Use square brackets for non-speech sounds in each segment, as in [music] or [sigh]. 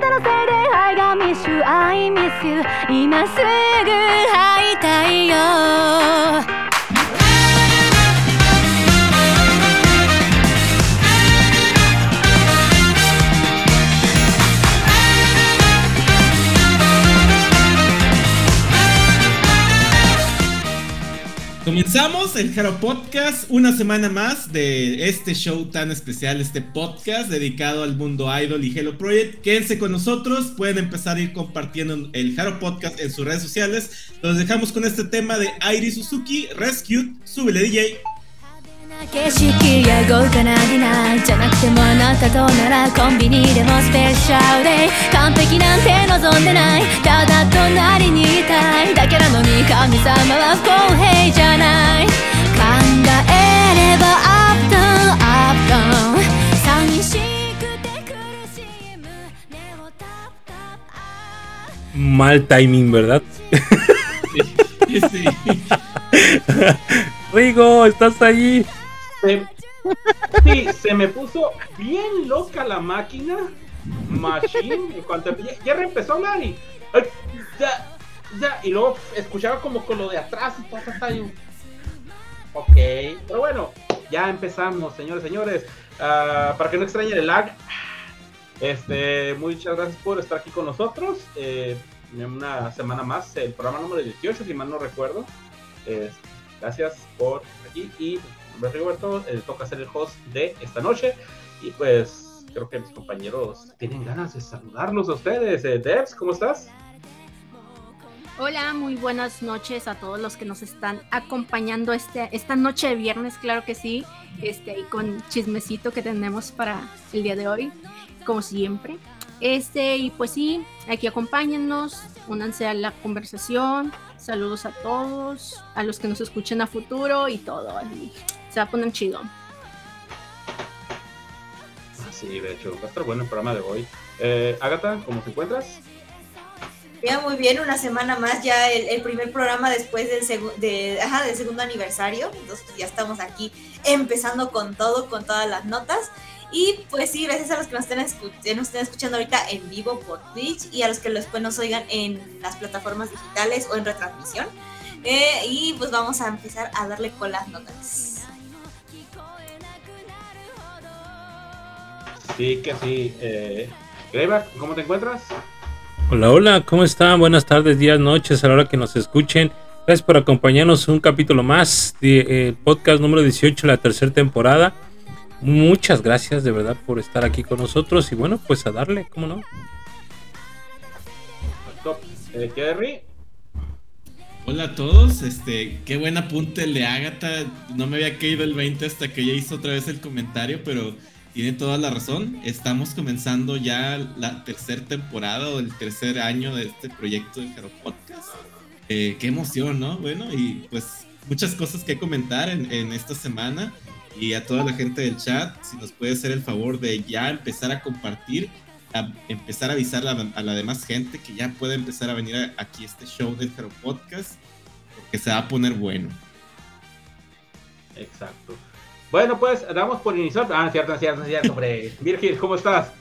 たのせいで I got miss you I miss you 今すぐ会いたいよ。Comenzamos el Hero Podcast, una semana más de este show tan especial, este podcast dedicado al mundo idol y Hello Project. Quédense con nosotros, pueden empezar a ir compartiendo el Hero Podcast en sus redes sociales. Los dejamos con este tema de Airi Suzuki, Rescue, súbele DJ. 景色や豪華なディナーじゃなくてもあなたとならコンビニでもスペシャルで完璧なんて望んでないただ隣にいたいだけなのに神様は不公平じゃない考えればアップダウンアップダウン寂しくて苦しい胸をタップタッ Mal timing, ¿verdad? Sí, sí. [laughs] Rigo, ¿estás ahí? Sí, se me puso bien loca la máquina. Machine. En ya, ya reempezó a ya, ya, y luego escuchaba como con lo de atrás y todo está ahí. Ok, pero bueno, ya empezamos, señores, señores. Ah, para que no extrañen el lag, este, muchas gracias por estar aquí con nosotros. Eh, una semana más, el programa número 18, si mal no recuerdo. Gracias por estar aquí. Y nombre es Rigoberto, eh, toca ser el host de esta noche. Y pues creo que mis compañeros tienen ganas de saludarlos a ustedes. Eh, Debs, ¿cómo estás? Hola, muy buenas noches a todos los que nos están acompañando este, esta noche de viernes, claro que sí, este, y con chismecito que tenemos para el día de hoy, como siempre. Este, y pues sí, aquí acompáñennos, únanse a la conversación, saludos a todos, a los que nos escuchen a futuro y todo, y se va a poner chido. Ah, sí, de hecho, va a estar bueno el programa de hoy. Eh, Agatha, ¿cómo te encuentras? Ya muy bien, una semana más, ya el, el primer programa después del, segu- de, ajá, del segundo aniversario. Entonces pues, ya estamos aquí empezando con todo, con todas las notas. Y pues sí, gracias a los que nos estén, nos estén escuchando ahorita en vivo por Twitch y a los que después nos oigan en las plataformas digitales o en retransmisión. Eh, y pues vamos a empezar a darle con las notas. Sí, que sí. Eh, Greyback, ¿cómo te encuentras? Hola, hola, ¿cómo están? Buenas tardes, días, noches, a la hora que nos escuchen. Gracias por acompañarnos un capítulo más de eh, podcast número 18, la tercera temporada. Muchas gracias de verdad por estar aquí con nosotros y bueno, pues a darle, ¿cómo no? Top. Eh, Jerry, Hola a todos, este, qué buen apunte el de Agatha. No me había caído el 20 hasta que ella hizo otra vez el comentario, pero tiene toda la razón. Estamos comenzando ya la tercera temporada o el tercer año de este proyecto de Hero Podcast. Eh, qué emoción, ¿no? Bueno, y pues muchas cosas que comentar en, en esta semana. Y a toda la gente del chat, si nos puede hacer el favor de ya empezar a compartir, a empezar a avisar a a la demás gente que ya puede empezar a venir a- aquí este show del Hero Podcast, porque se va a poner bueno. exacto. Bueno, pues damos por iniciar. Ah, cierto, cierto, cierto, hombre. [laughs] Virgil, ¿cómo estás?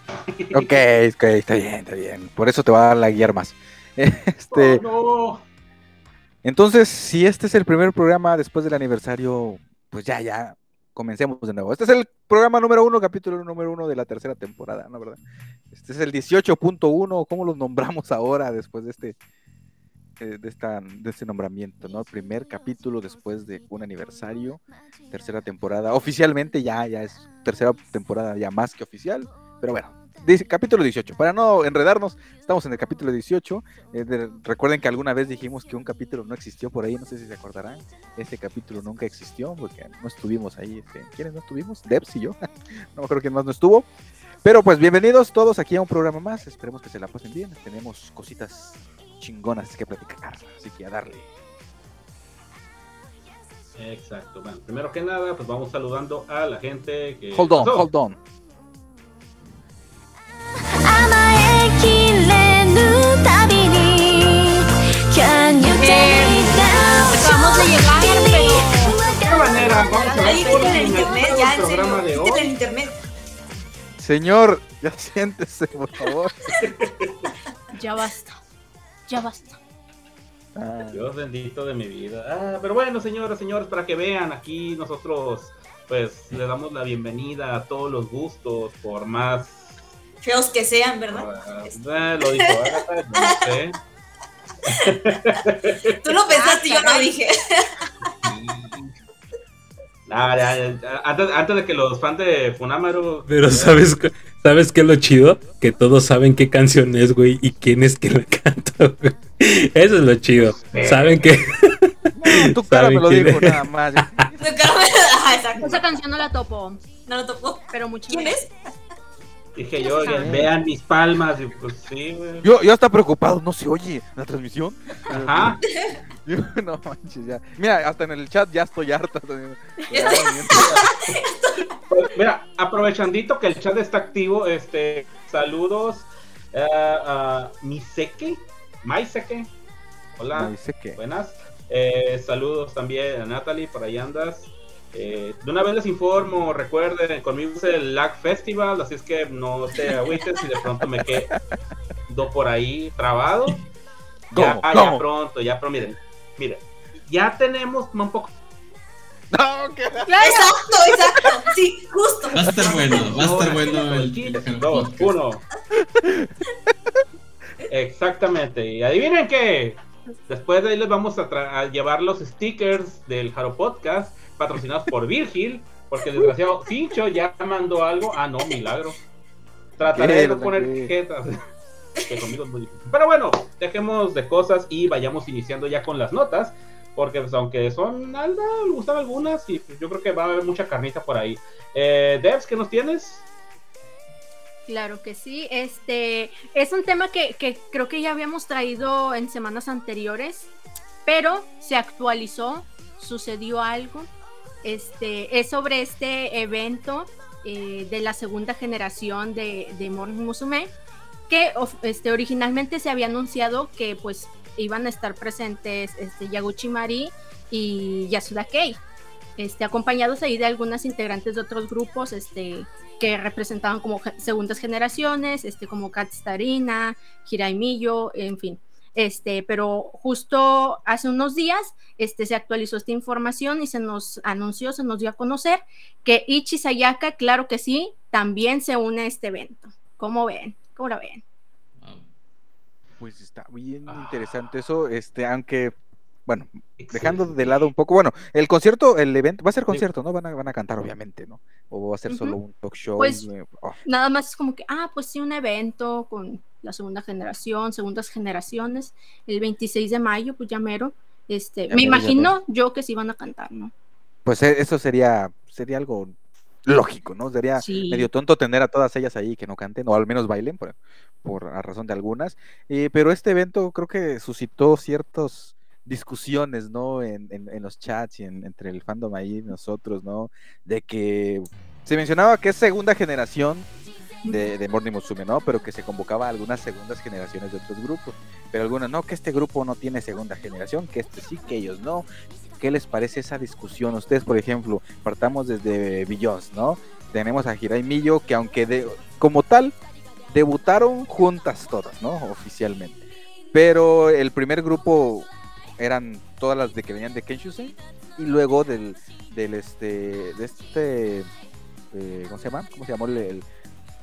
Ok, ok, está bien, está bien. Por eso te va a dar la guiar más. [laughs] Este, Oh, entonces, si este es el primer programa después del aniversario, pues ya, ya, comencemos de nuevo. Este es el programa número uno, capítulo número uno de la tercera temporada, ¿no? ¿Verdad? Este es el 18.1, ¿cómo los nombramos ahora después de este, eh, de, esta, de este nombramiento, ¿no? Primer capítulo después de un aniversario, tercera temporada. Oficialmente ya, ya es tercera temporada ya más que oficial, pero bueno. capítulo 18, para no enredarnos, estamos en el capítulo 18. eh, de- recuerden que alguna vez dijimos que un capítulo no existió por ahí, no sé si se acordarán. Ese capítulo nunca existió porque no estuvimos ahí. este, ¿Quiénes no estuvimos? Debs y yo. [laughs] no acuerdo quién más no estuvo. Pero pues bienvenidos todos aquí a un programa más. Esperemos que se la pasen bien. Tenemos cositas chingonas que platicar. Así que a darle. Exacto. Bueno, primero que nada, pues vamos saludando a la gente que. Hold on, hold on. Señor, ya siéntese, por favor. [laughs] ya basta. Ya basta. Ah, Dios bendito de mi vida. Ah, pero bueno, señoras, señores, para que vean, aquí nosotros pues le damos la bienvenida a todos los gustos, por más... Feos que sean, ¿verdad? ah, lo dijo Agatha, no sé. [laughs] Tú lo pensaste y yo lo dije. Ah. Antes, antes de que los fans de Funamaru... Pero ¿sabes, qué- ¿sabes qué es lo chido? Que todos saben qué canción es, güey, y quién es que la [laughs] canta, güey. Eso es lo chido. Saben que... no, tu cara me ¿Saben lo dijo es? nada más. [laughs] [laughs] Esa canción no la topo, No lo tocó. pero mucho. ¿Quién es? Dije yo, ya, vean mis palmas, y pues sí, güey. Yo, yo hasta preocupado, no se oye la transmisión. Ajá. [laughs] Yo, no manches, ya. Mira, hasta en el chat ya estoy harta. [laughs] Pues, mira, aprovechandito que el chat está activo, este, saludos eh, a Miseke, Maiseke, hola, que. buenas, Eh, saludos también a Natalie, por ahí andas. Eh, de una vez les informo, recuerden, conmigo es el Lag Festival, así es que no te agüites si de pronto me quedo por ahí trabado. Ya, ¿Cómo? ah, ya pronto, ya pronto, miren, miren, ya tenemos un poco No, que- Exacto, exacto. Sí, justo. Va a estar bueno, va a estar No, bueno el, dos, uno. Exactamente. Y adivinen qué. Después de ahí les vamos a, tra- a llevar los stickers del Jaro Podcast, patrocinados por Virgil, porque el desgraciado Fincho ya mandó algo. Ah, no, milagro. Trataré de no poner jetas. que conmigo es muy difícil. Pero bueno, dejemos de cosas y vayamos iniciando ya con las notas. Porque pues, aunque son me gustan algunas y pues, yo creo que va a haber mucha carnita por ahí. Eh, Devs, ¿qué nos tienes? Claro que sí. Este es un tema que, que creo que ya habíamos traído en semanas anteriores, pero se actualizó, sucedió algo. Este es sobre este evento eh, de la segunda generación de, de Musume, que este, originalmente se había anunciado que pues iban a estar presentes este, Yaguchi Mari y Yasuda Kei. Este, acompañados ahí de algunas integrantes de otros grupos, este, que representaban como segundas generaciones, este, como Katstarina, Hirai Miyo, en fin. Este, pero justo hace unos días este, se actualizó esta información y se nos anunció, se nos dio a conocer que Ichi Sayaka, claro que sí, también se une a este evento. ¿Cómo ven? ¿Cómo lo ven? Pues está bien Ah. interesante eso, este, aunque, bueno, dejando de lado un poco, bueno, el concierto, el evento, va a ser concierto, ¿no? Van a, van a cantar, obviamente, ¿no? O va a ser solo un talk show. Pues, oh, Nada más es como que, ah, pues sí, un evento con la segunda generación, segundas generaciones, el 26 de mayo, pues ya mero. Este, Ya me mero, imagino yo que sí van a cantar, ¿no? Pues eh, eso sería, sería algo lógico, ¿no? Sería Sí. medio tonto tener a todas ellas ahí que no canten, o al menos bailen, por, por a razón de algunas. Eh, pero este evento creo que suscitó ciertas discusiones, ¿no? En, en- en los chats y en- entre el fandom ahí, y nosotros, ¿no? De que se mencionaba que es segunda generación de, de Morning Musume, ¿no? Pero que se convocaba a algunas segundas generaciones de otros grupos. Pero algunas, no, que este grupo no tiene segunda generación, que este sí, que ellos no. ¿Qué les parece esa discusión? Ustedes, por ejemplo, partamos desde Billions, ¿no? Tenemos a Hirai Millo, que aunque de, como tal, debutaron juntas todas, ¿no? Oficialmente. Pero el primer grupo eran todas las de que venían de Kenshusen y luego del, del este, de este, eh, ¿cómo se llama? ¿Cómo se llamó el, el-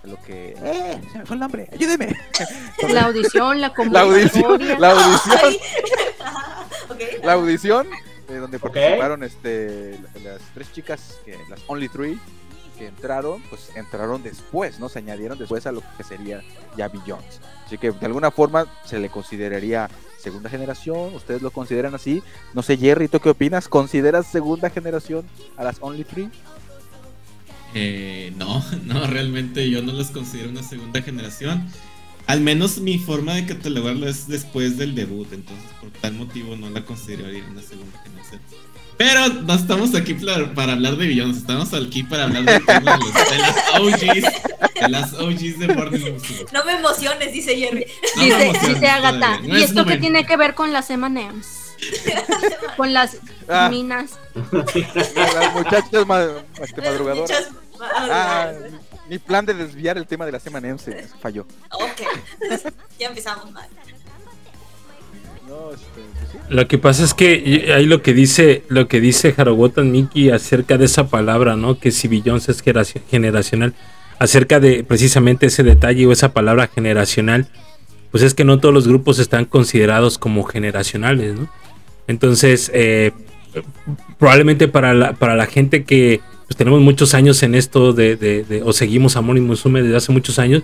lo que, eh, se me fue el nombre, ayúdeme. [laughs] La audición, la La audición, convocatoria. la audición, Ay. Ajá, [laughs] ok. la audición, eh, donde participaron este, las tres chicas, que, las Only Three, que entraron, pues entraron después, ¿no? Se añadieron después a lo que sería ya Billions. Así que de alguna forma se le consideraría segunda generación, ustedes lo consideran así. No sé, Jerry, ¿tú qué opinas? ¿Consideras segunda generación a las Only Three? Eh, no, [laughs] no, realmente yo no los considero una segunda generación. Al menos mi forma de catalogarlo es después del debut, entonces por tal motivo no la consideraría una segunda generación. Pero no estamos aquí para, hablar de Billions, estamos aquí para hablar de, los- de las OGs, de las OGs de Morning Musume. No me emociones, dice Jerry. No Dice, emociones dice Agatha. no ¿Y es esto qué tiene que ver con las M&M's? [laughs] con las Ah. minas. [laughs] Las muchachas ma- este, madrugadoras. Muchas- Ah, Mi plan de desviar el tema de la semana se falló. Ok, [laughs] ya empezamos mal. No, este, pues. Lo que pasa es que ahí lo que dice, lo que dice Harawotan Miki acerca de esa palabra, ¿no? Que si Billions es generaci- generacional, acerca de precisamente ese detalle o esa palabra generacional, pues es que no todos los grupos están considerados como generacionales, ¿no? Entonces, eh, probablemente para la, para la gente que pues, tenemos muchos años en esto de, de- o seguimos a Mori Musume desde hace muchos años,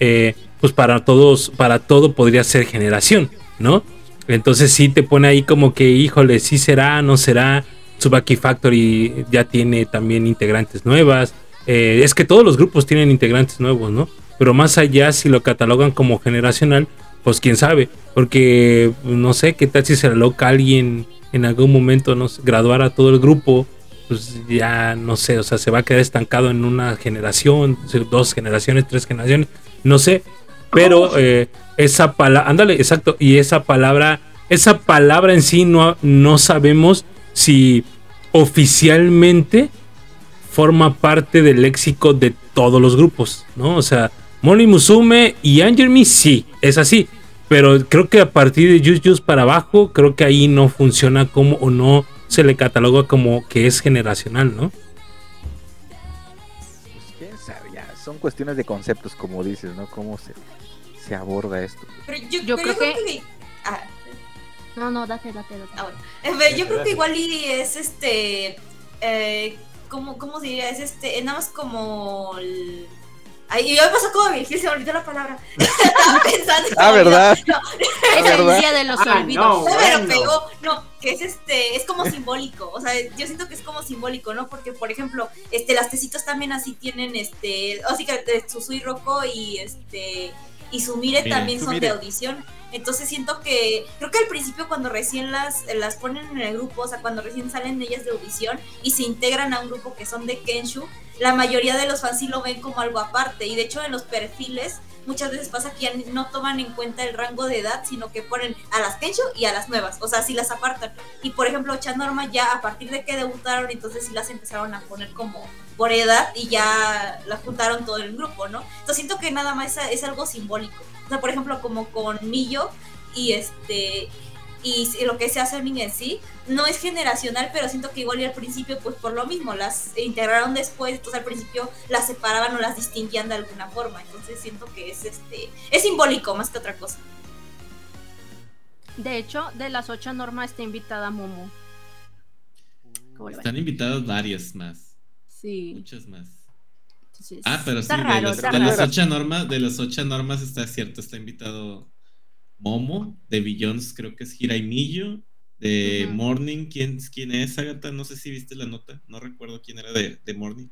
eh, pues para todos, para todo podría ser generación, ¿no? Entonces sí te pone ahí como que, híjole, sí será, no será. Tsubaki Factory ya tiene también integrantes nuevas. Eh, es que todos los grupos tienen integrantes nuevos, ¿no? Pero más allá, si lo catalogan como generacional, pues quién sabe. Porque no sé qué tal si se loca alguien en algún momento no graduar a todo el grupo. Pues ya no sé, o sea, se va a quedar estancado en una generación, dos generaciones, tres generaciones, no sé. Pero eh, esa palabra, ándale, exacto, y esa palabra, esa palabra en sí no, no sabemos si oficialmente forma parte del léxico de todos los grupos, ¿no? O sea, Moni Musume y Angermi sí, es así. Pero creo que a partir de Just para abajo, creo que ahí no funciona como o no se le cataloga como que es generacional, ¿no? Pues quién sabe, ya. Son cuestiones de conceptos, como dices, ¿no? Cómo se, se aborda esto. Pero yo, Yo pero creo que- Ah, No, no, date, date, date. Ah, bueno. Eh, yo creo que igual y es este. Eh, ¿cómo, ¿Cómo se diría? Es este. Es nada más como. El... Ay, yo me pasó como Virgil, se me olvidó la palabra. Estaba [laughs] pensando. y se Ah, me olvidó. ¿verdad? No, Es el día de los Ah, olvidos. no. Bueno. pegó. No, que es este. Es como simbólico. O sea, yo siento que es como simbólico, ¿no? Porque, por ejemplo, este, las tecitos también así tienen este. Así que eh, Susui Roko y este. Y Sumire Mira, también son de audición. Entonces siento que, creo que al principio cuando recién las, las ponen en el grupo, o sea, cuando recién salen ellas de audición y se integran a un grupo que son de Kenshu, la mayoría de los fans sí lo ven como algo aparte. Y de hecho en los perfiles muchas veces pasa que ya no toman en cuenta el rango de edad, sino que ponen a las Kenshu y a las nuevas, o sea, sí las apartan. Y por ejemplo, Chanorma ya a partir de que debutaron, entonces sí las empezaron a poner como por edad y ya las juntaron todo el grupo, ¿no? Entonces siento que nada más es, es algo simbólico. O sea, por ejemplo, como con Millo y este y si- lo que se hace en sí no es generacional, pero siento que igual y al principio pues por lo mismo las integraron después, entonces al principio las separaban o las distinguían de alguna forma, entonces siento que es este es simbólico más que otra cosa. De hecho, de las ocho normas está invitada Momo. ¿Cómo le va? Están invitadas varias más. Sí. Muchas más. entonces, Ah, pero sí, de, raro, las, de las ocho normas, de las ocho normas está cierto, está invitado Momo, de Billions creo que es Hiraimillo, de. Morning, ¿quién, ¿quién es, Agatha? No sé si viste la nota, no recuerdo quién era de, de Morning.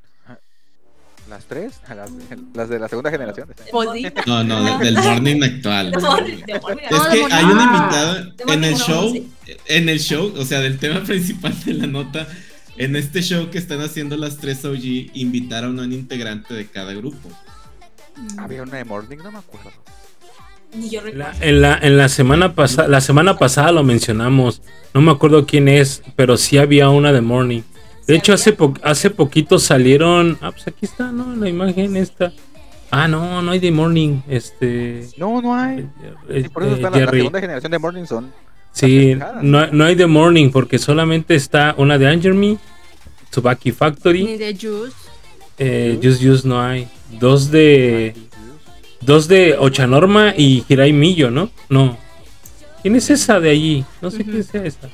¿Las tres? [laughs] Las, las de la segunda generación. [laughs] No, no, de- del Morning actual. De Morning, de Morning. Es que hay una Ah, invitada de en el show, en el show, o sea, del tema [laughs] principal de la nota, en este show que están haciendo las tres OG, invitaron a un integrante de cada grupo. Había una de Morning, no me acuerdo. Ni yo La- en la, en la semana pasada, la semana pasada lo mencionamos. No me acuerdo quién es, pero sí había una de Morning. De ¿Sí hecho, hace, po- hace poquito salieron. Ah, pues aquí está, ¿no? La imagen esta. Ah, no, no hay de Morning. Este. No, no hay. eh, Y por eso eh, está la, la Jerry. segunda generación de Morning son. Sí, no, no hay de Morning porque solamente está una de Angerme, Tsubaki Ni Factory, de Juice. eh, Just Just no hay. Dos de. Dos de Ochanorma y Hirai Millo, ¿no? No. ¿Quién es esa de allí? No sé quién sea esa.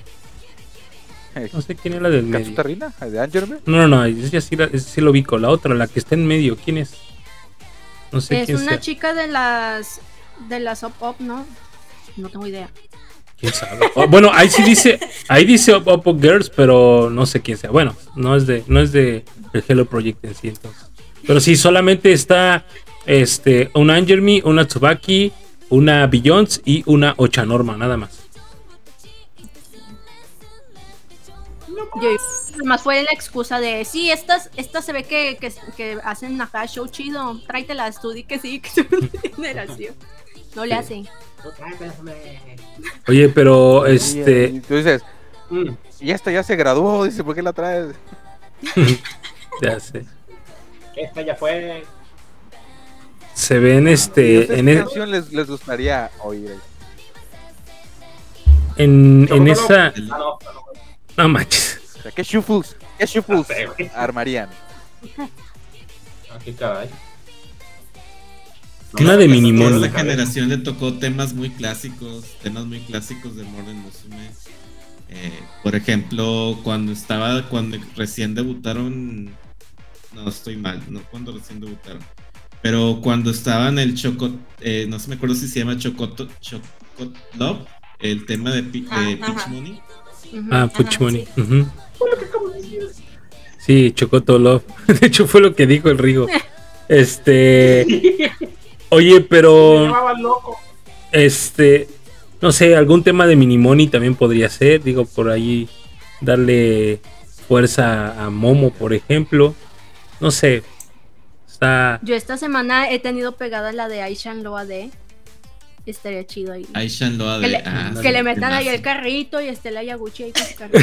No sé quién es la del medio. Rina, de Angerme. No, no, no, esa sí, sí lo ubico. La otra, la que está en medio, ¿quién es? No sé Es quién una sea. chica de las de las Up Up, ¿no? No tengo idea. ¿Quién sabe? Oh, bueno, ahí sí dice, ahí dice Up Up Girls, pero no sé quién sea. Bueno, no es de, no es de el Hello Project en sí, entonces. Pero sí, solamente está este, una Angerme, una Tsubaki, una Billions y una Ochanorma, nada más. Yo además fue la excusa de sí, estas, estas se ve que, que, que hacen acá show chido, tráetelas tú, di que sí, que son de generación. No le Sí. hacen. Oye, pero este, y tú dices, Mm, y esta ya se graduó, dice, ¿por qué la traes? [laughs] ya sé. esta ya fue. Se ven ¿Y este en, qué canción les, les gustaría oír? en, en Chocotolo. esa Ah, no, no, no. no manches O sea, ¿qué shuffles, qué shuffles güey. armarían? Ah, qué caray. Una de Minimon. la generación le tocó temas muy clásicos, temas muy clásicos de Morden Musume. Eh, por ejemplo, cuando estaba, cuando recién debutaron, no estoy mal, no cuando recién debutaron, pero cuando estaba en el Choco, eh, no se me acuerdo si se llama Chocoto, Chocot Love, el tema de, Pi- de Ah, Peach ajá. Money. Ujú. ah Ajá, Puch Money sí. ujú. sí Chocoto Love [laughs] de hecho fue lo que dijo el Rigo [laughs] este [laughs] oye Me pero. Este, no sé, algún tema de Minimoni también podría ser. Digo, por ahí darle fuerza a Momo, por ejemplo. No sé. Está. Yo esta semana he tenido pegada la de Aishan Loa de. Estaría chido ahí. Aishan Loa que de. le, ah, que le metan ahí el carrito y esté la Yaguchi ahí con su carrito.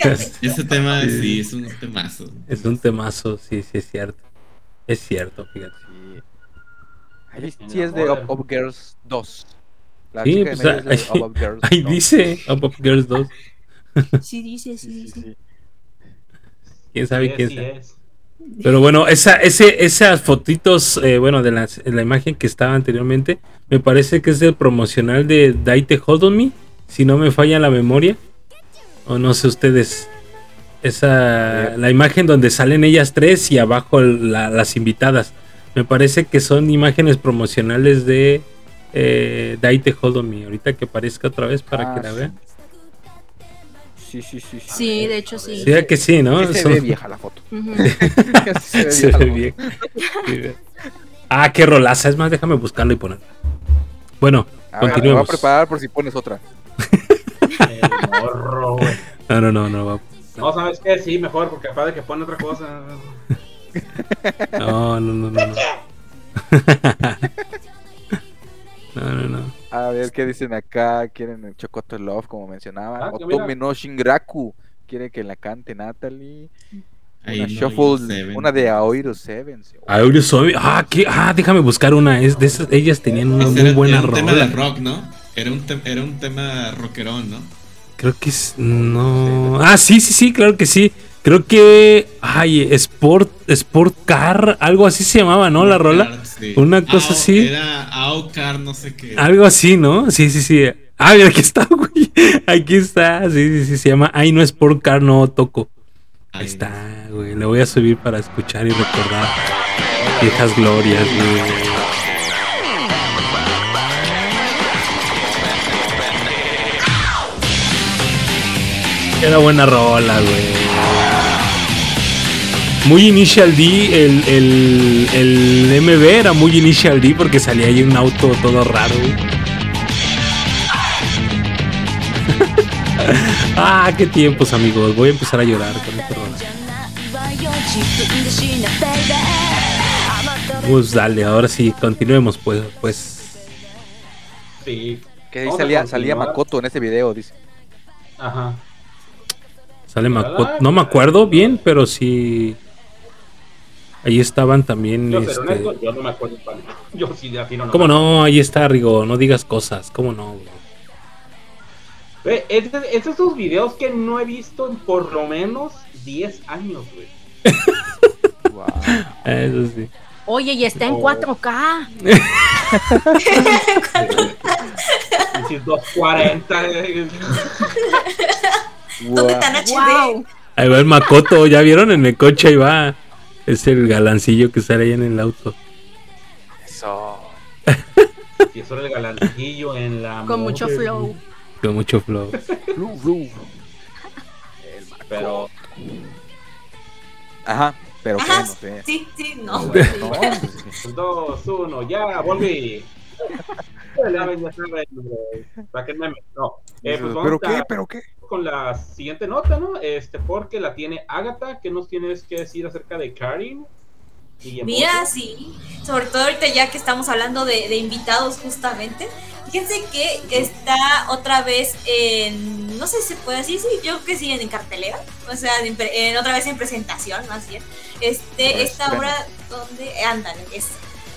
[laughs] Ese tema Sí. sí es un temazo. Es un temazo, sí, sí, es cierto. Es cierto, fíjate. Sí. Ahí sí es de moda. Up, Up Girls 2. La Sí, de pues, medio es de ahí- Up Up Girls Ahí 2. dice Up Up Girls 2. Sí, dice, sí, Sí, sí, dice. sí. Quién sabe Sí, quién sí sabe. es. Pero bueno, esa, ese, esas fotitos, eh, bueno, de las- la imagen que estaba anteriormente, me parece que es del promocional de Daite Hold on Me, si no me falla la memoria. O no sé ustedes. Esa, la imagen donde salen ellas tres y abajo la- las invitadas. Me parece que son imágenes promocionales de eh, Daite Hold on Me. Ahorita que aparezca otra vez para Ah, que la vean. Sí, sí, sí. sí. Sí, de hecho sí. Sí, ¿a que sí, ¿no? Sí se Son- ve vieja la foto. Ujú. Sí [laughs] se ve Se vieja ve. Sí, ve. Ah, qué rolaza. Es más, déjame buscarlo y ponerla. Bueno. A ver, me voy a continuemos. preparar por si pones otra. El morro, güey. No, no, no, no. va- No, ¿sabes qué? Sí, mejor, porque capaz de que pone otra cosa. No, no, no, no. No, [laughs] [laughs] no, no. no. A ver qué dicen acá. Quieren el Chocoto Love, como mencionaba. Ah, Otome no Shinraku. Quiere que la cante Natalie. Ahí una no, Shuffle, Seven. una de Aoiro Seven. Aureo Sobi- Ah, ¿qué? ah, déjame buscar una. Es de esas, ellas tenían una muy era, buena era un tema de rock, ¿no? Era un, te- era un tema rockerón, ¿no? Creo que es. No. Ah, sí, sí, sí, claro que sí. Creo que. Ay, Sport, Sport Car, algo así se llamaba, ¿no? La rola. Sí. Una cosa así. Era Aocar, no sé qué. Algo así, ¿no? Sí, sí, sí. Ah, mira, aquí está, [laughs] güey. Aquí está. Sí, sí, sí. Se llama Ay, no Sport Car, no toco. Ahí Ay, está, güey. Le voy a subir para escuchar y recordar viejas glorias, güey. Era buena rola, güey. Muy Initial D, el, el, el MB era muy Initial D porque salía ahí un auto todo raro, [laughs] ah, qué tiempos, amigos. Voy a empezar a llorar con esta rola. Pues dale, ahora sí, continuemos, pues. pues. Sí. Que ahí salía, salía. Makoto en ese video, dice. Ajá. Sale Makoto. No me acuerdo bien, pero sí. Ahí estaban también. Yo, este, honesto, yo no me acuerdo cuál. Yo sí de afino no. ¿Cómo no? Ahí está, Rigo. No digas cosas. ¿Cómo no? güey? Es de, es de esos videos que no he visto en por lo menos 10 años, güey. [laughs] Wow. Eso sí. Oye, y está en Oh. 4K. Y si es 240. eh, ¿Dónde Wow. están HD? Wow. Ahí va el Makoto. ¿Ya vieron en el coche? Ahí va. Es el galancillo que sale ahí en el auto. Eso. [laughs] Y eso era el galancillo en la. Con mucho flow. Con mucho flow. Pero. Ajá, pero qué, Ajá, no sé. sí, sí, no. No, pues, sí. 2, 1, ya, volví. [laughs] Ya saben, ya saben, güey. Sáquenme. No. Eh, pues vamos ¿Pero a- qué? ¿Pero qué? Con la siguiente nota, ¿no? Este, porque la tiene Agatha. ¿Qué nos tienes que decir acerca de Karin? Mira, sí, sobre todo ahorita ya que estamos hablando de, de invitados justamente, fíjense que está otra vez en, no sé si se puede decir, sí, yo creo que sí, en cartelera, o sea, en, en otra vez en presentación, más bien, este, esta obra donde, ándale, es,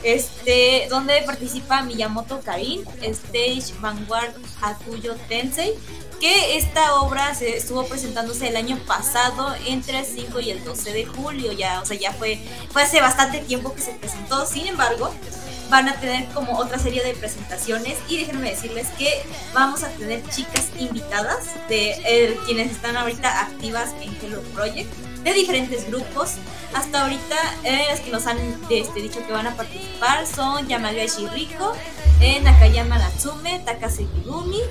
este, donde participa Miyamoto Karin, Stage Vanguard Hakuyo Tensei, que esta obra se estuvo presentándose el año pasado entre el 5 y el 12 de julio, ya, o sea, ya fue, fue hace bastante tiempo que se presentó, sin embargo, van a tener como otra serie de presentaciones y déjenme decirles que vamos a tener chicas invitadas de eh, quienes están ahorita activas en Hello Project de diferentes grupos. Hasta ahorita eh, las que nos han este, dicho que van a participar son Yamaguchi Riko, eh, Nakayama Natsume, Takase Kigumi,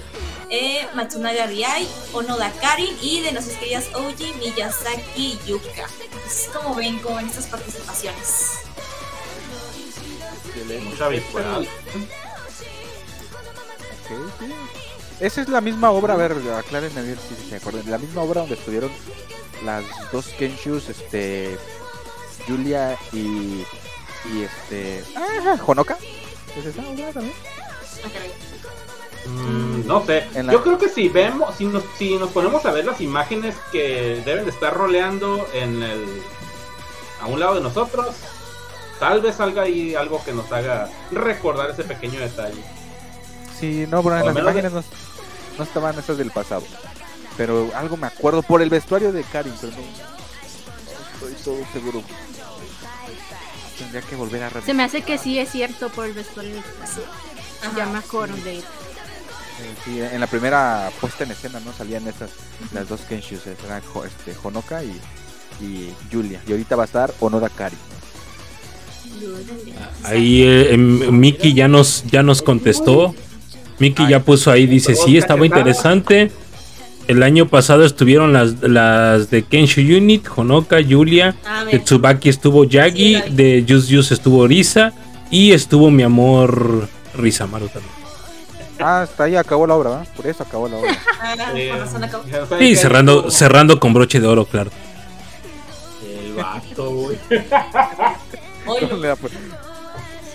eh, Matsunaga Riai, Onoda Karin y de nuestras queridas Oji Miyazaki Yuka. Es como ven con estas participaciones. Mucha. Esa es la misma obra, a ver, aclárenme a ver si se acuerdan. La misma obra donde estuvieron las dos Kenshus, este. Julia y. Y este. Ah, Honoka. ¿Es esa obra también? Ah. Mm, no sé. La- Yo creo que si vemos, si nos, si nos ponemos a ver las imágenes que deben de estar roleando en el a un lado de nosotros, tal vez salga ahí algo que nos haga recordar ese pequeño detalle. Sí, no, bueno, en las imágenes no, no estaban esas del pasado. Pero algo me acuerdo por el vestuario de Karin, pero no, no estoy todo seguro. Tendría que volver a revisar. Se me hace que sí es cierto por el vestuario. de- Ajá. Ya me. Eh, sí, en la primera puesta en escena no salían esas las dos Kenshus, eran este, Honoka y, y Julia. Y ahorita va a estar Onoda Kari. Ahí eh, em, Miki ya nos, ya nos contestó. Miki ya puso ahí, dice, sí, estaba interesante. El año pasado estuvieron las, las de Kenshu Unit, Honoka, Julia, A de Tsubaki estuvo Yagi, Sí, de Just Just estuvo Risa y estuvo mi amor Rizamaru también. Ah, hasta ahí acabó la obra, ¿verdad? Por eso acabó la obra. [laughs] ah, Eh, Sí, que cerrando, cerrando con broche de oro, claro. El vato, güey. [laughs] Con, la,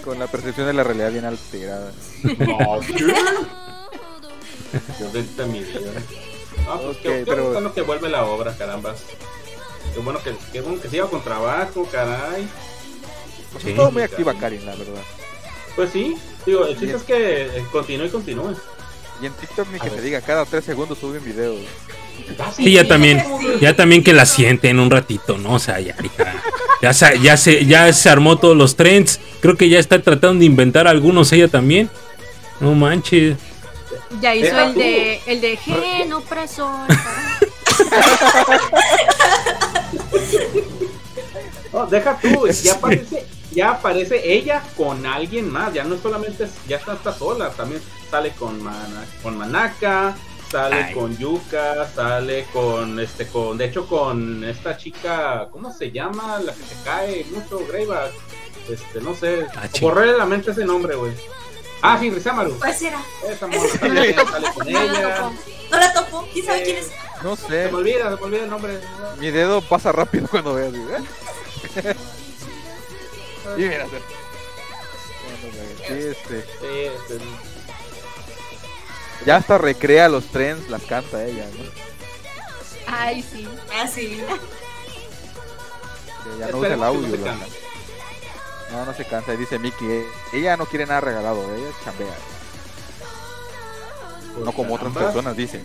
con la percepción de la realidad bien alterada. No, ¿qué? Yo vida. Ah, pues qué, Ok, qué pero- bueno que vuelve la obra, caramba. Qué bueno que, qué bueno que siga con trabajo, caray. Pues Sí. estuvo muy activa Karin, la verdad. Pues sí, digo, el chiste es que eh, continúe y continúe. Y en TikTok ni que ver. te diga, cada tres segundos suben videos. Ah, Sí, ya también, sí. ya también que la sienten un ratito, ¿no? O sea, ya, hija, ya, se, ya, se, ya se armó todos los trends. Creo que ya está tratando de inventar algunos ella también. No manches. Ya hizo el de el de gen opresor. No, deja tú, ya aparece, ya aparece ella con alguien más, ya no solamente, ya está, está sola, también sale con, Mana- con Manaka, sale Ay. con Yuka, sale con, este, con, de hecho con esta chica, ¿cómo se llama? La que se cae mucho, Greyback, este, no sé, Ah, ching. borré de la mente ese nombre, güey. Ah, sí, Rizamaru, pues era. esa No la topo. No la topo. ¿Quién sabe quién es? No se sé, me olvida, se me olvida el nombre. mi dedo pasa rápido cuando veas. ¿eh? [laughs] y mira, se- Sí, este, Sí, este, ya hasta recrea los trends, las canta ella, ¿no? Ay, sí. Ah, sí. Ya no usa el audio. No. No, se cansa. Y dice Mickey, eh, ella no quiere nada regalado, ella chambea. No como otras personas dicen.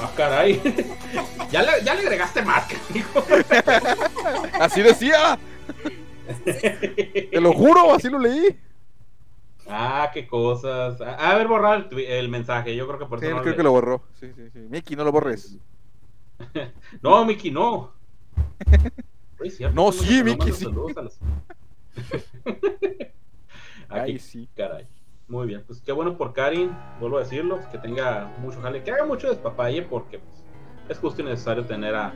Ah, caray. [laughs] ya, le, ya le agregaste más, [laughs] hijo. Así decía. Te lo juro, así lo leí. Ah, qué cosas. A, ver, borrar el, mensaje. Yo creo que por Sí, eso no creo le- que lo borró. Sí, sí, sí. Mickey, no lo borres. [laughs] No, Miki, no. Oye, No, ¿cómo sí, Miki, sí. a los- [laughs] Ay, sí. caray. Muy bien, pues qué bueno por Karin, vuelvo a decirlo, que tenga mucho jale, que haga mucho despapalle porque pues, es justo y necesario tener a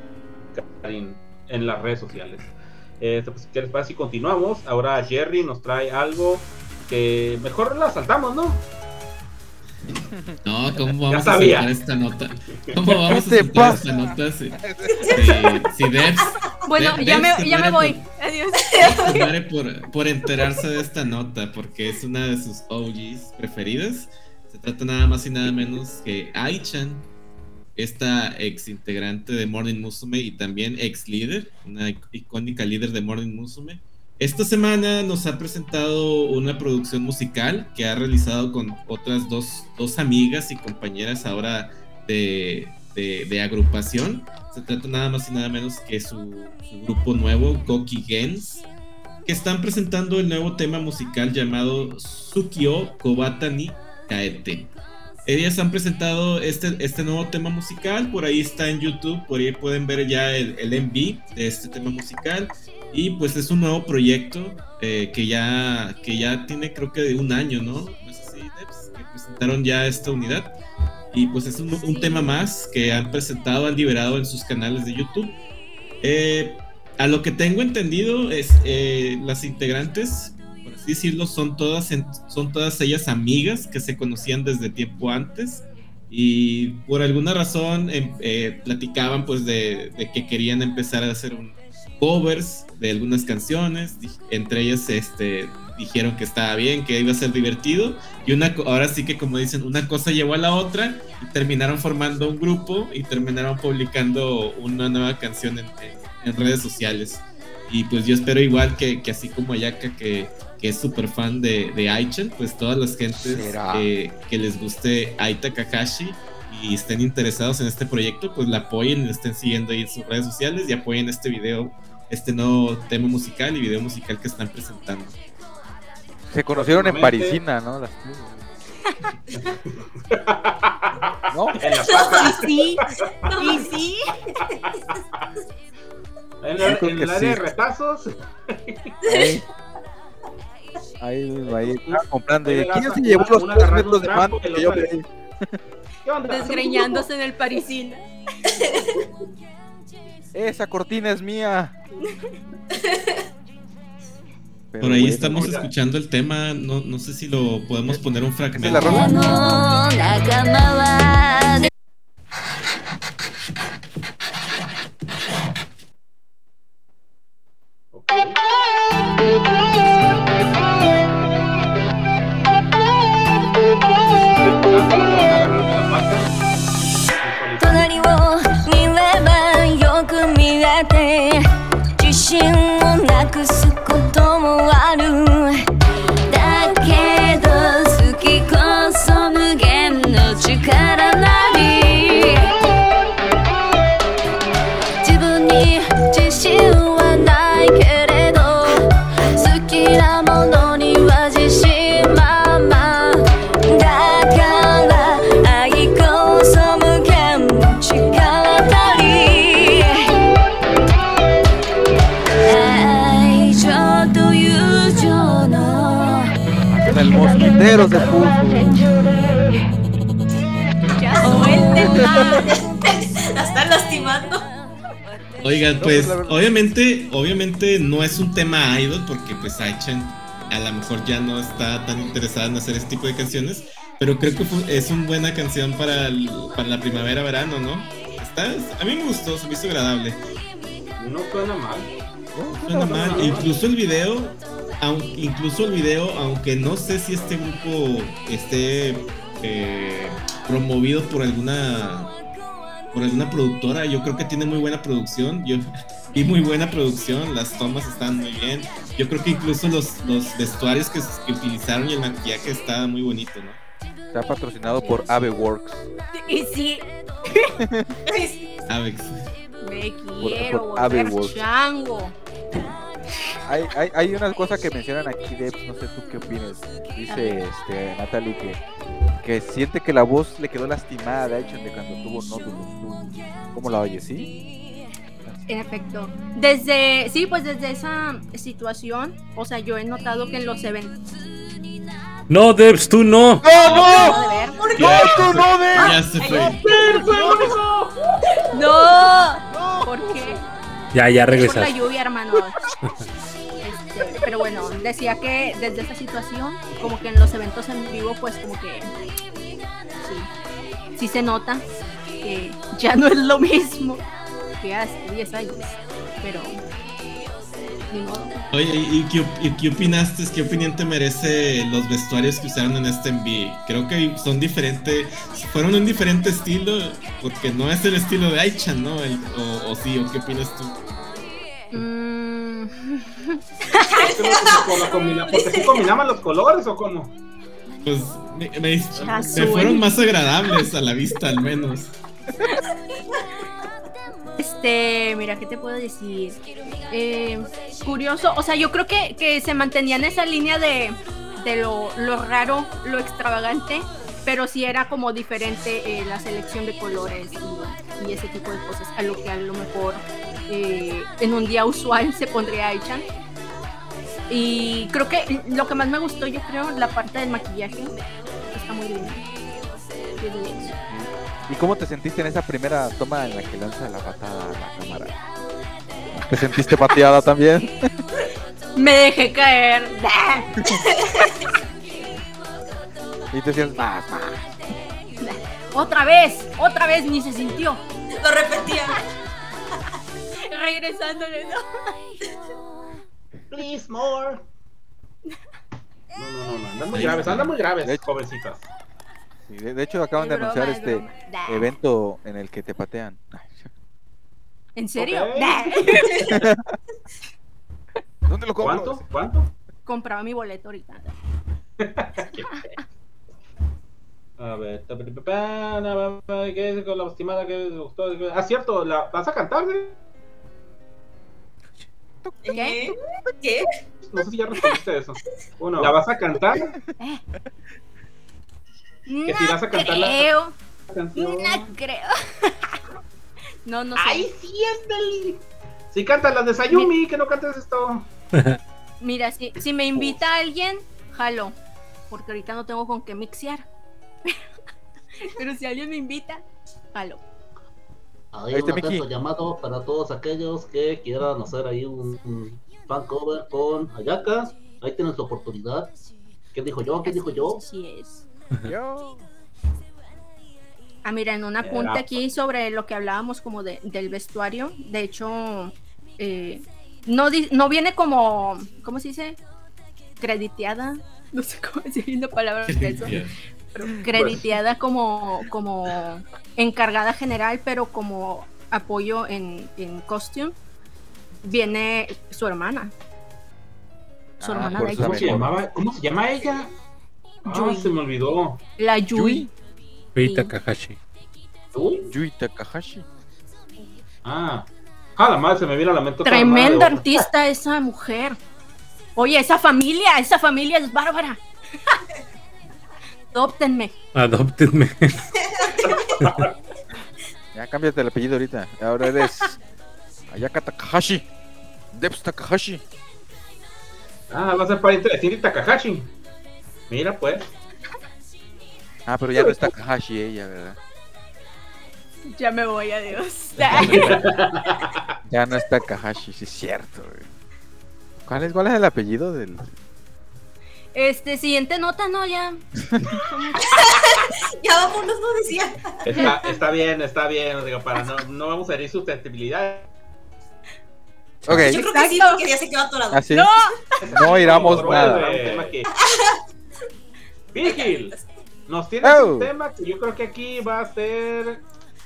Karin en las redes sociales. Este, pues, ¿Qué les parece si continuamos? Ahora Jerry nos trae algo que mejor la saltamos, ¿no? No, ¿cómo vamos a saltar esta nota? ¿Cómo vamos a ¿Qué te saltar pasa? esta nota si, [laughs] si, si Devs, Bueno, ya me, ya me voy. Adiós. se muere por, por enterarse de esta nota? Porque es una de sus OGs preferidas. Se trata nada más y nada menos que Aichan, esta ex integrante de Morning Musume y también ex líder, una ic- icónica líder de Morning Musume. Esta semana nos ha presentado una producción musical que ha realizado con otras dos, dos amigas y compañeras ahora de, de, agrupación. Se trata nada más y nada menos que su, grupo nuevo, Goki Gens, que están presentando el nuevo tema musical llamado Tsukio Kobatani Kaete. Ellas han presentado este, este nuevo tema musical, por ahí está en YouTube, por ahí pueden ver ya el, el MV de este tema musical. Y pues es un nuevo proyecto eh, que, ya, que ya tiene creo que de un año, ¿no? No sé si que presentaron ya esta unidad. Y pues es un, tema más que han presentado, han liberado en sus canales de YouTube. Eh, a lo que tengo entendido, es eh, las integrantes, por así decirlo, son todas, son todas ellas amigas que se conocían desde tiempo antes. Y por alguna razón em, eh, platicaban pues de, de, que querían empezar a hacer un covers de algunas canciones. Entre ellas este, dijeron que estaba bien, que iba a ser divertido. Y una, ahora sí que como dicen, una cosa llevó a la otra y terminaron formando un grupo y terminaron publicando una nueva canción en, redes sociales. Y pues yo espero igual que, que así como Ayaka, que, que es súper fan de, de Aichen, pues todas las gentes que les guste Aita Kakashi y estén interesados en este proyecto, pues la apoyen, estén siguiendo ahí en sus redes sociales y apoyen este video, este nuevo tema musical y video musical que están presentando. Se conocieron en Parisina, ¿no? [laughs] ¿No? En la pata. Sí, y sí. En, el, en el área de retazos. Ahí, ahí, comprando. ¿Quién se llevó los tres metros de manto que yo pedí? Desgreñándose en el parisina. [laughs] Esa cortina es mía. [laughs] Por ahí estamos escuchando el tema, no, no sé si lo podemos poner un fragmento. 只信。De Ya [laughs] La están lastimando. Oigan, pues, obviamente, obviamente no es un tema idol porque pues Aichen a lo mejor ya no está tan interesada en hacer este tipo de canciones, pero creo que es una buena canción para, para la primavera-verano, ¿no? Está, a mí me gustó, se me hizo agradable. No suena mal. No suena mal. Incluso el video incluso el video, aunque no sé si este grupo esté eh, promovido por alguna por alguna productora, yo creo que tiene muy buena producción. Yo [laughs] vi muy buena producción, las tomas están muy bien. Yo creo que incluso los, los vestuarios que, utilizaron y el maquillaje estaba muy bonito, ¿no? Está patrocinado por Ave Works. Y sí. Avex. Me quiero volver chango. Hay, hay, hay, una cosa que mencionan aquí, de no sé tú qué opinas. Dice este, Natalie que, que siente que la voz le quedó lastimada de hecho de cuando tuvo nódulos. ¿Cómo la oyes, sí? En efecto. Desde, sí, pues desde esa situación, o sea, yo he notado que en los eventos. No, Debs, tú no. No, no. ¿Por qué? No, tú no, Debs. Ya se fue. No. ¿Por qué? Ya, ya regresaste. Por la lluvia, hermano. [laughs] Este, pero bueno, decía que desde esa situación, como que en los eventos en vivo, pues como que sí, sí se nota que ya no es lo mismo que hace 10 años. Pero Oye, ¿y qué, opinaste? ¿Qué opinión te merece los vestuarios que usaron en este envío? Creo que son diferentes, fueron un diferente estilo, porque no es el estilo de Aichan, ¿no? o, sí, ¿o qué opinas tú? Mm, ¿Por qué no- por la combina- ¿Porque sí combinaban los colores o cómo? Pues me, me- me fueron más agradables a la vista, al menos. [laughs] Este, mira, ¿qué te puedo decir? Eh, curioso, o sea, yo creo que, que se mantenía en esa línea de, de lo, lo raro, lo extravagante, pero sí era como diferente eh, la selección de colores y, ese tipo de cosas, a lo que a lo mejor eh, en un día usual se pondría Aichan. Y creo que lo que más me gustó, yo creo, la parte del maquillaje, está muy linda. ¿Y cómo te sentiste en esa primera toma en la que lanza la patada a la cámara? ¿Te sentiste pateada también? [laughs] Me dejé caer. [laughs] Y te decías, más, más. Otra vez, otra vez ni se sintió. Lo repetía. [laughs] Regresándole, ¿no? Please, more. No, no, no, no, andan muy graves, andan muy graves, jovencitas. Sí, de, de hecho, acaban de broma, anunciar es este. Nah. evento en el que te patean. ¿En serio? Nah. [laughs] ¿Dónde lo compro? ¿Cuánto? ¿Cuánto? Compraba mi boleto ahorita. [laughs] A ver, ¿qué es con la estimada que les gustó? Ah, cierto, ¿la vas a cantar? eh? ¿Qué? ¿Qué? No sé si ya respondiste eso. Uno, [laughs] ¿la vas a cantar? Que si vas a cantar la- creo. canción. No creo. [laughs] no, no sé. ¡Ay, sí, ándale! Si cantas las de Sayumi, que no cantes esto. [laughs] Mira, si, si me invita alguien, jalo. Porque ahorita no tengo con qué mixear. [laughs] Pero si alguien me invita, jalo. Hay Este un atento llamado para todos aquellos que quieran hacer ahí un, un fan cover con Ayaka. Ahí tienen su oportunidad. ¿Qué dijo yo? ¿Qué dijo yo? Así es. Yo. Ah, mira, en un apunte aquí sobre lo que hablábamos como de, del vestuario. De hecho, eh, no, di- no viene como, ¿cómo se dice? Crediteada. [laughs] No sé cómo decir una palabra de eso. pero crediteada como, como encargada general, pero como apoyo en, en costume, viene su hermana. Su Ah, hermana de ¿Cómo hecho, se llamaba? ¿Cómo se llama ella? Ah, Yui. se me olvidó. la Yui. Sí. Takahashi. ¿Tú? Yui Takahashi. Ah. Ah, la madre, se me viene a la mente otra Tremenda artista esa mujer. Oye, esa familia, esa familia es bárbara. [laughs] Adóptenme. Adóptenme. [laughs] Ya cámbiate el apellido ahorita. Ahora eres Ayaka Takahashi. Debs Takahashi. Ah, va a ser pariente de Cindy Takahashi. Mira, pues. Ah, pero ya no es Takahashi [laughs] ella, ¿verdad? Ya me voy, adiós. Ya no [laughs] es Takahashi, sí es cierto. güey. ¿Cuál es, ¿Cuál es el apellido del...? Este, siguiente nota, ¿no? Ya. [laughs] Ya vámonos, no decía. Está, está bien, está bien. Digo, para no, no vamos a herir susceptibilidad. Ok, Yo creo que sí, porque ya se quedó atorado. así. ¡No! No iramos Otro nada. tema que- Vigil, nos tienes Oh. un tema que yo creo que aquí va a ser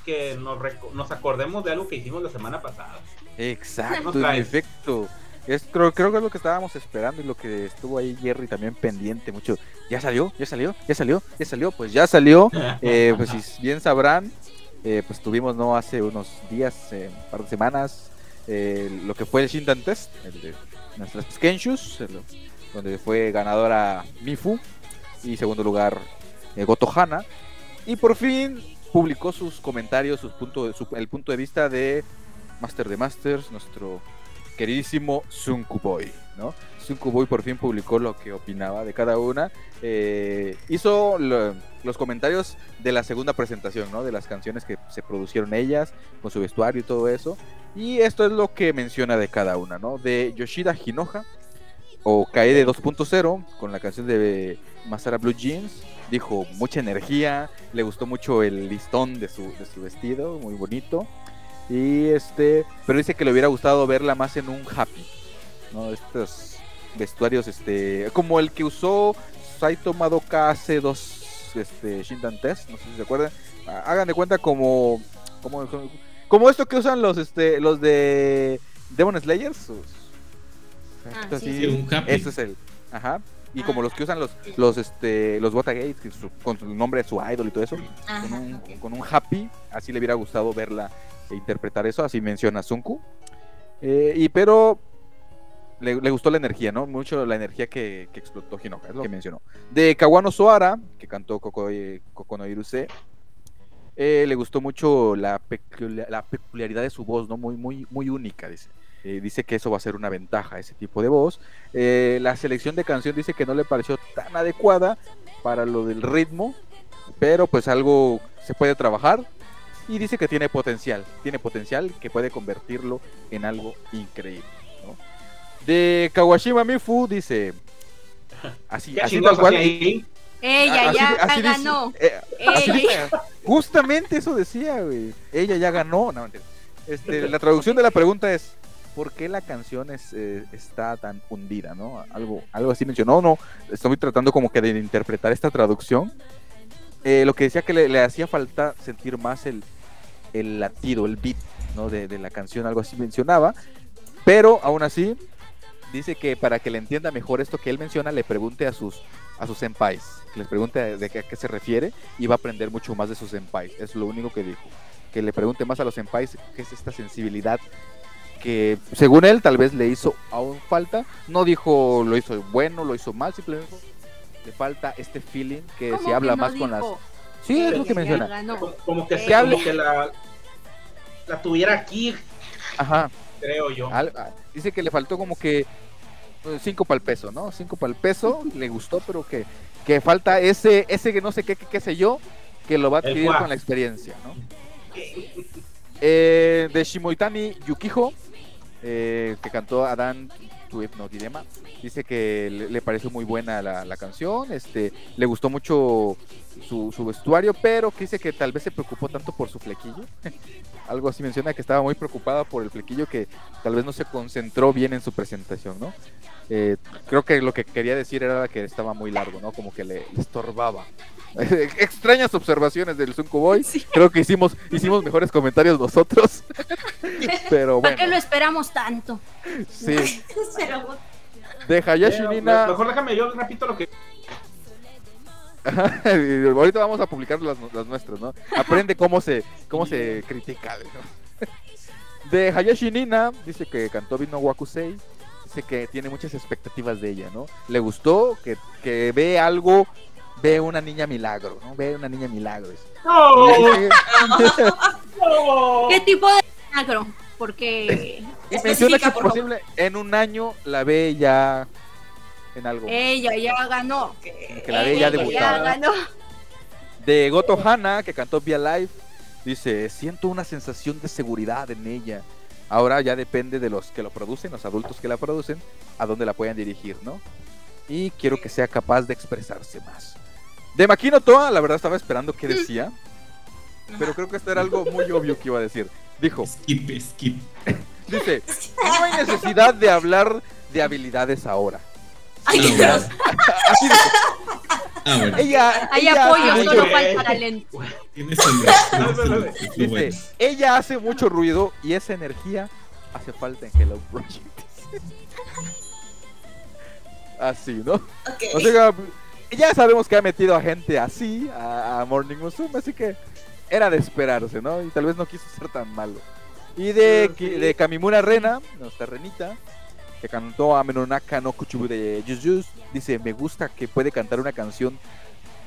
que nos, reco- nos acordemos de algo que hicimos la semana pasada. Exacto, efecto. Es, creo, creo que es lo que estábamos esperando y lo que estuvo ahí Jerry también pendiente mucho. ¿Ya salió? ¿Ya salió? ¿Ya salió? ¿Ya salió? Pues ya salió. [laughs] Eh, pues si bien sabrán, eh, pues tuvimos no hace unos días, eh, un par de semanas, eh, lo que fue el Shindan Test, el de nuestras Kenshus, el- donde fue ganadora Mifu y segundo lugar eh, Goto Hana. Y por fin publicó sus comentarios, sus punto, el punto de vista de Master de Masters, nuestro queridísimo Sunku Boy, ¿no? Sunku Boy por fin publicó lo que opinaba de cada una. eh, hizo lo- los comentarios de la segunda presentación, ¿no? De las canciones que se produjeron ellas, con su vestuario y todo eso. Y esto es lo que menciona de cada una, ¿no? De Yoshida Hinoja, o Kaede 2.0, con la canción de Masara Blue Jeans. Dijo mucha energía, le gustó mucho el listón de su, de su vestido, muy bonito. Y este, pero dice que le hubiera gustado verla más en un happy, ¿no? Estos vestuarios, este, como el que usó Saito Madoka hace dos, este, Shindan Test, no sé si se acuerdan. Hagan de cuenta como, como, como esto que usan los, este, los de Demon Slayers, Ah, así, sí, un happy. Ese es el. Ajá. Y como los que usan los los este los Bota Gates, que su- con el nombre de su idol y todo eso, Ajá, con un, con un happy, así le hubiera gustado verla e interpretar eso, así menciona Sunku. Eh, y pero le, le gustó la energía, ¿no? Mucho la energía que, que explotó Hinoka, es lo que mencionó. De Kawano Soara, que cantó Koko, eh, Koko no Iruse, eh, le gustó mucho la, peculia- la peculiaridad de su voz, ¿no? Muy, muy, muy única, dice. Eh, dice que eso va a ser una ventaja, ese tipo de voz. Eh, la selección de canción dice que no le pareció tan adecuada para lo del ritmo, pero pues algo se puede trabajar. Y dice que tiene potencial, tiene potencial que puede convertirlo en algo increíble. ¿no? De Kawashima Mifu dice, [laughs] así, ¿Qué así tal cual. ahí? Ella así- ya así dice, ganó. eh, así Ella. dice, justamente eso decía, güey. Ella ya ganó. No, este, la traducción de la pregunta es: ¿por qué la canción es, eh, está tan hundida? ¿no? Algo, algo así mencionó. No, estoy tratando como que de interpretar esta traducción. Eh, lo que decía que le, le hacía falta sentir más el, el latido, el beat ¿no? de, de la canción, algo así mencionaba. Pero aún así, dice que para que le entienda mejor esto que él menciona, le pregunte a sus, a sus senpais, que les pregunte de qué, a qué se refiere y va a aprender mucho más de sus senpais. Es lo único que dijo. Que le pregunte más a los senpais qué es esta sensibilidad que según él tal vez le hizo aún falta. No dijo lo hizo bueno, lo hizo mal, simplemente dijo, le falta este feeling que ¿Cómo se habla que no más con las... Sí, es lo que menciona. Como, como que, se- hable. como que la, la tuviera aquí, Ajá. creo yo. Al- ah, dice que le faltó como que 5 para el peso, ¿no? 5 para el peso, [laughs] le gustó, pero que, que falta ese, ese que no sé qué, qué, qué sé yo, que lo va a adquirir con la experiencia, ¿no? [laughs] Eh, de Shimoitani Yukiho, eh, que cantó Adán Tu no Dilema, dice que le, le pareció muy buena la, la canción, este, le gustó mucho su, su vestuario, pero que dice que tal vez se preocupó tanto por su flequillo. [laughs] Algo así menciona que estaba muy preocupada por el flequillo que tal vez no se concentró bien en su presentación, ¿no? Eh, creo que lo que quería decir era que estaba muy largo, ¿no? Como que le, le estorbaba. [laughs] Extrañas observaciones del Sunku Boy. Creo que hicimos, hicimos mejores comentarios nosotros. [laughs] Pero ¿Para qué bueno, lo esperamos tanto? sí. Pero, De Hayashi Eh, Nina. Mejor déjame, yo repito lo que. Y Ahorita vamos a publicar las, las nuestras, ¿no? Aprende cómo se, cómo se critica. ¿no? [laughs] De Hayashi Nina, dice que cantó Vino Wakusei. Dice que tiene muchas expectativas de ella, ¿no? Le gustó, que, que ve algo, ve una niña milagro, ¿no? Ve una niña milagro. [laughs] ¡No! ¿Qué tipo de milagro? Porque Y menciona que es posible en un año la ve ya en algo. ella ya ganó. Que la ve ya Ella debutada. ganó. De Goto Hana, que cantó Via Live, dice, siento una sensación de seguridad en ella. Ahora ya depende de los que lo producen, los adultos que la producen, a dónde la puedan dirigir, ¿no? Y quiero que sea capaz de expresarse más. De Makino Toa, la verdad estaba esperando qué decía, pero creo que esto era algo muy obvio que iba a decir. Dijo, Skip, skip. [laughs] dice, no hay necesidad de hablar de habilidades ahora. Ay, bueno. feroz. Así dijo, Ah, bueno. ella, Hay ella apoyo, solo mucho- falta talento. Tienes [laughs] Dice, bueno. ella hace mucho ruido y esa energía hace falta en Hello Project. [laughs] así, ¿no? Ok. O sea, ya sabemos que ha metido a gente así a, a Morning Musume, así que era de esperarse, ¿no? Y tal vez no quiso ser tan malo. Y de, de Kamimura Rena, nuestra renita, que cantó a Menonaka no Kuchubu de Jujus, dice, me gusta que puede cantar una canción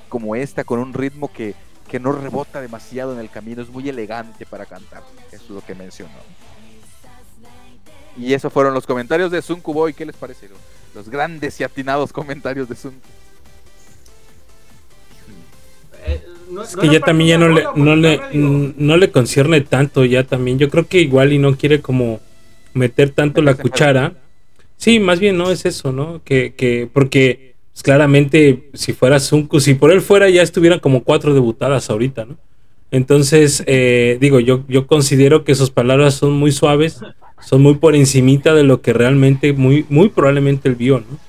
como esta, con un ritmo que, que no rebota demasiado en el camino, es muy elegante para cantar. Eso es lo que mencionó. Y esos fueron los comentarios de Sunku Boy. ¿Qué les parecieron? Los grandes y atinados comentarios de Sunku. Eh, no- Es que ya también ya no le, no le, no le concierne tanto ya también. Yo creo que igual y no quiere como meter tanto la cuchara. Sí, más bien no es eso, ¿no? Que, que porque pues, claramente si fuera Sunku, si por él fuera ya estuvieran como cuatro debutadas ahorita, ¿no? Entonces, eh, digo, yo, yo considero que sus palabras son muy suaves, son muy por encimita de lo que realmente, muy, muy probablemente él vio, ¿no?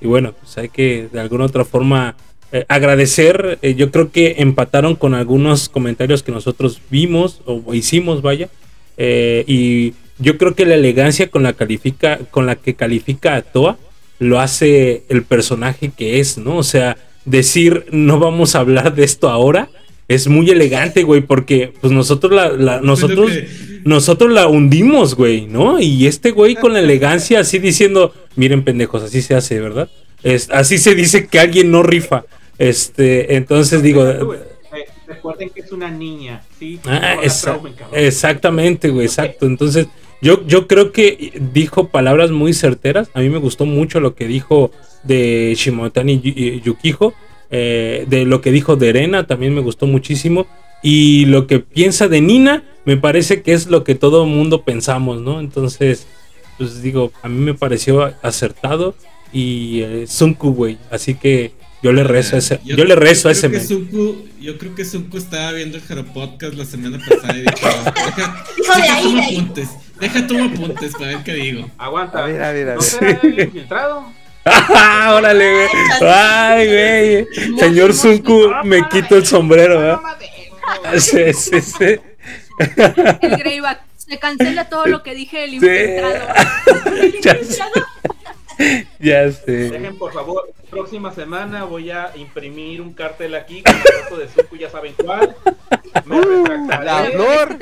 Y bueno, pues hay que de alguna otra forma eh, agradecer. eh, yo creo que empataron con algunos comentarios que nosotros vimos o hicimos, vaya. eh, y yo creo que la elegancia con la califica, con la que califica a Toa, lo hace el personaje que es, ¿no? O sea, decir no vamos a hablar de esto ahora es muy elegante, güey, porque pues nosotros la, la- nosotros, nosotros la hundimos, güey, ¿no? Y este güey con la elegancia así diciendo, miren pendejos, así se hace, ¿verdad? Es, así se dice que alguien no rifa. Este, entonces digo, recuerden que es una niña, ¿sí? Ah, traumen, exactamente, güey, exacto. Entonces, yo, yo creo que dijo palabras muy certeras. A mí me gustó mucho lo que dijo de Shimotani Yu- Yukijo. eh, de lo que dijo de Erena también me gustó muchísimo. Y lo que piensa de Nina, me parece que es lo que todo el mundo pensamos, ¿no? Entonces, pues digo, a mí me pareció acertado. Y eh, Sunku, güey. Así que yo le rezo a ese, yo, le rezo a ese que. Sunku- yo creo que Sunku estaba viendo el Jaro Podcast la semana pasada y dijo: Deja, [laughs] Hijo de deja ahí, deja tomo apuntes para ver qué digo. Aguanta. A ver, a ver, a ¿No ver. será el infiltrado? ¡Ah, [laughs] órale, güey! ¡Ay, güey! Señor Sunku, me quito el sombrero, ¿verdad? [laughs] Sí, sí, sí. El Greyback. Se cancela todo lo que dije del infiltrado. [laughs] Ya sé. Ya sé. Dejen, por favor, próxima semana voy a imprimir un cartel aquí con la foto de Zuko, ya saben cuál. Me retractaré. La flor.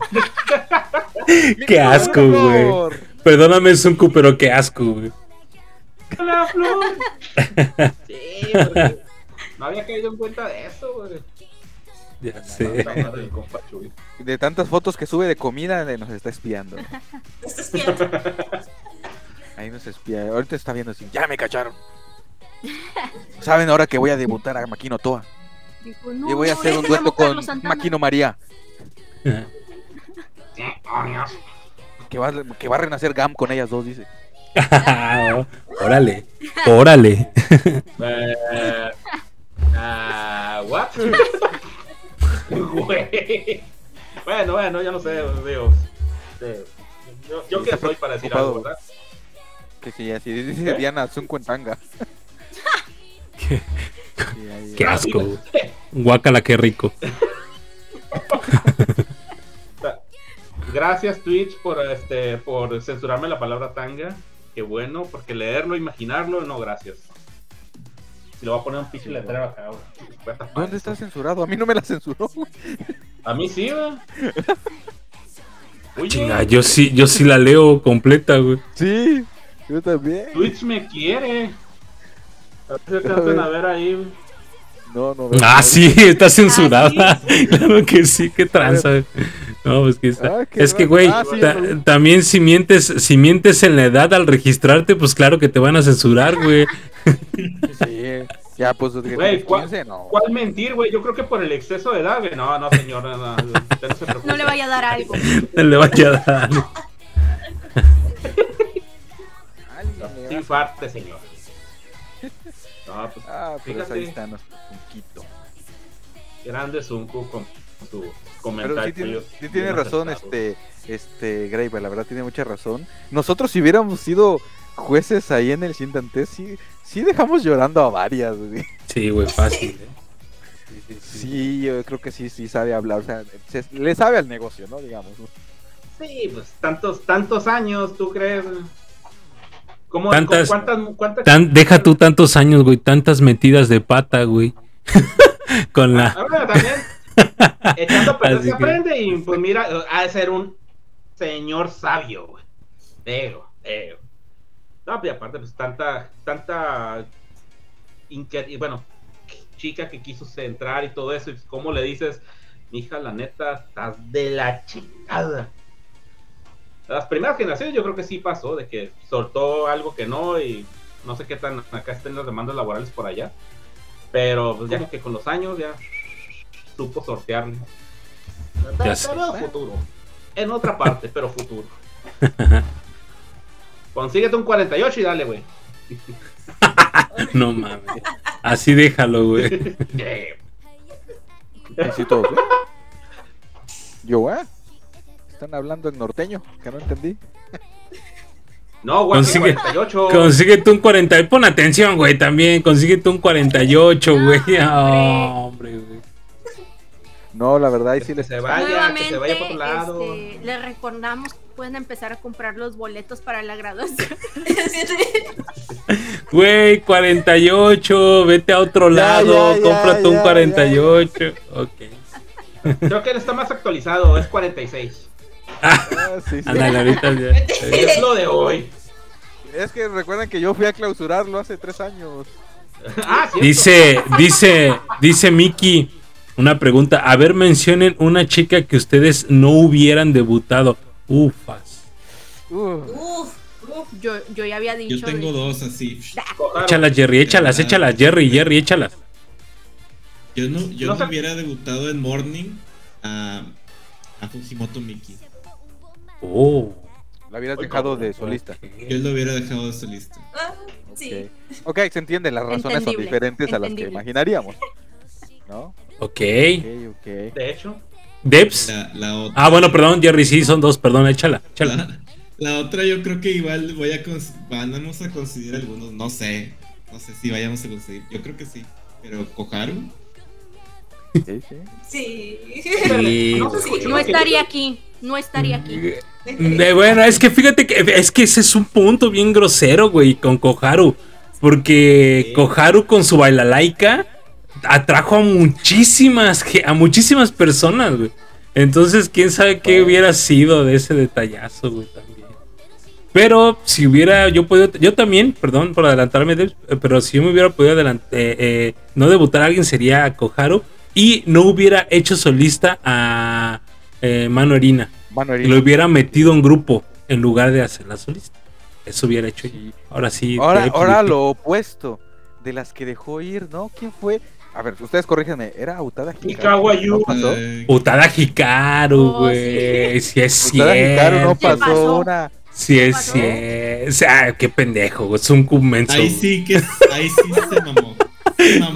[laughs] Qué asco, güey. Perdóname, Sunku, pero qué asco, güey. La flor. [laughs] Sí, porque no había caído en cuenta de eso, güey. Ya sé. De tantas fotos que sube de comida, nos [laughs] está espiando. Ahí nos espía. Ahorita está viendo así. Ya me cacharon. Saben ahora que voy a debutar a Maquino Toa. Dijo, no, Y voy a hacer un dueto con. Maquino María. Que va, que va a renacer Gam con ellas dos, dice. [laughs] órale, órale. [laughs] Ah, what? Güey. Bueno, bueno, ya no sé, digo. este, Yo, yo qué soy para decir algo. ¿verdad? Que sí, así dice ¿Eh? Diana Zunco en tanga. Qué, asco, güey. Guácala, qué rico. [laughs] Gracias Twitch por este por censurarme la palabra tanga. Qué bueno, porque leerlo, imaginarlo, no, gracias. Y le voy a poner un pinche letrero acá, güey. ¿Dónde está censurado? A mí no me la censuró. güey. A mí sí, güey. Chinga, yo sí, yo sí la leo completa, güey. Sí, yo también. Twitch me quiere. A ver si alcanzan a ver ahí. güey. No, no. Ah, sí, está censurada. [laughs] claro que sí, qué tranza. No, pues que está- Ah, es que, güey, Ah, sí, ta- güey. también si mientes, si mientes en la edad al registrarte, pues claro que te van a censurar, güey. Sí, ya pues. Güey, ¿cuál, 15, no. cuál mentir, güey? Yo creo que por el exceso de edad, güey. No, no, señor, no, no, no se preocupe. No le vaya a dar algo. No le vaya a dar. Va- infarte, señor. [laughs] No, pues, Ah, pero fíjate. ahí está Zunquito. grande Zunku con su Pero comentario. sí tiene, sí tiene razón, este, este, Graver, la verdad tiene mucha razón. Nosotros si hubiéramos sido jueces ahí en el Shindantes, sí, sí dejamos llorando a varias, güey. Sí, güey, fácil. ¿eh? Sí, sí, sí. Sí, yo creo que sí, sí sabe hablar, o sea, se- le sabe al negocio, ¿no? Digamos. ¿no? Sí, pues tantos, tantos años, ¿tú crees? ¿Cómo, Tantas- ¿Cuántas, cuántas Tan- deja tú tantos años, güey, tantas metidas de pata, güey. [laughs] Con la. Ahora también, [laughs] echando que- aprende y pues mira, ha de ser un señor sabio, güey. Digo, digo. No, y aparte, pues tanta, tanta, bueno, chica que quiso centrar y todo eso, y cómo le dices, hija, la neta, estás de la chingada. Las primeras generaciones yo creo que sí pasó, de que soltó algo que no y no sé qué tan acá estén las demandas laborales por allá. Pero pues ya que con los años ya supo sortearle. Ya Te- sé. te veo futuro. En otra parte, pero futuro. [laughs] Consíguete un 48 y dale, güey. [laughs] No mames. Así déjalo, güey. Todos, ¿eh? Yo, ¿eh? Están hablando en norteño, que no entendí. No, güey, Consigue- 48. Consíguete un 40. y Pon atención, güey, también. Consíguete un 48, güey. Ah, Ah, hombre, güey. No, la verdad, ahí sí Que les... se vaya, que se vaya por otro lado. este, les recordamos que pueden empezar a comprar los boletos para la graduación. [laughs] [laughs] Güey, 48, vete a otro Ya, lado, ya, ya, cómprate un ya, 48. Ok. Creo que él está más actualizado, es 46. Ah, Ah, sí, sí. ándale, ahorita ya. Es lo de hoy. Es que recuerdan que yo fui a clausurarlo hace tres años. Ah. Dice, dice, dice Miki, una pregunta. A ver, mencionen una chica que ustedes no hubieran debutado. Ufas. Uf, Uf, uf. Yo, yo ya había dicho. Yo tengo de- dos así. Échalas, Jerry, échalas, échalas, Jerry, Jerry, échalas. Yo no, yo No hubiera debutado en Morning a, a Fujimoto Miki. Oh. la hubieras dejado de solista. Yo lo hubiera dejado de solista. Ah, sí. Ok, Ok, se entiende, las razones son Entendible, diferentes a las que imaginaríamos. ¿No? Ok. Ok, ok. De hecho, Debs. La, la otra. Ah, bueno, perdón, Jerry, sí, son dos, perdón, échala, échala. La, la otra yo creo que igual voy a vamos a conseguir algunos, no sé, no sé si vayamos a conseguir, yo creo que sí, pero Koharu, Sí, sí. Sí. Sí, No estaría aquí. No estaría aquí. Eh, bueno, es que fíjate que es que ese es un punto bien grosero, güey, con Koharu. Porque Sí. Koharu con su bailalaika atrajo a muchísimas, a muchísimas personas, güey. Entonces, quién sabe qué hubiera sido de ese detallazo, güey, también. Pero si hubiera yo podido, yo también, perdón por adelantarme, pero si yo me hubiera podido adelant- eh, eh, no debutar a alguien sería Koharu y no hubiera hecho solista a eh, Mano Erina Mano y lo hubiera metido en grupo en lugar de hacer la solista. Eso hubiera hecho. Sí. Ahora sí. Ahora, ahora lo opuesto de las que dejó ir, ¿no? ¿Quién fue? A ver, ustedes corríjanme, ¿era Utada Hikaru? ¿No pasó? Eh, Utada Hikaru, Oh, güey. Si es Utada Hikaru no cierto. ¿Qué pasó pasó? una... Si es pasó? cierto. O sea, qué pendejo, güey, es un cumenso. ahí sí que ahí sí se mamó.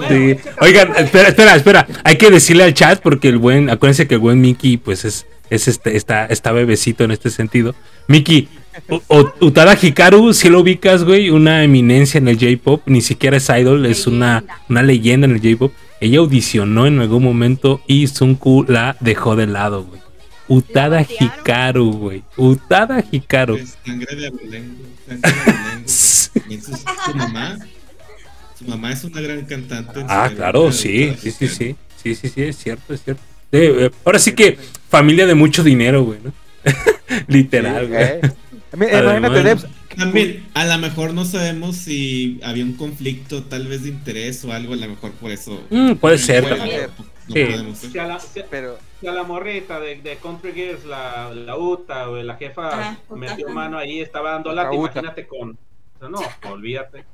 Sí. Oigan, espera, espera, espera. Hay que decirle al chat porque el buen, acuérdense que el buen Mickey, pues es, es este, está, está bebecito en este sentido. Mickey, Utada Hikaru, si lo ubicas, güey, una eminencia en el J-pop, ni siquiera es idol, es una, Leyenda. una leyenda en el J-pop. Ella audicionó en algún momento y Sunku la dejó de lado, güey. Utada? Hikaru, güey. Utada Hikaru. Sangre de abolengo, sangre de abolengo. Y entonces, su mamá, su mamá es una gran cantante. Ah, claro, sí, sí, sí, sí, sí, sí, sí, es cierto, es cierto. Eh, eh, ahora sí que familia de mucho dinero, güey, ¿no? [laughs] Literal, Sí, güey. ¿eh? Imagínate, Debs, También, a lo mejor no sabemos si había un conflicto tal vez de interés o algo, a lo mejor por eso. Mm, puede ser Fuera, también. No, no Sí. podemos Si ser. a la, si a- pero si a la morrita de, de Country Girls, la, la UTA, o la jefa, Uta. metió mano ahí, estaba dando La lata, imagínate con. o sea, No, olvídate.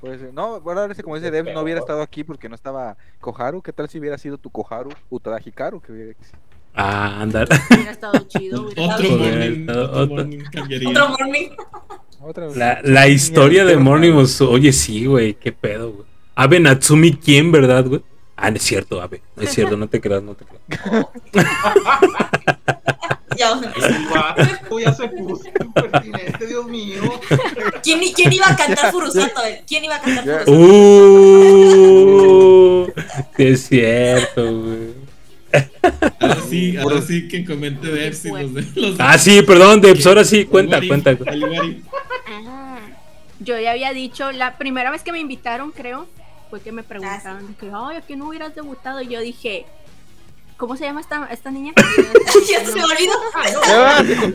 Pues eh, no, bueno, ahora sí, como dice Debs, no hubiera estado aquí porque no estaba Koharu. ¿Qué tal si hubiera sido tu Koharu, Utada Hikaru? Que hubiera? Ah, andar. [laughs] Hubiera estado chido. hubiera Otro estado morning, otro- otro otro. morning cambiaría. Otro morning. Otra. La, la historia de Morning Musume. Oye, sí, güey, qué pedo, güey. Abe Natsumi, ¿quién, verdad, güey? Ah, no es cierto, Abe. No es cierto, no te creas, no te creas. [laughs] Ya ya se puso impertinente, Dios mío. ¿Quién, quién iba a cantar Furusato? ¿Quién iba a cantar. Furusato? Uh, es cierto, güey. Ahora sí, [laughs] ahora sí que comente Debs y fue? los de los Ah, sí, perdón, Debs, ahora sí, cuenta, cuenta. Ah, yo ya había dicho, la primera vez que me invitaron, creo, fue que me preguntaron de que, ay, ¿a qué no hubieras debutado? Y yo dije, ¿cómo se llama esta, esta niña? [laughs] ya se me olvidó.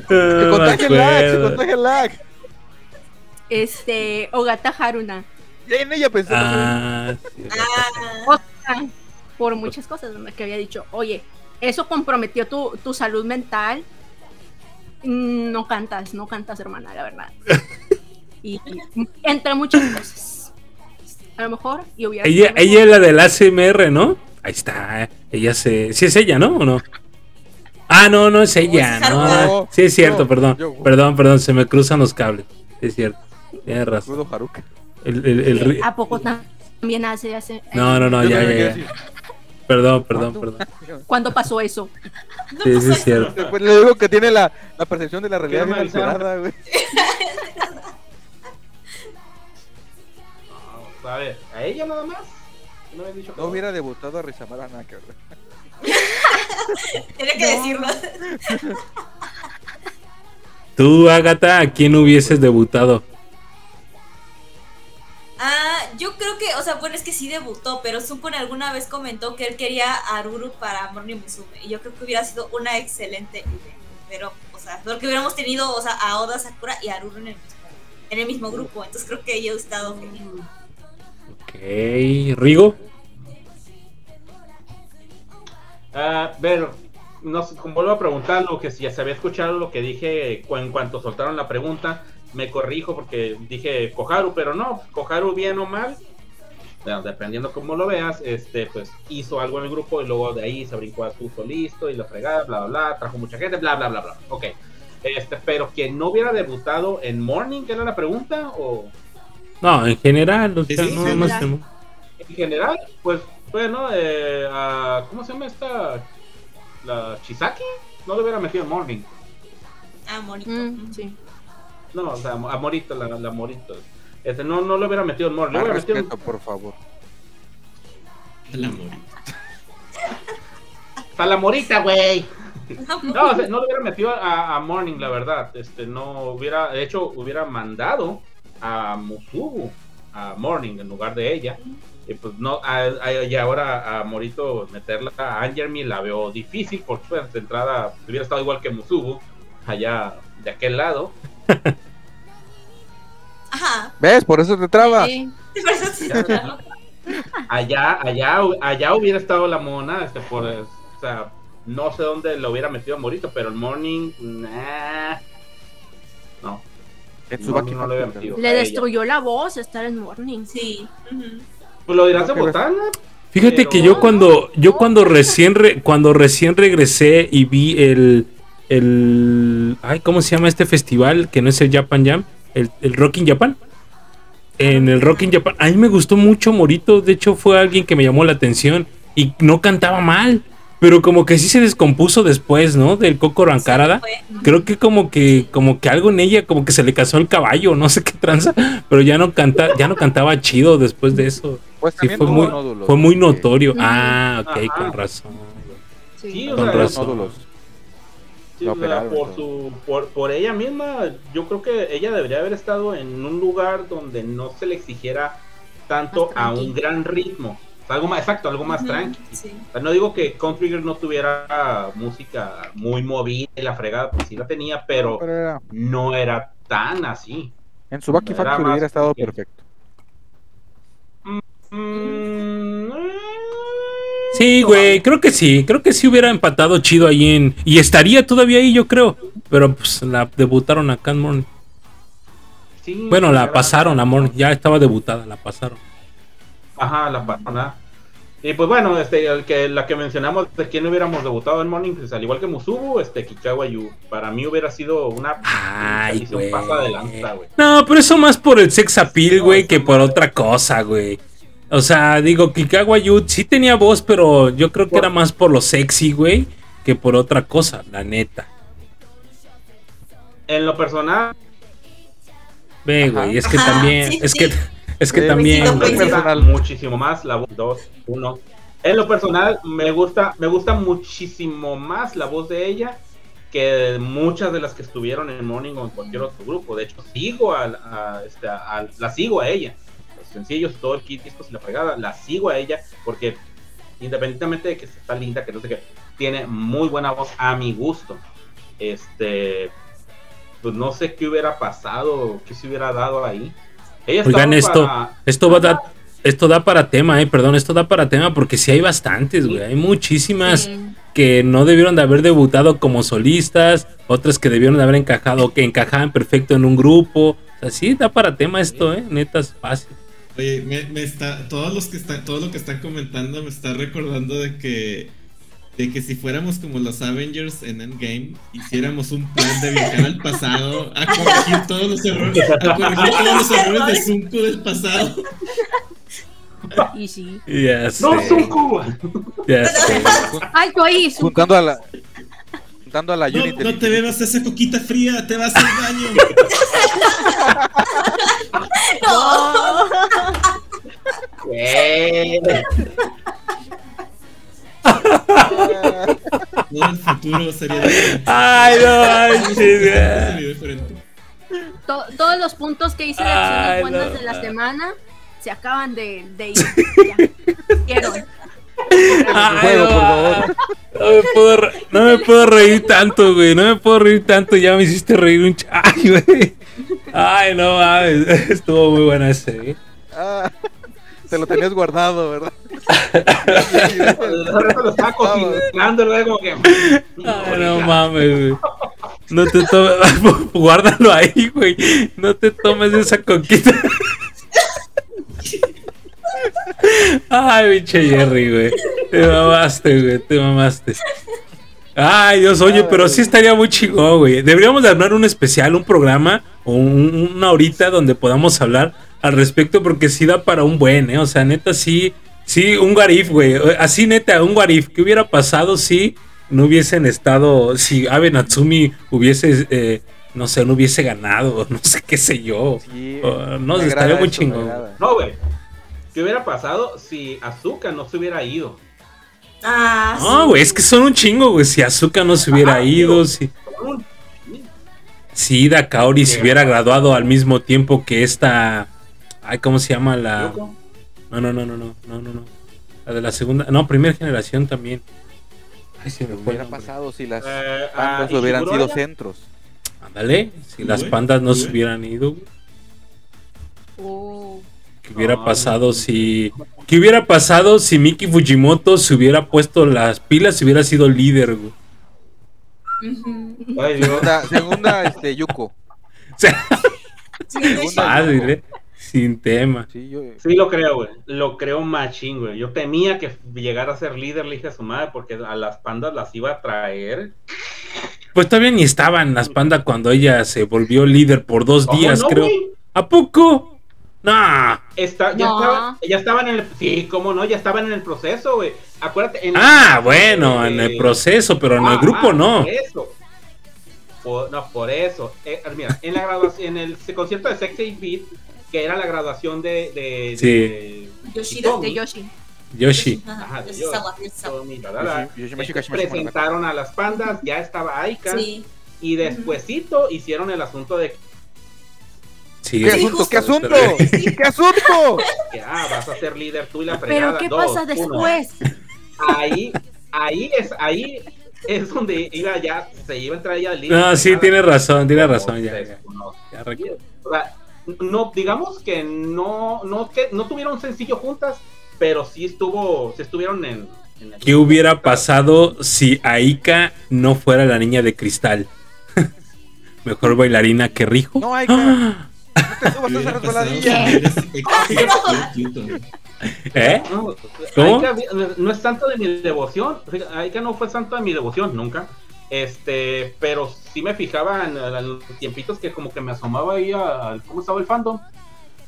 Se me contagia el lag, se acuerdo. contagia el lag. Este, Ogata Haruna. Ya en ella pensé. Ah, sí. Ah, Ah, por muchas cosas ¿no? que había dicho, oye, eso comprometió tu, tu salud mental. Mm, No cantas, no cantas, hermana, la verdad. Y, [laughs] y entre muchas cosas. A lo mejor, y hubiera Ella, sido ella es la del ACMR, ¿no? Ahí está. Ella se. ¿Sí es ella, no? ¿O no? Ah, no, no es ella, no. Haruka. Sí es cierto, perdón. Perdón, perdón, se me cruzan los cables. Sí es cierto. Tienes razón. El, el- el ¿A poco tam- también hace, hace No, no, no, ya, ya, ya. Perdón, perdón, ¿Cuándo? perdón. [laughs] ¿Cuándo pasó eso? Sí, sí es cierto. Después [laughs] le digo que tiene la, la percepción de la realidad bien alterada, güey. [laughs] A ver, ¿a ella nada más? ¿No habían dicho que No hubiera debutado a Rizamara Naka. [laughs] Tenía que decirlo. [laughs] Tú, Agatha, ¿a quién hubieses debutado? Ah, yo creo que, o sea, bueno, es que sí debutó, pero Supone alguna vez comentó que él quería a Aruru para Morning Musume. Y yo creo que hubiera sido una excelente idea. Pero, o sea, porque hubiéramos tenido, o sea, a Oda Sakura y a Aruru en el mismo, en el mismo grupo. Entonces creo que ella ha estado genial. Ok, Rigo. Ah, ver, no sé, como vuelvo a preguntar lo que si ya se había escuchado lo que dije en cuanto soltaron la pregunta, me corrijo porque dije Koharu, pero no, Koharu bien o mal, bueno, dependiendo cómo lo veas, este, pues hizo algo en el grupo y luego de ahí se brincó a su solista y la fregada, bla, bla, bla, trajo mucha gente, bla, bla, bla, bla. Ok. Este, pero que no hubiera debutado en Morning, ¿qué era la pregunta? O No, en general, o Sí, sea, sí, no, en no general. sé. en general, pues, bueno, eh, a- ¿cómo se llama esta? La Chisaki, no lo hubiera metido en Morning. Ah, bonito. Mm, sí. No, o sea, a Morito, la, la Morito. Este, no, no lo hubiera metido en Morning. Metido por favor. El amor. [laughs] a la Morita, güey. No, o sea, no lo hubiera metido a, a Morning, la verdad. Este, no hubiera, de hecho, hubiera mandado a Musubu a Morning en lugar de ella. Y pues no, a- a- y ahora a Morito meterla a Angermi la veo difícil porque pues, de entrada hubiera estado igual que Musubu allá de aquel lado. [laughs] Ajá. ¿Ves? Por eso te trabas. Sí. Por eso allá, allá, allá hubiera estado la mona, este, por, o sea, no sé dónde lo hubiera metido a Morito, pero el Morning, nah, no, No, no. Le ella. destruyó la voz estar en Morning. Sí. Pues lo dirás de botana. Fíjate Pero- que yo cuando yo cuando recién re- cuando recién regresé y vi el el ay cómo se llama este festival que no es el Japan Jam el, el Rock in Japan en el Rock in Japan a mí me gustó mucho Morito de hecho fue alguien que me llamó la atención y no cantaba mal pero como que sí se descompuso después no del Coco Rancarada creo que como que como que algo en ella como que se le casó el caballo no sé qué tranza pero ya no canta ya no cantaba chido después de eso Pues Sí, fue muy, nódulos, fue muy notorio. Ah, ok, Ajá. con razón. Sí. O Con sea, razón. nódulos. sí, Lo o sea, operaron, por, su, por, por ella misma, yo creo que ella debería haber estado en un lugar donde no se le exigiera tanto a un gran ritmo. Algo más, exacto, algo más Ujú, tranqui. Sí. O sea, No digo que Country Girl no tuviera música muy movida y la fregada, pues sí la tenía, pero Pero era- no era tan así. en Tsubaki Era Factory más hubiera estado perfecto. Mm, Sí, güey, creo que sí. Creo que sí hubiera empatado chido ahí en. Y estaría todavía ahí, yo creo. Pero pues la debutaron acá en Morning. sí, Bueno, la era- pasaron a Morning. Ya estaba debutada, la pasaron. Ajá, la pasaron. Y pues bueno, este, el que, la que mencionamos de quién hubiéramos debutado en Morning, pues al igual que Musubu, este, Kikawa Yu. Para mí hubiera sido una Ay, un güey. paso adelante, güey. No, pero eso más por el sex appeal, güey, que por otra cosa, güey. O sea, digo, Kikawa Yu sí tenía voz, pero yo creo que era más por lo sexy, güey, que por otra cosa, la neta. En lo personal, Ve, güey, es que también, sí, es sí. que, es que también, personal. muchísimo más la voz 2, 1. En lo personal, me gusta, me gusta muchísimo más la voz de ella que muchas de las que estuvieron en Morning o en cualquier otro grupo. De hecho, sigo a, a- este, a- la sigo a ella. Los sencillos, todo el kit, discos y la fregada, la sigo a ella porque independientemente de que está linda, que no sé qué, tiene muy buena voz a mi gusto. Este, pues no sé qué hubiera pasado, qué se hubiera dado ahí. Oigan esto, para- esto va a dar, esto da para tema, eh, perdón, esto da para tema porque sí hay bastantes, güey, hay muchísimas Sí. que no debieron de haber debutado como solistas, otras que debieron de haber encajado, que encajaban perfecto en un grupo, o sea, sí da para tema esto, eh, neta es fácil. Oye, me, me está, todos los que están, todo lo que están comentando me está recordando de que, de que si fuéramos como los Avengers en Endgame, hiciéramos un plan de viajar al pasado a corregir todos los errores, a corregir todos los errores de Sunko del pasado. Y sí. Ya No, Sunku. ya sé. Alto ahí, Juntando a la. Juntando a la No, Unity. no te bebas esa coquita fría, te va a hacer daño. [laughs] No. Güey. Todo el futuro sería diferente. Ay, no manches, Sería diferente. To- todos los puntos que hice de Ay, acciones buenas no. de la semana se acaban de, de ir. [laughs] Hicieron. Ay, no, por favor. No me, puedo no me puedo reír tanto, güey. No me puedo reír tanto. Ya me hiciste reír un ch... [laughs] Ay, güey. Ay, no mames. [laughs] Estuvo muy buena ese, güey. Te lo tenías guardado, ¿verdad? [laughs] Ay, no mames, güey. No te tomes. [laughs] Guárdalo ahí, güey. No te tomes esa coquita. Ay, pinche Jerry, güey. Te mamaste, güey. Te mamaste. Ay, Dios, oye, pero sí estaría muy chingón, güey. Deberíamos de armar un especial, un programa o un- una horita donde podamos hablar al respecto porque sí da para un buen, ¿eh? O sea, neta, sí, sí, un garif, güey. Así, neta, un garif. ¿Qué hubiera pasado si no hubiesen estado, si Abe Natsumi hubiese, eh, no sé, no hubiese ganado, [laughs] no sé qué sé yo. Sí, no, me estaría muy chingón. No, güey. ¿Qué hubiera pasado si Azuka no se hubiera ido? Ah, No, sí. güey, es que son un chingo, güey. Si Azuka no se hubiera Ajá, ido, si... Si Ida Kaori se hubiera graduado al mismo tiempo que esta. Ay, ¿cómo se llama la.? No, no, no, no, no, no, no, no. La de la segunda. No, primera generación también. Ay, se me ¿Qué fue. el hubiera pasado si las Eh, bandas ah, hubieran sido ya. centros? Ándale, si las Güey, pandas no se hubieran ido. güey. Oh. ¿Qué hubiera No, pasado no. si. ¿Qué hubiera pasado si Miki Fujimoto se hubiera puesto las pilas y hubiera sido líder, güey? Ay. Segunda, segunda este, Yuko. [laughs] Sea, Segunda fácil, Yuko. ¿eh? Sin tema. Sí, yo, Sí lo creo, güey. Lo creo machín, güey. Yo temía que llegara a ser líder, le dije a su madre, porque a las pandas las iba a traer. Pues todavía ni estaban las pandas cuando ella se volvió líder por dos ¿Cómo días, no, creo. güey? ¿A poco? Nah. Está, ya, No. estaban, ya estaban en el. Sí, cómo no, ya estaban en el proceso, güey. Acuérdate. En Ah, bueno, en el proceso, pero en el ah, grupo ah, no. Por eso. Por- no, por eso. Eh, mira, en la graduación, en el concierto de Sexy Beat, que era la graduación de. de, Sí. de- Yoshida. Tommy, De Yoshi. Yoshi. Ajá, de. Yoshi- Kashimashi presentaron a las pandas, ya estaba Aika. Sí. Y despuesito hicieron el asunto de Sí, ¿Qué Sí, asunto? ¿Qué asunto? [laughs] ¿Qué asunto? que ah, vas a ser líder tú y la fregada. Pero ¿qué Dos, pasa uno. después? Ahí, ahí es, ahí es donde iba ya, se iba a entrar ya el líder. No, sí, tiene razón, tiene razón. Ya, ya, ya no, digamos que no, no, que no tuvieron sencillo juntas, pero sí estuvo, sí estuvieron en. en el- ¿Qué hubiera pasado si Aika no fuera la niña de cristal? [laughs] Mejor bailarina que Rijo. No, Aika. Ah, [gasps] No. [laughs] ¿Eh? No, ¿Cómo? Aika no es tanto de mi devoción. Aika no fue santo de mi devoción nunca. Este, pero sí me fijaba en, en los tiempitos que como que me asomaba ahí a, a cómo estaba el fandom.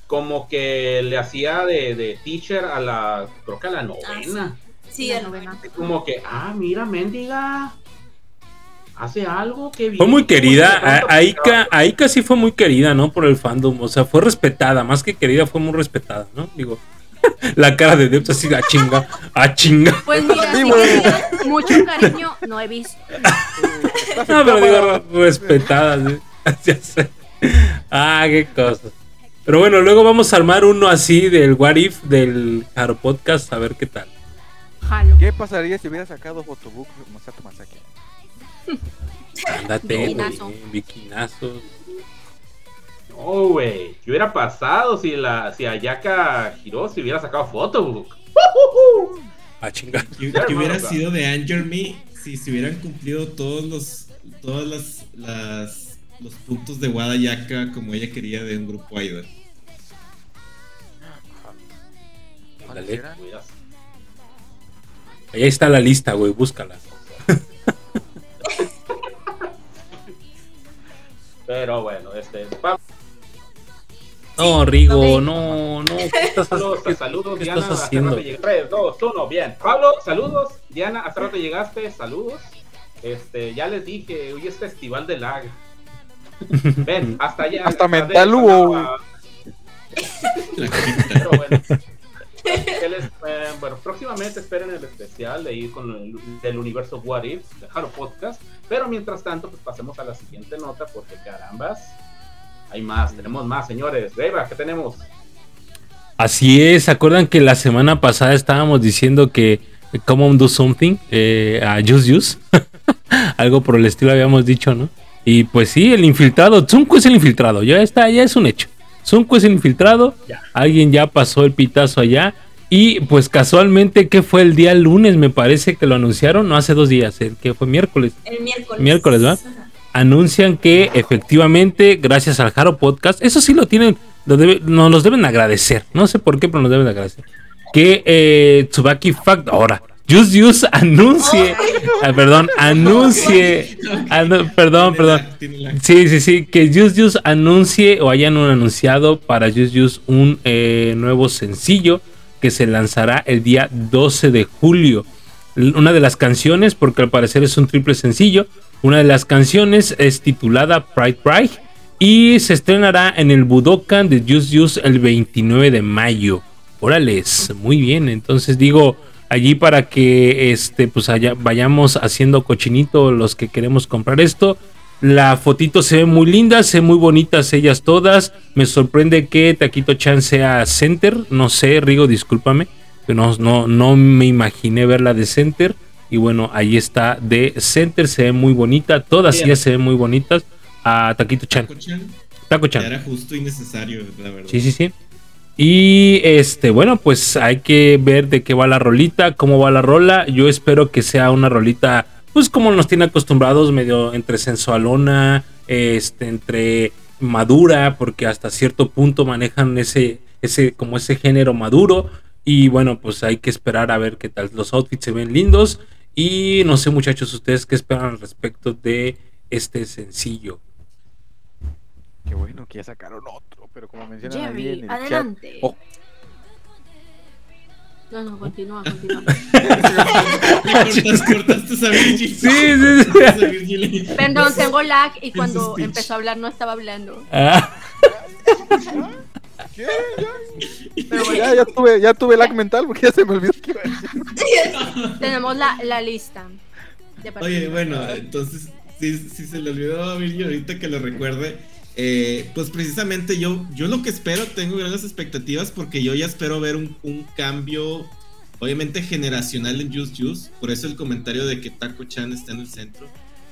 Como que le hacía de, de teacher a la, creo que a la novena. Sí, La el novena. Como que, ah, mira, mendiga. Hace algo que Fue muy querida. A, A- Aika, Aika sí fue muy querida, ¿no? Por el fandom. O sea, fue respetada. Más que querida, fue muy respetada, ¿no? Digo, [laughs] la cara de Debs así, a chinga, a chinga. Pues mira, si mucho cariño, no he visto. [laughs] No, pero digo, respetada. ¿sí? [laughs] Ya sé. Ah, qué cosa. Pero bueno, luego vamos a armar uno así del What If del Haro Podcast, a ver qué tal. Jalo. ¿Qué pasaría si hubiera sacado Fotobook Masato Masaki? Ándate, güey. No, güey. ¿Qué hubiera pasado si la si Ayaka Hiroshi hubiera sacado fotobook? A chinga. ¿Qué, qué hubiera sido de Anger Me si se hubieran cumplido todos los todas las, las los puntos de Wada Yaka como ella quería de un grupo idol? Hubieras- Ahí está la lista, güey, búscala. [laughs] Pero bueno, este. No, Rigo, no, no. ¿Qué [laughs] estás, saludos, qué- saludos, qué Diana. estás haciendo? rato llegué- 3, 2, 1, bien. Pablo, saludos. Diana, hace rato llegaste, saludos. Este, ya les dije, hoy es festival de lag. [laughs] Ven, hasta allá. Hasta mental hubo. [laughs] Pero bueno. El es- eh, bueno, próximamente esperen el especial de ir con el del universo What If de Haro Podcast. Pero mientras tanto, pues pasemos a la siguiente nota porque carambas. Hay más, tenemos más, señores. Deva, ¿qué tenemos? Así es, ¿se acuerdan que la semana pasada estábamos diciendo que Common Do Something eh, a Juice Juice? [laughs] Algo por el estilo habíamos dicho, ¿no? Y pues sí, el infiltrado, Zunko es el infiltrado, ya está, ya es un hecho. Zunko es el infiltrado, Ya. alguien ya pasó el pitazo allá. Y pues casualmente, que fue el día lunes? Me parece que lo anunciaron, no hace dos días, el que fue miércoles. El miércoles. Miércoles, ¿verdad? Ajá. Anuncian que efectivamente, gracias al Jaro Podcast, eso sí lo tienen, lo debe- nos los deben agradecer. No sé por qué, pero nos deben agradecer. Que eh, Tsubaki Fact, ahora, Just Use anuncie, ah, perdón, anuncie, [laughs] anu- perdón, perdón. Sí, sí, sí, que Just Use anuncie o hayan un anunciado para Just Use un eh, nuevo sencillo que se lanzará el día 12 de julio. Una de las canciones, porque al parecer es un triple sencillo, una de las canciones es titulada Pride Pride y se estrenará en el Budokan de Just Use el 29 de mayo. Órales, muy bien, entonces digo, allí para que este pues vayamos haciendo cochinito los que queremos comprar esto. La fotito se ve muy linda, se ven muy bonitas ellas todas. Me sorprende que Taquito Chan sea center. No sé, Rigo, discúlpame. No, no, no me imaginé verla de center. Y bueno, ahí está de center, se ve muy bonita. Todas ellas se ven muy bonitas. A Taquito Chan. Taco Chan. Era justo y necesario, la verdad. Sí, sí, sí. Y este, bueno, pues hay que ver de qué va la rolita, cómo va la rola. Yo espero que sea una rolita, pues como nos tiene acostumbrados, medio entre sensualona, este, entre madura, porque hasta cierto punto manejan ese, ese, como ese género maduro. Y bueno, pues hay que esperar a ver qué tal. Los outfits se ven lindos. Y no sé, muchachos, ustedes qué esperan al respecto de este sencillo. Qué bueno que ya sacaron otro, pero como mencionan ahí Jerry, en el chat. adelante. Oh. No, no, continúa, [laughs] continúa. [laughs] cortas, cortaste esa Virgil. Sí, sí, sí. A Virgil. [laughs] Perdón, tengo lag y cuando empezó a hablar no estaba hablando. Ah. ¿Qué? Pero [laughs] bueno, Ya, ya tuve, ya tuve lag mental porque ya se me olvidó que iba a decir. [laughs] tenemos la, la lista. de Oye, bueno, entonces, si, si se le olvidó a Virgil ahorita que lo recuerde, eh, pues precisamente yo, yo lo que espero, tengo grandes expectativas porque yo ya espero ver un, un cambio, obviamente generacional en Juice Juice, por eso el comentario de que Taco Chan está en el centro.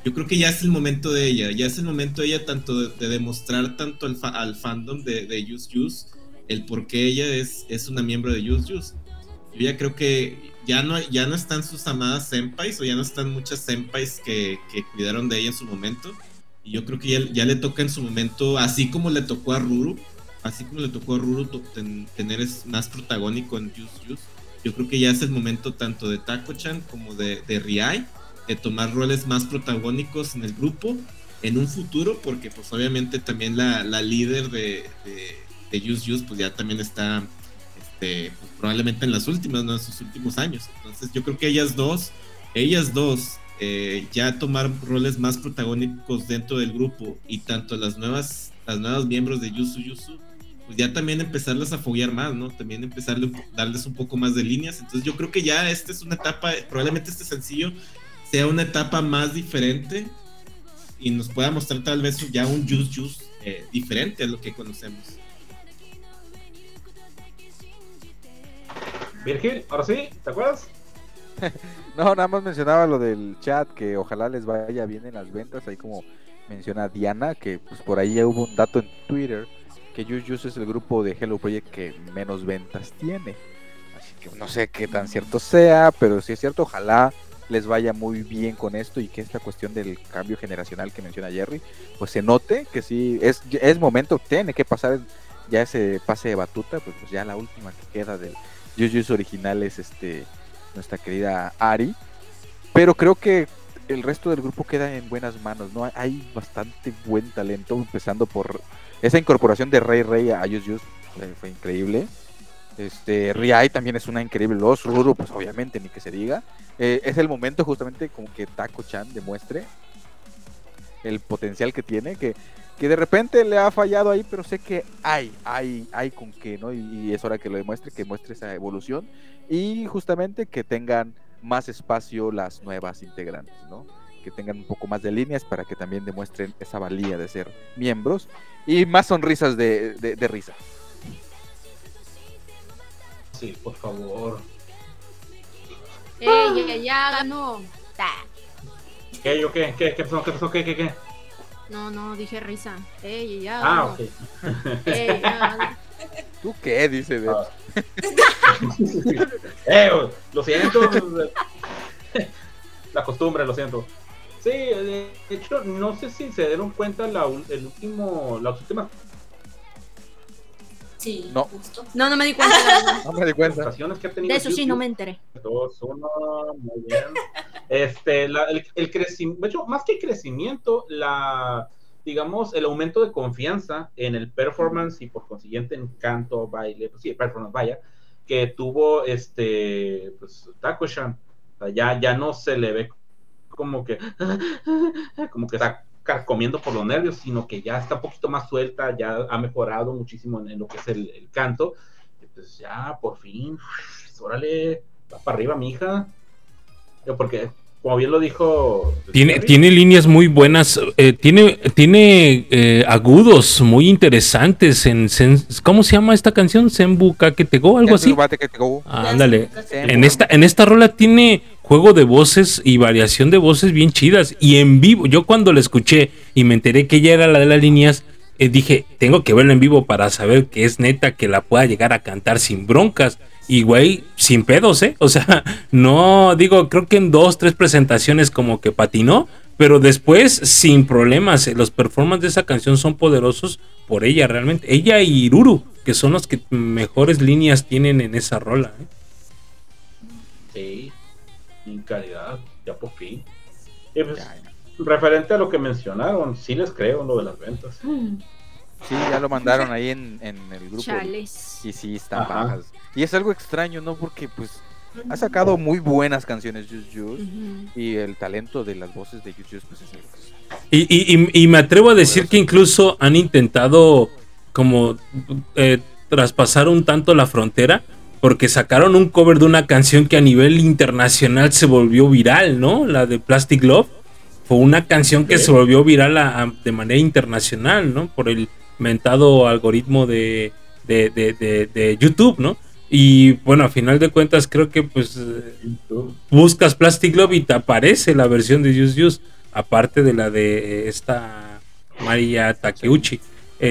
Yo creo que ya es el momento de ella, ya es el momento de ella tanto de, de demostrar tanto al, fa- al fandom de, de Juice Juice el por qué ella es, es una miembro de Juice Juice. Yo ya creo que ya no, ya no están sus amadas senpais o ya no están muchas senpais que, que cuidaron de ella en su momento. Y yo creo que ya, ya le toca en su momento, así como le tocó a Ruru, así como le tocó a Ruru ten- tener es más protagónico en Juice Juice. Yo creo que ya es el momento tanto de Taco-chan como de, de Riai de tomar roles más protagónicos en el grupo en un futuro, porque pues obviamente también la, la líder de, de, de Juice Juice pues ya también está este, pues, probablemente en las últimas, ¿no? En sus últimos años. Entonces yo creo que ellas dos, ellas dos, eh, ya tomar roles más protagónicos dentro del grupo y tanto las nuevas, las nuevas miembros de Yusu Yusu, pues ya también empezarlas a foguear más, ¿no? También empezarle, darles un poco más de líneas. Entonces yo creo que ya esta es una etapa, probablemente este sencillo sea una etapa más diferente y nos pueda mostrar tal vez ya un Juice Juice eh, diferente a lo que conocemos. Virgil, ahora sí, ¿te acuerdas? [laughs] No, nada más mencionaba lo del chat, que ojalá les vaya bien en las ventas, ahí como menciona Diana, que pues por ahí ya hubo un dato en Twitter, que Juice Juice es el grupo de Hello Project que menos ventas tiene. Así que no sé qué tan cierto sea, pero si es cierto, ojalá les vaya muy bien con esto y que esta cuestión del cambio generacional que menciona Jerry, pues se note que sí, es, es momento, tiene que pasar ya ese pase de batuta, pues, pues ya la última que queda del Juice original es este nuestra querida Ari. Pero creo que el resto del grupo queda en buenas manos, ¿no? Hay bastante buen talento, empezando por esa incorporación de Rey Rey a fue, fue increíble. Este, Riai también es una increíble voz, Ruru, pues obviamente, ni que se diga. Eh, es el momento justamente como que Taco Chan demuestre el potencial que tiene, que, que de repente le ha fallado ahí, pero sé que hay, hay, hay con qué, ¿no? Y, y es hora que lo demuestre, que muestre esa evolución y justamente que tengan más espacio las nuevas integrantes, ¿no? Que tengan un poco más de líneas para que también demuestren esa valía de ser miembros y más sonrisas de, de- de risa. Sí, por favor. ¡Ey, ya, ya ganó! ¿Qué, yo qué? ¿Qué, qué pasó? ¿Qué pasó? ¿Qué, qué, qué? No, no, dije risa. ¡Ey, ya Ah, ganó! ok. Ey, ya ganó. ¿Tú qué? Dice Debs. Ah. [laughs] eh, lo siento. La costumbre, lo siento. Sí, de hecho, no sé si se dieron cuenta la, el último, las últimas Sí, No. justo. No, no me di cuenta. [laughs] No me di cuenta. que ha tenido De eso sí, no me enteré. Dos, uno, muy bien. Este, la- el, el crecimiento, de hecho, más que crecimiento, la, digamos, el aumento de confianza en el performance y por consiguiente en canto, baile, pues sí, performance, vaya, que tuvo este, pues, Taco-chan. O sea, ya, ya no se le ve como que, [laughs] como que está comiendo por los nervios, sino que ya está un poquito más suelta, ya ha mejorado muchísimo en, en lo que es el, el canto. Y pues ya, por fin, órale, va para arriba, mi hija. Porque, como bien lo dijo. Tiene, Jerry, tiene líneas muy buenas, eh, tiene, tiene eh, agudos muy interesantes en, Sen- ¿cómo se llama esta canción? Senbu Kaketego, algo así. Ah, ándale. En esta, en esta rola tiene juego de voces y variación de voces bien chidas. Y en vivo, yo cuando la escuché y me enteré que ella era la de las líneas, eh, dije, tengo que verla en vivo para saber que es neta que la pueda llegar a cantar sin broncas. Y güey, sin pedos, ¿eh? O sea, [laughs] no, digo, creo que en dos, tres presentaciones como que patinó, pero después sin problemas. eh, Los performances de esa canción son poderosos por ella realmente. Ella y Iruru, que son los que mejores líneas tienen en esa rola. ¿eh? Sí, en calidad, ya por fin. Y pues, Ya, ya. referente a lo que mencionaron, sí les creo lo de las ventas. Sí, ya lo mandaron ahí en, en el grupo. Chales. Y sí, están Ajá. bajas. Y es algo extraño, ¿no? Porque pues ha sacado muy buenas canciones Just Just. Ujú. Y el talento de las voces de Just Just pues es algo y- y- y me atrevo a decir que incluso han intentado como eh, traspasar un tanto la frontera porque sacaron un cover de una canción que a nivel internacional se volvió viral, ¿no? La de Plastic Love. Fue una canción que Sí. se volvió viral a- a- de manera internacional, ¿no? Por el mentado algoritmo de, de, de- de- de YouTube, ¿no? Y bueno, a final de cuentas creo que pues buscas Plastic Love y te aparece la versión de Use Use, aparte de la de esta María Takeuchi.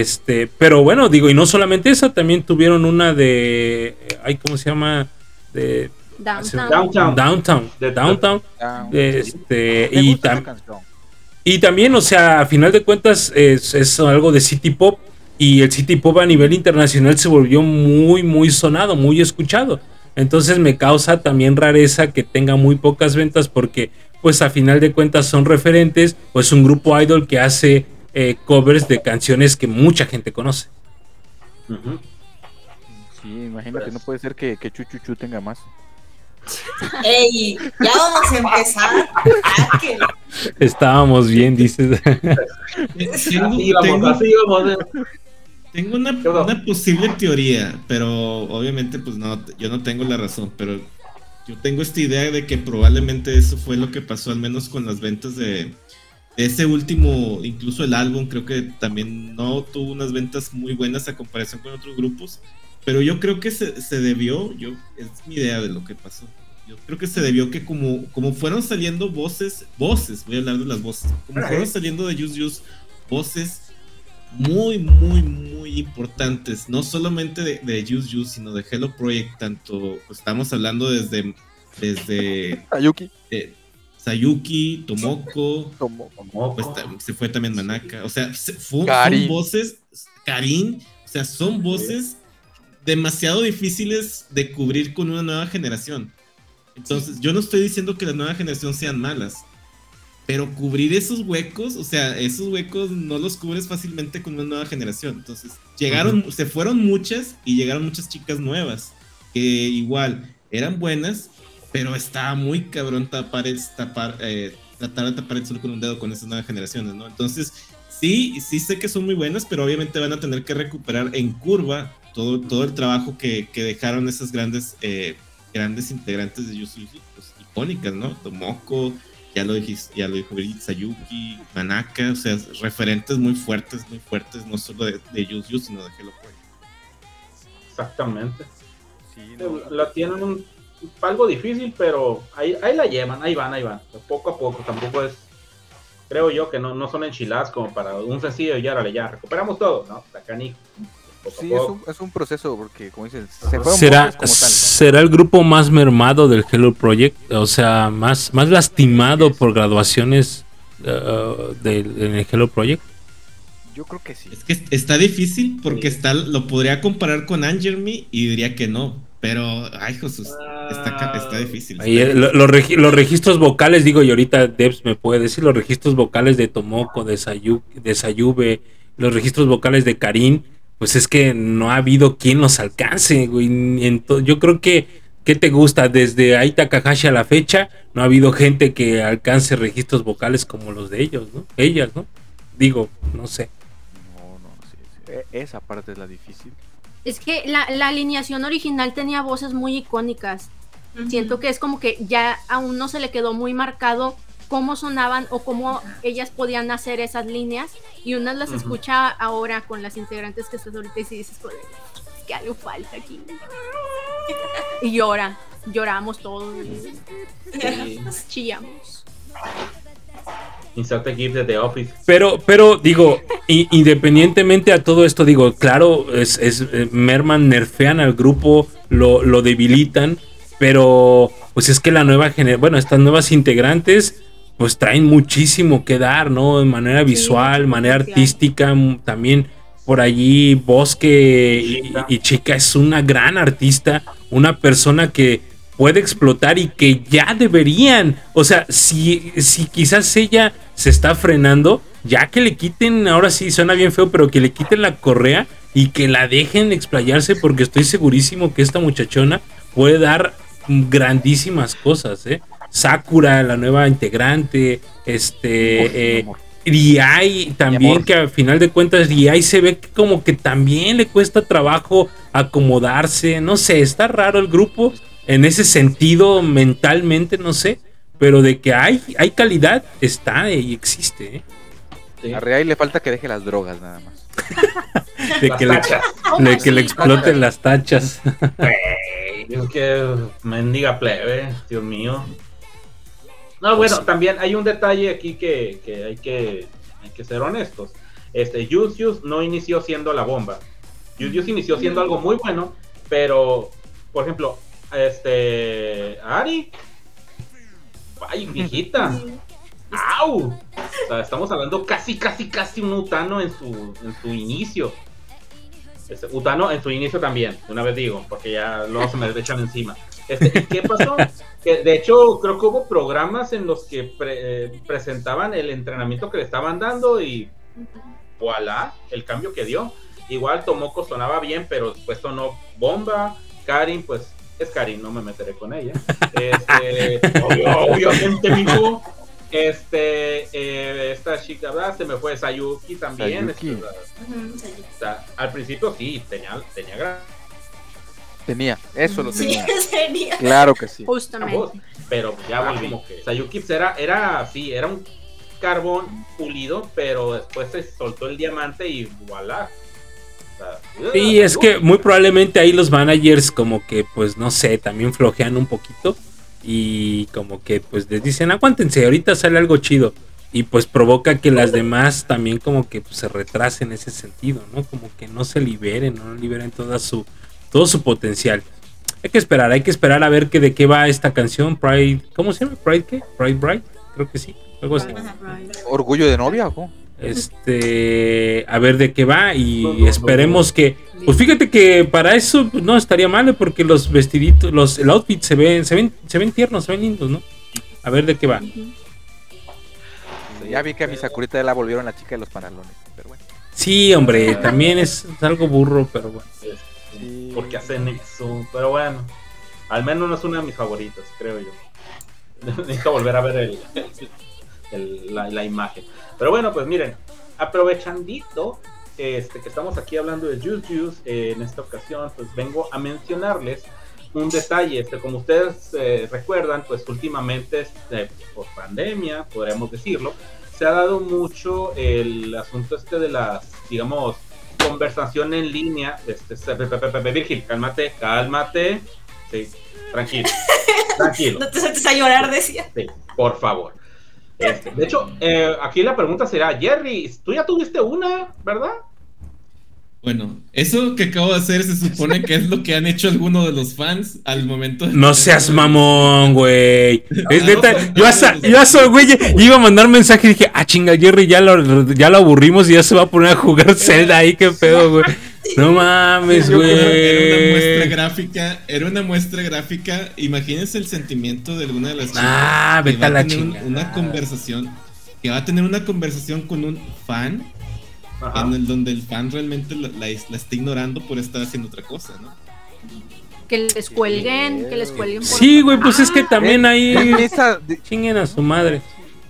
Este, pero bueno, digo, y no solamente esa, también tuvieron una de. Ay, ¿cómo se llama? De Downtown. Downtown. Downtown. De- Downtown. Este, y, tam- también, o sea, a final de cuentas, es, es algo de City Pop. Y el City Pop a nivel internacional se volvió muy, muy sonado, muy escuchado. Entonces me causa también rareza que tenga muy pocas ventas porque, pues a final de cuentas son referentes, pues un grupo idol que hace eh, covers de canciones que mucha gente conoce. Ujú. Sí, imagínate, no puede ser que, que Chuchuchu tenga más. ¡Ey! Ya vamos a empezar. Estábamos bien, dices. Tengo, una, posible teoría, pero obviamente pues no, yo no tengo la razón, pero yo tengo esta idea de que probablemente eso fue lo que pasó al menos con las ventas de ese último, incluso el álbum creo que también no tuvo unas ventas muy buenas a comparación con otros grupos, pero yo creo que se, se debió, yo es mi idea de lo que pasó. Yo creo que se debió que como, como fueron saliendo voces, voces, voy a hablar de las voces, como fueron saliendo de Use Use voces muy, muy, muy importantes, no solamente de, de Use Use, sino de Hello Project, tanto pues, estamos hablando desde, desde Ayuki. eh, Sayuki, Tomoko, Como- pues, se fue también Manaka, o sea, se- son voces, Karin, o sea, son voces demasiado difíciles de cubrir con una nueva generación. Entonces, yo no estoy diciendo que la nueva generación sean malas, pero cubrir esos huecos, o sea, esos huecos no los cubres fácilmente con una nueva generación. Entonces, llegaron, se fueron muchas y llegaron muchas chicas nuevas, que igual eran buenas, pero estaba muy cabrón tapar, es- tapar, eh, tratar de tapar el sol con un dedo con esas nuevas generaciones, ¿no? Entonces, sí, sí sé que son muy buenas, pero obviamente van a tener que recuperar en curva todo, todo el trabajo que, que dejaron esas grandes, eh, grandes integrantes de Yu pues, icónicas, ¿no? Tomoko, ya lo dijiste, ya lo dijo Sayuki, Manaka, o sea, referentes muy fuertes, muy fuertes, no solo de, de Yu sino de Hello Point. Exactamente. Sí, La tienen un, algo difícil, pero ahí, ahí la llevan, ahí van, ahí van, poco a poco, tampoco es creo yo que no, no son enchiladas como para un sencillo y ahora ya recuperamos todo, ¿no? La canica. Sí, es un, es un, proceso porque, como dices, se ¿Será, ¿Será el grupo más mermado del Hello Project? O sea, más, más lastimado por graduaciones uh, del, en el Hello Project. Yo creo que sí. Es que está difícil porque está, lo podría comparar con Angermy y diría que no. Pero, ay, Jesús, está, está difícil. Eh, los registros vocales, digo, y ahorita Debs me puede decir, los registros vocales de Tomoko, de, Sayu, de Sayube, los registros vocales de Karin, pues es que no ha habido quien los alcance, güey. yo creo que, ¿qué te gusta? Desde Aita Takahashi a la fecha, no ha habido gente que alcance registros vocales como los de ellos, ¿no? Ellas, ¿no? Digo, no sé. No, no, sí, sí. E, esa parte es la difícil. Es que la, alineación original tenía voces muy icónicas. Siento que es como que ya aún no se le quedó muy marcado cómo sonaban o cómo ellas podían hacer esas líneas. Y unas las escucha ahora con las integrantes que estás ahorita y si dices, que algo falta aquí. y llora, lloramos todos. Chillamos. Inserte GIF de The Office. Pero, pero digo, independientemente a todo esto, digo, claro, es, es eh, Merman nerfean al grupo, lo, lo, debilitan, pero pues es que la nueva generación, bueno, estas nuevas integrantes, pues traen muchísimo que dar, ¿no? De manera visual, manera artística, también por allí Bosque y Chica es una gran artista, una persona que puede explotar y que ya deberían, o sea, si, si quizás ella se está frenando, ya que le quiten, ahora sí suena bien feo, pero que le quiten la correa y que la dejen explayarse porque estoy segurísimo que esta muchachona puede dar grandísimas cosas, ¿eh? Sakura, la nueva integrante, este... Eh, Riai también, que al final de cuentas Riai se ve como que también le cuesta trabajo acomodarse, no sé, está raro el grupo, en ese sentido mentalmente, no sé, pero de que hay, hay calidad, está y existe. ¿eh? A Real le falta que deje las drogas nada más. [laughs] de, que le, de que le, exploten las tachas. [laughs] es que mendiga plebe, Dios mío. No, bueno, también hay un detalle aquí que, que, hay que hay que ser honestos. Este, Jusius no inició siendo la bomba. Jusius inició siendo algo muy bueno, pero, por ejemplo, este. Ari. Ay, viejita. ¡Au! O sea, estamos hablando casi, casi, casi un Utano en su, en su inicio. Este, Utano en su inicio también, una vez digo, porque ya luego se me echan encima. Este, ¿Qué pasó? Que, de hecho, creo que hubo programas en los que eh, presentaban el entrenamiento que le estaban dando y voilà, el cambio que dio. Igual Tomoko sonaba bien, pero después sonó bomba. Karin, pues es Karin, no me meteré con ella. Este, [laughs] obviamente, mijo. Este, eh, esta chica, ¿verdad? Se me fue Sayuki también. Este, al principio sí, tenía, tenía gran... Tenía, eso lo [laughs] tenía. Claro que sí. Justamente. Pero ya volví. Sayuki era, era, sí, era un carbón pulido, pero después se soltó el diamante y voilà. Sí, es que muy probablemente ahí los managers como que pues no sé, también flojean un poquito y como que pues les dicen aguántense, ahorita sale algo chido y pues provoca que las demás también como que pues, se retrasen en ese sentido, ¿no? Como que no se liberen, no liberen toda su, todo su potencial. Hay que esperar, hay que esperar a ver que de qué va esta canción, Pride, ¿cómo se llama? Pride qué? Pride Bright, creo que sí, algo así. Orgullo de novia, ¿o? Este, a ver de qué va y esperemos que. Pues fíjate que para eso no estaría mal, porque los vestiditos, los, el outfit se ven, se ven, se ven tiernos, se ven lindos, ¿no? A ver de qué va. Ya vi que a mi Sakurita ya la volvieron la chica de los pantalones, pero bueno. Sí, hombre, también es, algo burro, pero bueno. Porque hacen eso, pero bueno. Al menos no es una de mis favoritas, creo yo. [laughs] Necesito volver a ver el, el- la, la imagen. Pero bueno, pues miren, aprovechandito este, que estamos aquí hablando de Juice Juice, eh, en esta ocasión, pues vengo a mencionarles un detalle. Este, como ustedes eh, recuerdan, pues últimamente, este, por pandemia, podríamos decirlo, se ha dado mucho el asunto este de las, digamos, conversación en línea. Este, Virgil, cálmate, cálmate. Sí, tranquilo, [laughs] tranquilo. No te sueltes a llorar, decía. Sí, por favor. Este, de hecho, eh, aquí la pregunta será, Jerry, tú ya tuviste una, ¿verdad? Bueno, eso que acabo de hacer se supone que es lo que han hecho algunos de los fans al momento de No seas mamón, güey. Es neta, yo hasta, yo hasta, güey, iba a mandar mensaje y dije, ah, chinga, Jerry, ya lo, ya lo aburrimos y ya se va a poner a jugar Zelda ahí, qué pedo, güey. No [laughs] mames, Era una muestra güey. gráfica, era una muestra gráfica. Imagínense el sentimiento de alguna de las chicas Ah, que vete va a la chingada. una conversación, que va a tener una conversación con un fan Ajá. en el donde el fan realmente la, la- la está ignorando por estar haciendo otra cosa, ¿no? Que les cuelguen, que les cuelguen. por- Sí, güey, pues es que también ahí Esa- de- chinguen a su madre.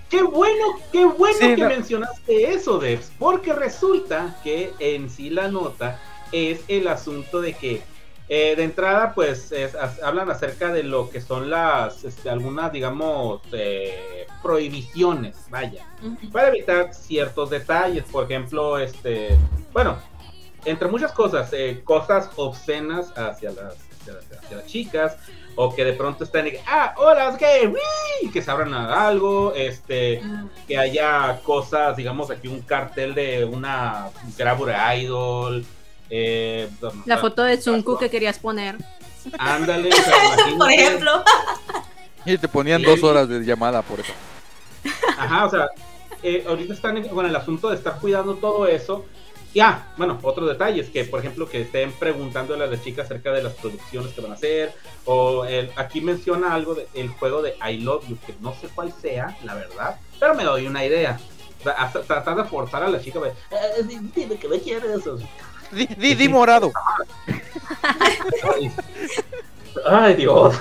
Qué bueno, qué bueno Sí, que no. mencionaste eso, Devs, porque resulta que en sí la nota es el asunto de que eh, de entrada, pues es- as- hablan acerca de lo que son las, este, algunas, digamos, eh, prohibiciones, vaya, para evitar ciertos detalles, por ejemplo, este, bueno, entre muchas cosas, eh, cosas obscenas hacia las, hacia, las- hacia las chicas, o que de pronto están, y, ah, hola. Uy", que se abran a algo, este, que haya cosas, digamos aquí un cartel de una gravura idol, eh, La foto de Zunku que querías poner. ándale, [laughs] o sea, imagínate. Por ejemplo. Y te ponían dos horas de llamada por eso. Ajá, o sea, eh, ahorita están en- con el asunto de estar cuidando todo eso. Y ah, bueno, otro detalle es que, por ejemplo, que estén preguntándole a las chicas acerca de las producciones que van a hacer. O el- aquí menciona algo del juego de I Love You, que no sé cuál sea, la verdad, pero me doy una idea. O sea, hasta tratar de forzar a la chica, de, "Eh, di- dime que me quieres. o sea, Di, di, di morado. Ay, Ay, Dios.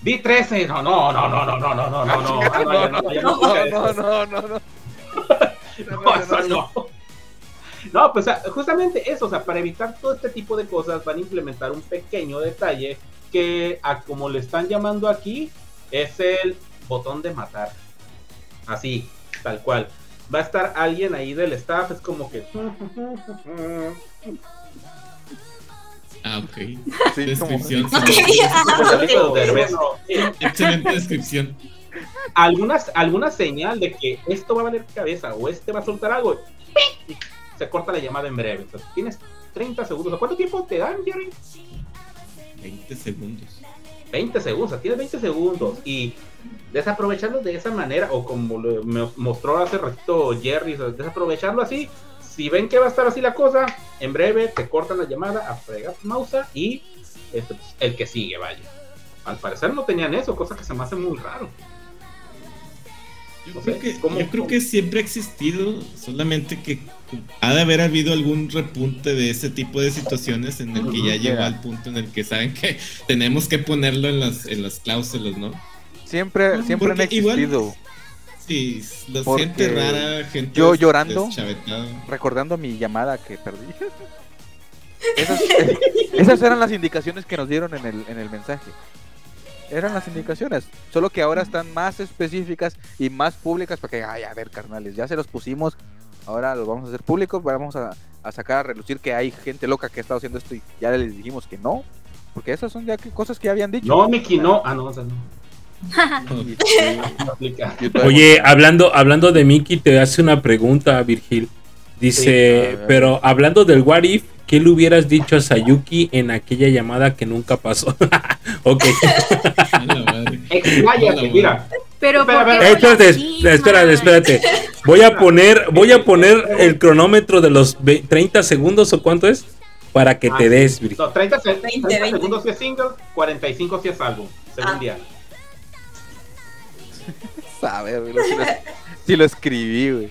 Di 13. No, no, no, no, no, no, no, no, no, no. Ah, no, no, no, No, no, no. no, no, no. No, eso no. No, pues o sea, justamente eso, o sea, para evitar todo este tipo de cosas van a implementar un pequeño detalle que a como le están llamando aquí es el botón de matar. Así, tal cual. Va a estar alguien ahí del staff, es como que Ah, ok. Sí, Descripción. Excelente descripción. alguna, alguna señal de que esto va a valer cabeza o este va a soltar algo. y Se corta la llamada en breve. Entonces, tienes 30 segundos. ¿Cuánto tiempo te dan, Jerry? 20 segundos. 20 segundos, o sea, tienes 20 segundos y desaprovecharlo de esa manera, o como me mostró hace ratito Jerry, desaprovecharlo así, si ven que va a estar así la cosa, en breve te cortan la llamada a fregar mouse y este, pues, el que sigue, vaya. Al parecer no tenían eso, cosa que se me hace muy raro. Yo No creo, sé, que, ¿cómo- yo creo cómo? que siempre ha existido, solamente que ha de haber habido algún repunte de ese tipo de situaciones en el que ya llegó al punto en el que saben que [laughs] tenemos que ponerlo en las, en las cláusulas, ¿no? Siempre, siempre han Porque igual- existido. Sí, la Porque gente rara, gente yo llorando. Recordando mi llamada que perdí. [laughs] Esas, esas eran las indicaciones que nos dieron en el, en el mensaje. Eran las indicaciones. Solo que ahora están más específicas y más públicas para que, ay, a ver, carnales, ya se los pusimos. Ahora los vamos a hacer públicos. Vamos a, a sacar a relucir que hay gente loca que ha estado haciendo esto y ya les dijimos que no. Porque esas son ya que- cosas que habían dicho. No, Miki, no. Ah, no, o sea, no. [laughs] Oye, hablando, hablando de Mickey, te hace una pregunta, Virgil. Dice, Sí, pero hablando del What If, ¿qué le hubieras dicho a Sayuki en aquella llamada que nunca pasó? [laughs] ok. Expláyate, mira. Pero Espera, ¿por qué espera, Eh, con la espérate, espérate, espérate. Voy a poner, voy a poner el cronómetro de los ve- 30 segundos o cuánto es para que Ah, te des, Virgil. No, 30, se- 20, 30 20. segundos si es single, 45 si es álbum, según Ah. día. Sabe, si, lo, si lo escribí, güey.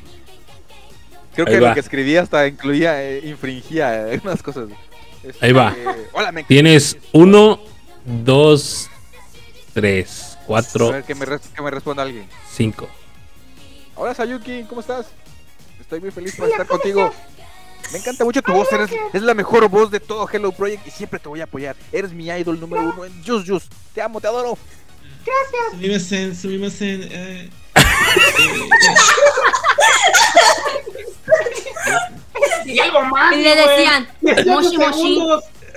Creo Ahí que va. lo que escribí hasta incluía, eh, infringía eh, unas cosas. Este, Ahí va. Hola, me Tienes uno, dos, tres, A 4, ver, que me, que me responda alguien. 5. Hola Sayuki, ¿cómo estás? Estoy muy feliz por estar contigo. Me encanta mucho tu voz, eres, es la mejor voz de todo Hello Project y siempre te voy a apoyar. Eres mi idol número uno en Just Just. Te amo, te adoro. Sumimasen, sumimasen. Eh, [laughs] Y algo más. Y le decían, 18 Moshi Moshi.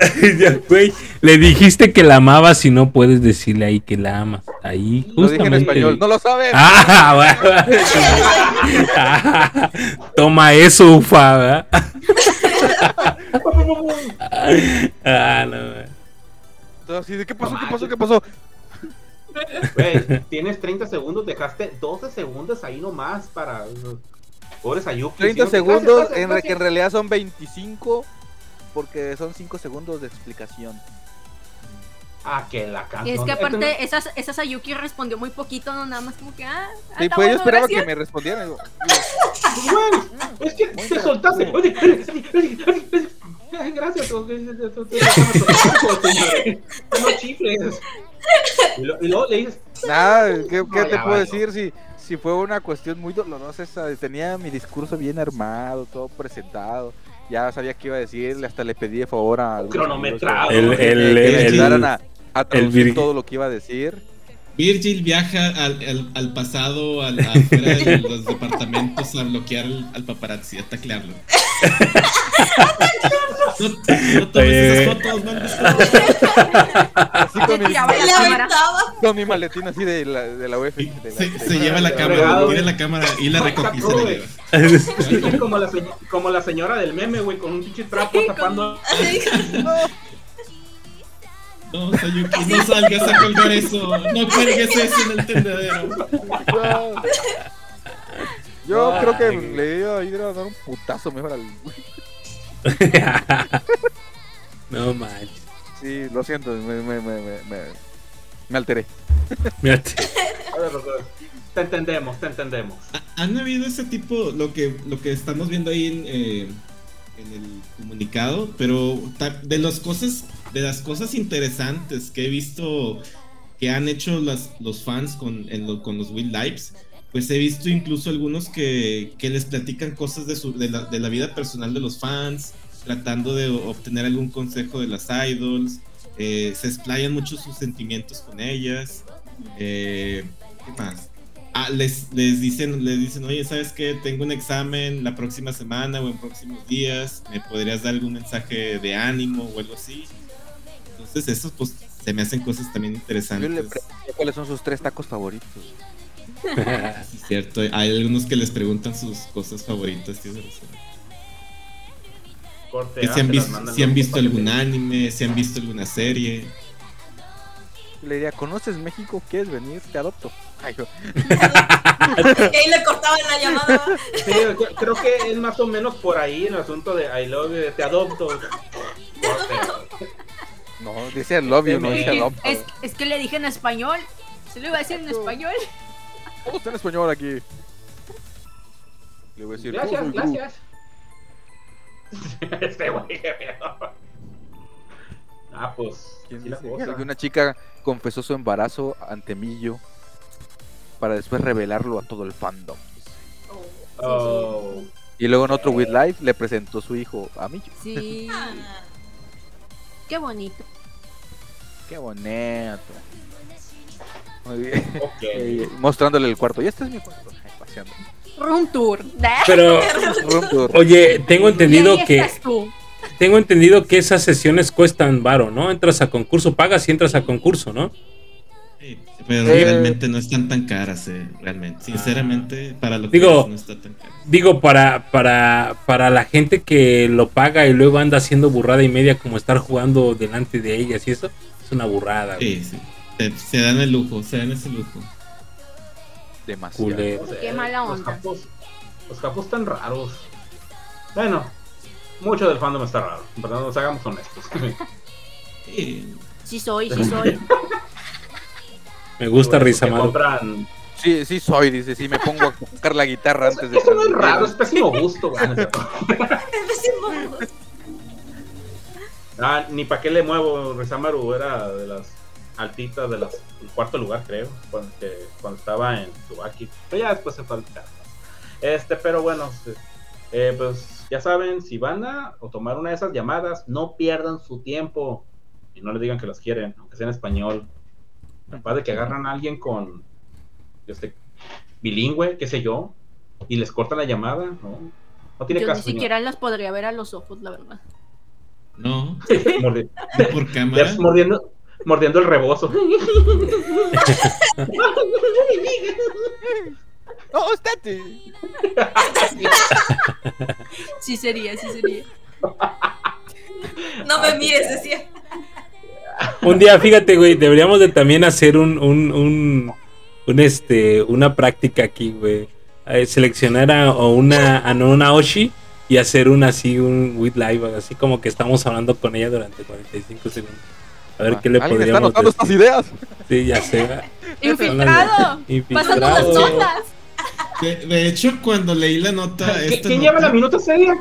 [laughs] güey, le dijiste que la amabas y no puedes decirle ahí que la amas. Ahí, Lo dije en justamente. español, no lo sabes. Ah, [laughs] bueno. [laughs] Toma eso, ufa, ¿verdad? Ah, no, así de, ¿qué pasó? ¿Qué pasó? ¿Qué pasó? Güey, tienes 30 segundos, dejaste 12 segundos ahí nomás para. Pobres Ayuki. 30 Sí, segundos, en, gracias, que en realidad son 25 porque son 5 segundos de explicación. Ah, que la canción. Y es que aparte, esa, esa Sayuki respondió muy poquito, no nada más como que, ah, ah, Sí, pues yo bueno, esperaba gracias. que me respondieran. digo, Güey, es que te soltaste. Oye, Gracias. No chifles. Y luego le dices, Nada, ¿qué, qué te puedo decir? Si, si fue una cuestión muy dolorosa esa, tenía mi discurso bien armado, todo presentado. Ya sabía qué iba a decirle, hasta le pedí de favor a Cronometrado. El- el- el- ayudaran a, a el traducir vir- todo lo que iba a decir. Virgil viaja al, al, al pasado, al, afuera de [laughs] los departamentos a bloquear al, al paparazzi, a taclearlo. [laughs] No, no tomes esas fotos, man. Así con mi, con maletín así de la, de la UF. de la- Se, de- se lleva la cámara, tira la cámara y la recoge y se la lleva. Como la, como la señora del meme, güey, con un pinche trapo tapando. [laughs] No, Sayuki, no salgas a colgar eso. No cuelgues eso en el tendedero. No. Yo creo que güey. le iba a ir a dar un putazo mejor al. [laughs] no manches. Sí, lo siento, me, me, me, me, me- me alteré. Mírate. A ver, Roberto, Te entendemos, te entendemos. ¿Ha- ¿Han habido ese tipo, lo que, lo que estamos viendo ahí en, eh, en el comunicado? Pero de las cosas, de las cosas interesantes que he visto que han hecho las, los fans con, en lo- con los Will Lives, pues he visto incluso algunos que, que les platican cosas de, su, de, la, de la vida personal de los fans, tratando de obtener algún consejo de las idols, eh, se explayan mucho sus sentimientos con ellas. Eh, ¿Qué más? Ah, les, les dicen, les dicen, oye, ¿sabes qué? Tengo un examen la próxima semana o en próximos días. ¿Me podrías dar algún mensaje de ánimo o algo así? Entonces, esos pues se me hacen cosas también Yo interesantes. le pregunté cuáles son sus tres tacos favoritos. [laughs] Sí, es cierto. Hay algunos que les preguntan sus cosas favoritas. Corte si han, te si visto algún anime, si han visto alguna serie. Le diría, ¿conoces México? ¿Quieres venir? Te adopto. Ay, yo, [laughs] Y ahí le cortaban la llamada. Sí, creo que es más o menos por ahí el asunto de I love you, te adopto. [laughs] Corte. No, dice love you, no dice Es, adopto. es, es que le dije en español. Se lo iba a decir en español. Todo está en español aquí. Le voy a decir, Gracias, gracias. [laughs] Este güey, qué pedo. Ah, pues. ¿Quién la dice? cosa. Que una chica confesó su embarazo ante Millo para después revelarlo a todo el fandom. Oh. Y luego en otro With Life le presentó su hijo a Millo. Sí. [laughs] Qué bonito. Qué bonito. Muy bien. Ok. [laughs] Eh, mostrándole el cuarto. Y este es mi cuarto. Paseando. Room tour. Pero, [laughs] Room tour. oye, tengo entendido que estás tú. tengo entendido que esas sesiones cuestan varo, ¿no? Entras a concurso, pagas y entras a concurso, ¿no? Sí, pero Eh. realmente no están tan caras, eh, realmente. Sinceramente, para lo que Digo, es, no está tan caro. Digo, para, para, para la gente que lo paga y luego anda haciendo burrada y media como estar jugando delante de ellas y eso, es una burrada. güey. Sí, sí. Se, se dan el lujo, se dan ese lujo. Demasiado. Culero. Qué mala Los onda. los japos están raros. Bueno, mucho del fandom está raro. Pero nos hagamos honestos. [laughs] Sí, Sí soy, sí soy. [laughs] Me gusta que Rizamaro. compran- Sí, sí soy, dice, sí, me pongo a tocar la guitarra antes de Eso no es raro, es pésimo gusto. güey. [laughs] empecemos. Ah, ni para qué le muevo, Rezamaru era de las altita de las, el cuarto lugar, creo, cuando, que- cuando estaba en Tsubaki. Pero ya después se fue al. Este, pero bueno, eh, pues ya saben, si van a o tomar una de esas llamadas, no pierdan su tiempo y no le digan que los quieren, aunque sea en español. Capaz de que agarran a alguien con este bilingüe, qué sé yo, y les cortan la llamada, ¿no? No tiene Yo caso. ni señor. siquiera las podría ver a los ojos, la verdad. No, [laughs] Mordi- por ya cámara. [laughs] mordiendo, mordiendo el rebozo. [laughs] ¡Oh, estate! Sí sería, sí sería. No me mires, decía. Un día, fíjate, güey, deberíamos de también hacer un, un, un, un, este, una práctica aquí, güey. Eh, seleccionar a, a una, a una Oshi y hacer un así, un with live, así como que estamos hablando con ella durante 45 segundos. A ver qué le ¿Alguien está podríamos anotando estas ideas? Sí, ya sé. ¡Infiltrado! Infiltrado. Pasando las notas. De, de hecho, cuando leí la nota. ¿Qui- esta ¿Quién nota- lleva la minuta seria?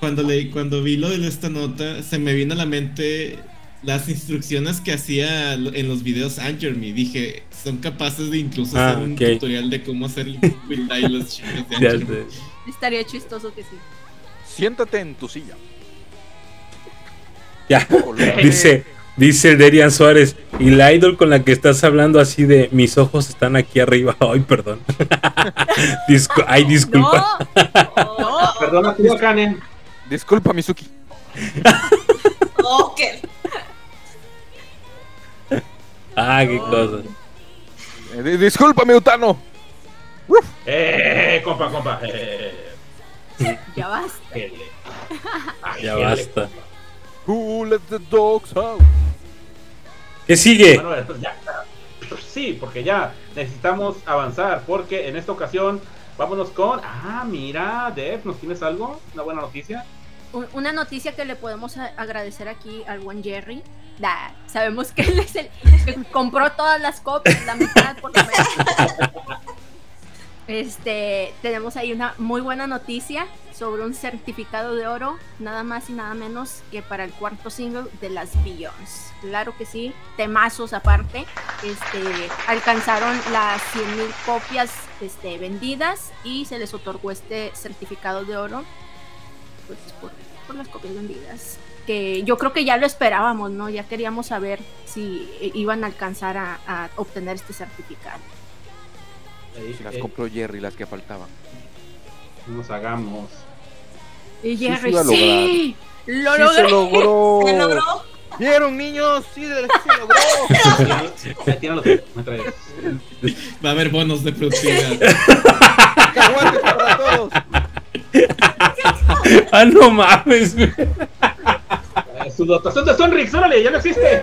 Cuando leí, cuando vi lo de esta nota, se me vino a la mente las instrucciones que hacía en los videos Angerme. Dije, son capaces de incluso Ah, hacer un tutorial de cómo hacer el los [laughs] chicos de. Estaría chistoso que sí. Siéntate en tu silla. Ya. [laughs] Dice, dice Derian Suárez, y la idol con la que estás hablando así de mis ojos están aquí arriba. [laughs] Ay, perdón. Discu- ay, disculpa. No, no. Perdona. Disculpa, Mizuki. Ok. Ah, qué cosa. Eh, di- discúlpame, Utano. Eh, compa, compa. Eh, Ya basta. ájele. Ya Ájele, basta. Who let the dogs out? ¿Qué sigue? Bueno, pues ya. Sí, porque ya necesitamos avanzar, porque en esta ocasión vámonos con... Ah, mira, Dev, ¿nos tienes algo? ¿Una buena noticia? Un- Una noticia que le podemos agradecer aquí al buen Jerry. Sabemos que él es el que compró todas las copias, la mitad por lo menos. [laughs] Este, tenemos ahí una muy buena noticia sobre un certificado de oro, nada más y nada menos que para el cuarto single de las Billions. Claro que sí, temazos aparte. Este, alcanzaron las 100.000 copias este, vendidas y se les otorgó este certificado de oro pues, por, por las copias vendidas. Que yo creo que ya lo esperábamos, ¿no? Ya queríamos saber si iban a alcanzar a, a obtener este certificado. Las eh, compró Jerry, las que faltaban. nos hagamos. Y Jerry, sí lo ¡Sí logré. se logró! [laughs] ¿Se logró? ¿Vieron, niños? ¡Sí, se logró! [laughs] Va a haber bonos de productividad. [laughs] ¡Cacahuates para todos! [laughs] Ah, no mames, güey. Eh, Su dotación de Sonrix, órale, ya no existe.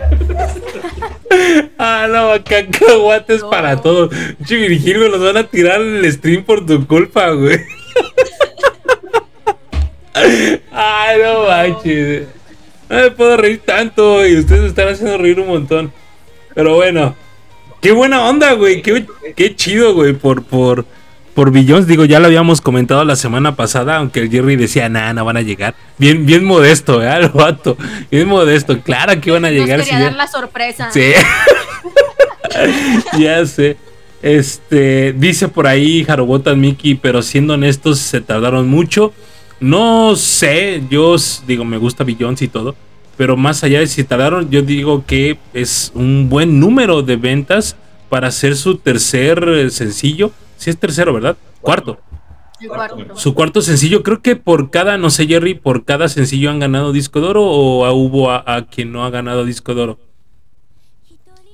Ah, no, cacahuates No. para todos. Che, Virgil, me los van a tirar en el stream por tu culpa, güey. Ay, no manches. No me puedo reír tanto y ustedes me están haciendo reír un montón. Pero bueno, qué buena onda, güey. Qué, qué chido, güey, por, por, por Billions. Digo, ya lo habíamos comentado la semana pasada, aunque el Jerry decía, nada, no van a llegar. Bien, bien modesto, ¿eh? [laughs] El vato. Bien modesto. Claro que iban a Nos llegar. quería si ya- dar la sorpresa. Sí. [laughs] ya sé. Este, dice por ahí Harobotan Mickey, pero siendo honestos, se tardaron mucho. No sé, yo digo, me gusta Billions y todo, pero más allá de si tardaron, yo digo que es un buen número de ventas para hacer su tercer eh, sencillo. Si es tercero, ¿verdad? Cuarto. El cuarto. Su cuarto sencillo, creo que por cada, no sé, Jerry, por cada sencillo han ganado disco de oro o a- hubo a, a quien no ha ganado disco de oro.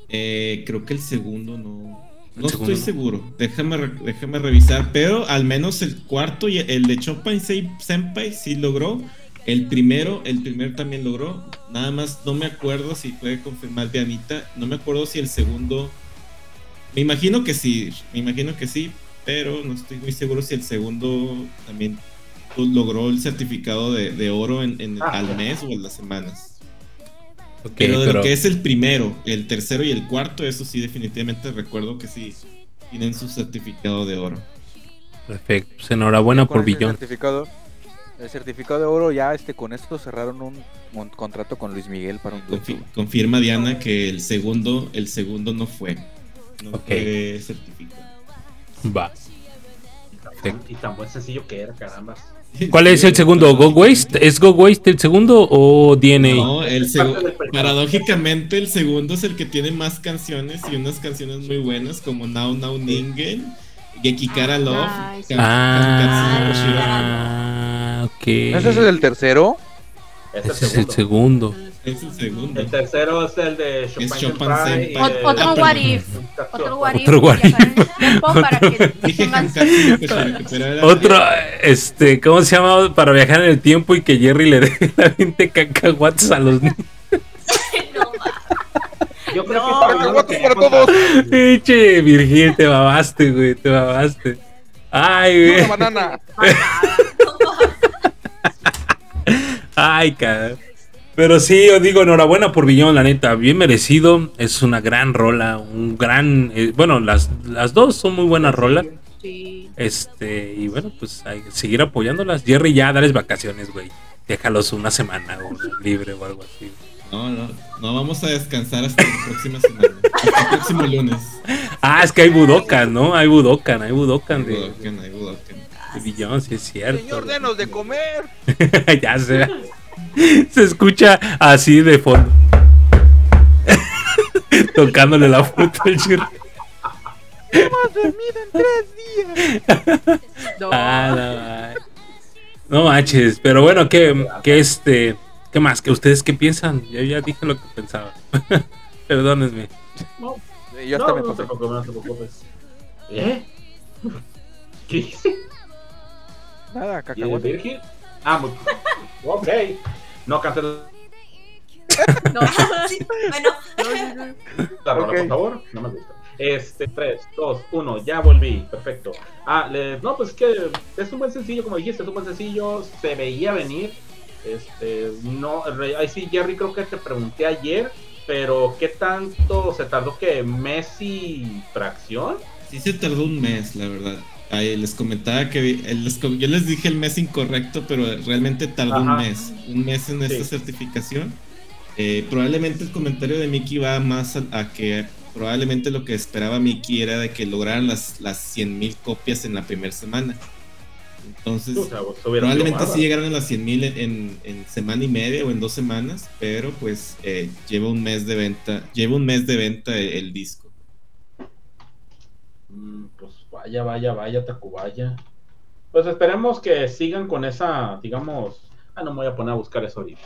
Eh, creo que el segundo no. ¿El No segundo estoy no? seguro. Déjame, déjame revisar. Pero al menos el cuarto y el de Chopin Sei- Senpai sí logró. El primero, el primero también logró. Nada más no me acuerdo si puede confirmar Dianita. No me acuerdo si el segundo. Me imagino que sí. Me imagino que sí. Pero no estoy muy seguro si el segundo también logró el certificado de, de oro en, en- Ah. al mes o en las semanas. Pero de pero- lo que es el primero, el tercero y el cuarto, eso sí, definitivamente recuerdo que sí tienen su certificado de oro. Perfecto. Pues enhorabuena ¿Cuál por es el Billón. certificado? El certificado de oro ya este con esto cerraron un, un contrato con Luis Miguel para un Confi- confirma Diana que el segundo, el segundo no fue. No Ok. fue certificado. Va. Y tan buen sencillo que era, caramba. ¿Cuál es el segundo? ¿Go Waste? ¿Es Go Waste el segundo o DNA? No, el Es parte segu- del primero. paradójicamente el segundo es el que tiene más canciones y unas canciones muy buenas como Now Now Ningen, Gekikara Love, Ah, ok. ¿Ese es el tercero? Es el Ese es el segundo. Es el segundo. El tercero es el de Chopin, otro what if. [laughs] Otro what if. Otro what era- Otro, este, ¿cómo se llama? Para viajar en el tiempo y que Jerry le dé [laughs] la 20 cacahuates a los niños. Yo creo que No, que para todos. Pinche Virgil, te babaste, güey, te babaste. Ay, Una güey. banana. [laughs] Ay, cara. Pero sí, yo digo enhorabuena por Villón, la neta, bien merecido. Es una gran rola, un gran. eh, bueno, las, las dos son muy buenas rolas. Sí. Este, y bueno, pues hay que seguir apoyándolas. Jerry, ya dales vacaciones, güey. Déjalos una semana o libre o algo así. No, no, no vamos a descansar hasta la próxima semana. Hasta el próximo lunes. Ah, es que hay Budokan, ¿no? Hay Budokan, hay Budokan de, Budokan, ahí Budokan. [laughs] de sí es cierto. Señor, denos de comer. [laughs] ya se, se escucha así de fondo. [laughs] Tocándole la fruta al. Hemos dormido en tres días. No. Ah, no, ay. No manches, pero bueno, que, que este, ¿qué más? ¿Que ustedes qué piensan? Yo ya dije lo que pensaba. Perdónenme. No, Yo hasta no, me no te pasé. preocupes, no te preocupes. ¿Eh? ¿Qué hice? Nada, ¿Y de cacahuate. Virgil? Ah, muy... ok. No cantes [laughs] No. Sí, bueno, la rola, por favor. No me gusta. Este, 3, 2, 1, ya volví. Perfecto. Ah, le- no, pues es que es un buen sencillo, como dijiste, es un buen sencillo. Se veía venir. Este, no, ahí sí, Jerry, creo que te pregunté ayer, pero ¿qué tanto se tardó que Messi fracción? Sí se tardó un mes, la verdad. Ay, les comentaba que el- les yo les dije el mes incorrecto, pero realmente tardó un Ajá. mes. Un mes en esta Sí. certificación. Eh, probablemente el comentario de Mickey va más a, a que probablemente lo que esperaba Mickey era de que lograran las, las 100.000 copias en la primera semana. Entonces, O sea, se hubiera probablemente sí llegaron a las 100.000 en, en, en semana y media o en dos semanas, pero pues eh, lleva un mes de venta, lleva un mes de venta el, el disco. Mm, Pues vaya, vaya, vaya, Tacubaya. Pues esperemos que sigan con esa, digamos. Ah, no me voy a poner a buscar eso ahorita.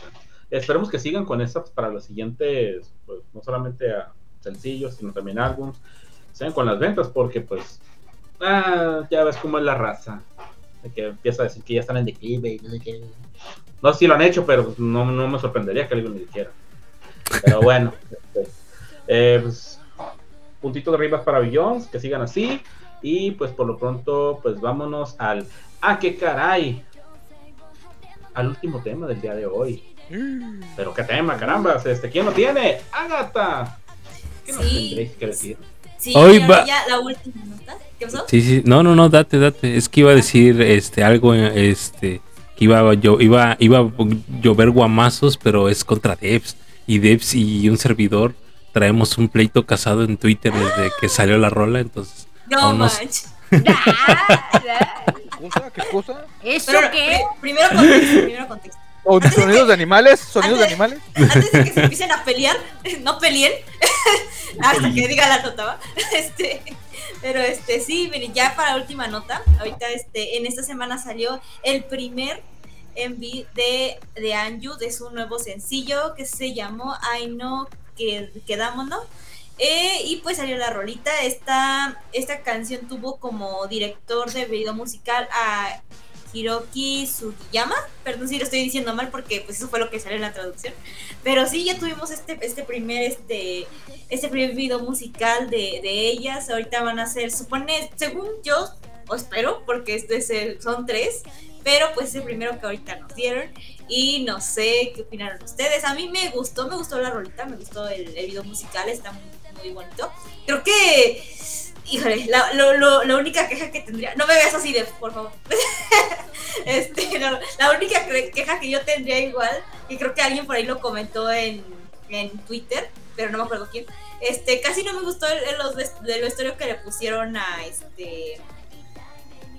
Esperemos que sigan con esas para los siguientes, pues no solamente a sencillos, sino también álbums. Sigan con las ventas, porque pues. Ah, ya ves cómo es la raza. De que empieza a decir que ya están en declive no sé si lo han hecho, pero pues, no, no me sorprendería que alguien lo dijera. Pero bueno, [laughs] este, eh, pues, puntito de arriba para Billions, que sigan así. Y pues por lo pronto, pues vámonos al. ¡Ah, qué caray! Al último tema del día de hoy. Pero qué tema, caramba. Este, ¿Quién lo tiene? ¡Ágata! ¿Qué nos Sí. tendréis que decir? sí, Hoy ya, va- ya la última nota. ¿Qué pasó? Sí, sí, no, no, no, date, date. Es que iba a decir este algo, este, que iba yo, iba, iba a llover guamazos, pero es contra Devs. Y Devs y un servidor traemos un pleito casado en Twitter desde que salió la rola, entonces. No Vámonos. manches. [laughs] ¿Qué cosa? ¿Qué cosa? ¿Eso Pero qué? pri- primero contexto, primero contexto. ¿O ¿Sonidos de animales? ¿Sonidos de Antes- animales? Antes de que se empiecen a pelear, no peleen. [laughs] Hasta que diga la nota, ¿va? [laughs] Este, pero este, sí, miren, ya para última nota, ahorita este, en esta semana salió el primer MV de, de Anju, de su nuevo sencillo que se llamó I Know que Quedámonos. Eh, y pues salió la rolita. Esta, esta canción tuvo como director de video musical a Hiroki Sugiyama. Perdón si lo estoy diciendo mal porque pues eso fue lo que salió en la traducción. Pero sí, ya tuvimos este, este primer este, este primer video musical de, de ellas. Ahorita van a ser, supone, según yo, o espero, porque este es el- son tres. Pero pues es el primero que ahorita nos dieron. Y no sé qué opinaron ustedes. A mí me gustó, me gustó la rolita, me gustó el, el video musical, está muy, muy bonito. Creo que, híjole, la, lo, lo- la única queja que tendría, no me veas así de, por favor. [laughs] Este, no, la única queja que yo tendría igual, y creo que alguien por ahí lo comentó en, en Twitter, pero no me acuerdo quién. Este, casi no me gustó el, el- vestuario que le pusieron a este.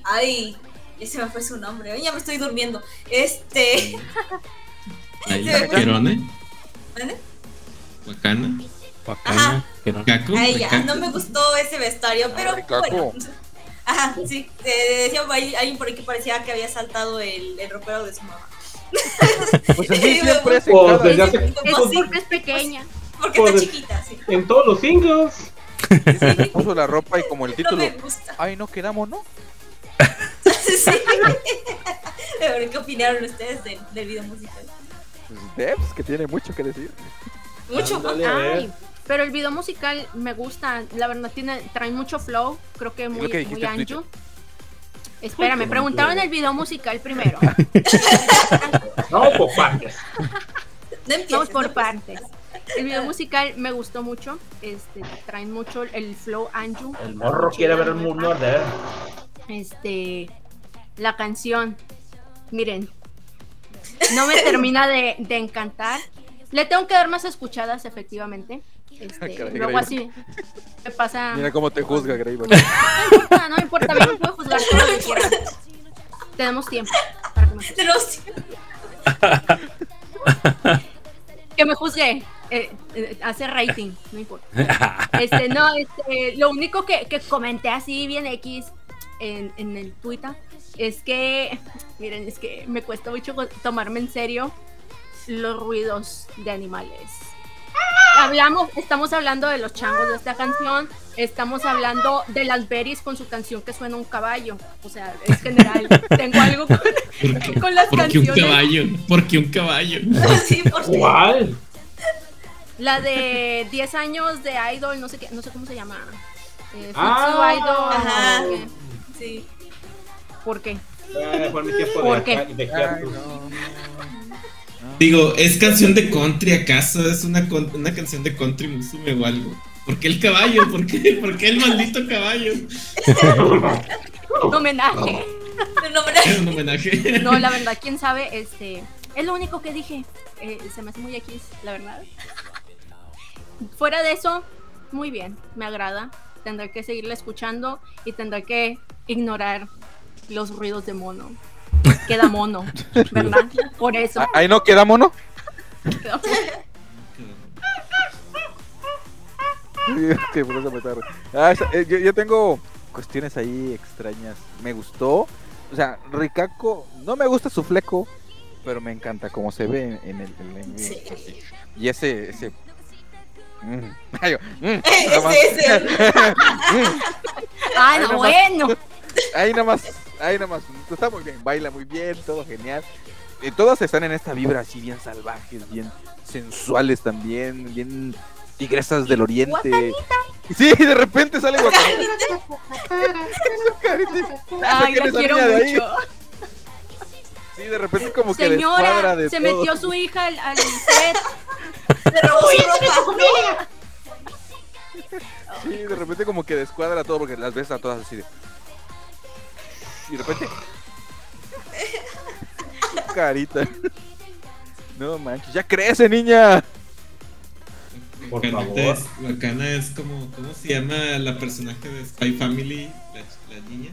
Ay, ya se me fue su nombre. Ay, ya me estoy durmiendo. Este. Ahí, Sí. Querone, ¿mande? No- Kaku. Ay, no me gustó ese vestuario, pero Ricaco. bueno. Ajá, sí. eh, decía por ahí- alguien por ahí que parecía que había saltado el, el ropero de su mamá. Pues así [laughs] siempre es en Pues, desde hace- Es Pues sí, porque es pequeña. porque Pues, está chiquita, sí. En todos los singles. Se puso la ropa y como el No título. me gusta. Ay, no quedamos, ¿no? [laughs] sí. [laughs] ¿Qué opinaron ustedes del, del video musical? Pues Debs, que tiene mucho que decir. Mucho. Ándale. Ay, pero el video musical me gusta, la verdad tiene, trae mucho flow, creo que muy, que muy ancho. Espera, me preguntaron el video musical primero. [laughs] No, por partes. No empieces, Vamos por no partes. El video musical me gustó mucho, este, traen mucho el flow anju. El morro quiere ver el mundo arder. Este, la canción, miren, no me termina de, de encantar. Le tengo que dar más escuchadas, efectivamente. Este, Caray, luego Grey. así me pasa. Mira cómo te juzga, Grey. No importa, no me importa, me puede juzgar. Tenemos tiempo para que me juzgue. Tenemos- Que me juzgue. eh, eh, hace rating, no importa. Este, no, este, lo único que, que comenté así bien X en, en el Twitter es que, miren, es que me cuesta mucho tomarme en serio los ruidos de animales. Hablamos, estamos hablando de los changos de esta canción, estamos hablando de las berries con su canción que suena un caballo. O sea, es general. [laughs] Tengo algo con, Porque, con las porque un canciones. caballo, porque un caballo. [laughs] Sí, por [laughs] favor. ¿Cuál? La de 10 años de Idol, no sé qué, no sé cómo se llama. Eh, Futsu Ah, Idol. Ajá. Sí. ¿Por qué? Eh, fue mi tiempo ¿Por de, qué? de Ay, no. Digo, ¿es canción de country acaso? ¿Es una, una canción de country Musume o algo? ¿Por qué el caballo? ¿Por qué, ¿Por qué el maldito caballo? Un homenaje. No, pero- Es un homenaje. No, la verdad, quién sabe, este. Es lo único que dije. Eh, se me hace muy X, la verdad. Fuera de eso, muy bien, me agrada. Tendré que seguirla escuchando y tendré que ignorar los ruidos de mono. Queda mono, ¿verdad? Por eso. Ah, Ahí no quedamos, ¿no? Sí, por eso me tardo. Ah, esa- eh, yo, yo tengo cuestiones ahí extrañas. Me gustó. O sea, Rikako, no me gusta su fleco, pero me encanta cómo se ve en, el. en el- Sí. así. Y ese. ese mm, [laughs] ay, yo, mm. [laughs] Ese, ese. [laughs] Mm, Ah, no, nomás. bueno. ahí nada más. Ahí nada más. Está muy bien. Baila muy bien, todo genial. Y todas están en esta vibra así, bien salvajes, bien sensuales también, bien tigresas del oriente. Sí, de repente sale Guacanita. Ay, la quiero niña de mucho. Sí, de repente como que Señora, de se todo. metió su hija al, al set. Le robó. [laughs] Sí, de repente como que descuadra todo porque las ves a todas así de. [laughs] Y de repente. Carita. No manches, ya crece, niña. Por favor. es, Wakana es como, ¿cómo se llama la personaje de Spy Family? La, la niña.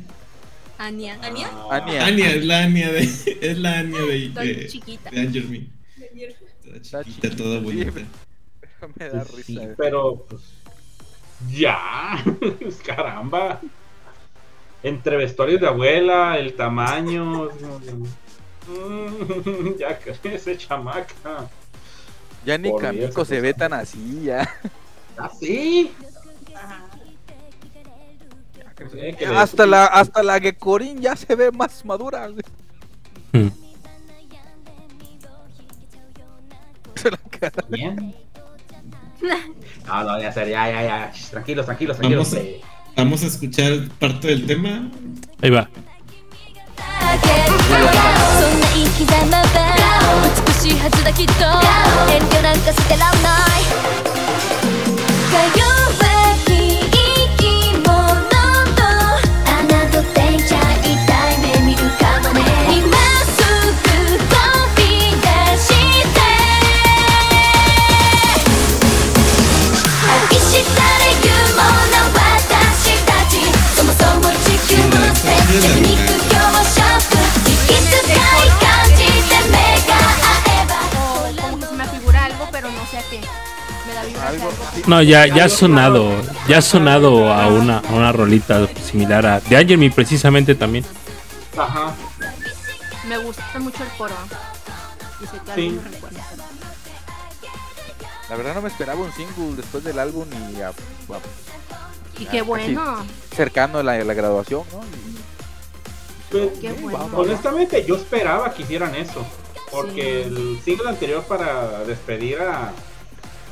Ania. ¿Ania? Ania. Anya, es la Anya de. [laughs] Es la Anya de. De, chiquita. de. Toda Está chiquita, toda Sí, bonita. Me da Pues sí, risa. pero pues, ya, [laughs] caramba. Entre vestuarios de abuela, el tamaño. mm, [laughs] Ya crece, [laughs] chamaca. Ya ni Por Dios, se ve tan así, ya. Así. Le- Hasta la, hasta la Gekorin ya se ve más madura. güey. [laughs] Hmm. Bien. No, no, ya, ya, ya, ya. Tranquilos, tranquilos, tranquilos. Vamos eh. Vamos a escuchar parte del tema. Ahí va. No, ya, ya ha sonado, ya ha sonado a una, a una rolita similar a de Angermy precisamente también. Ajá. Me gusta mucho el coro. Que Sí. alguien me recuerda. La verdad no me esperaba un single después del álbum y a- a- Y qué bueno. cercano a la, la graduación, ¿no? Y- Pues, Qué bueno. honestamente, yo esperaba que hicieran eso. Porque Sí. el single anterior para despedir a,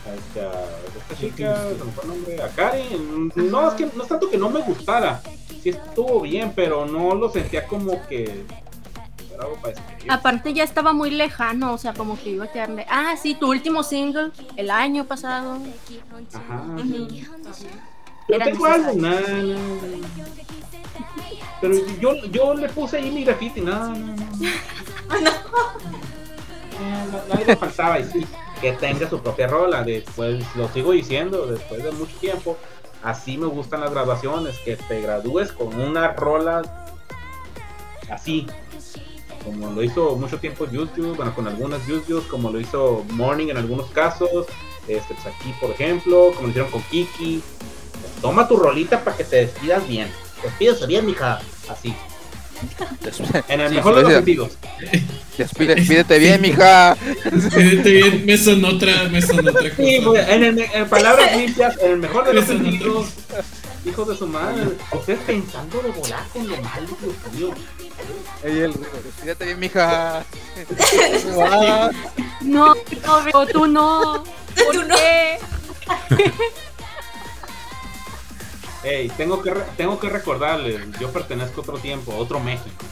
a esta, a esta chica, a Karen, no es que no es tanto que no me gustara. Sí estuvo bien, pero no lo sentía como que era algo para. Aparte ya estaba muy lejano, o sea, como que iba a quedarle. Ah, sí, tu último single, el año pasado. Ajá. Ujú. Pero Era tengo algo, nada. Pero yo, yo le puse ahí mi graffiti, nada, no, no. Eh, Nadie le faltaba y sí, que tenga su propia rola. Después lo sigo diciendo, después de mucho tiempo, así me gustan las graduaciones, que te gradúes con una rola así. Como lo hizo mucho tiempo YouTube, bueno, con algunas YouTube, como lo hizo Morning en algunos casos, este, pues aquí por ejemplo, como lo hicieron con Kiki. Toma tu rolita para que te despidas bien. Despídese bien, mija. Así. En el Sí, mejor de los sentidos. Despídete [laughs] bien, mija. Fíjate bien, me otra, me sonó otra cosa. Sí, güey, en, el- en palabras [laughs] limpias, en el mejor de los sentidos. Hijos de su madre. Ustedes pensando de volar con lo malo, Dios mío. El Despídete bien, mija. [laughs] No, no, tú no. ¿Por Tú no. Qué? Ey, tengo que, re- tengo que recordarles, yo pertenezco a otro tiempo, a otro México.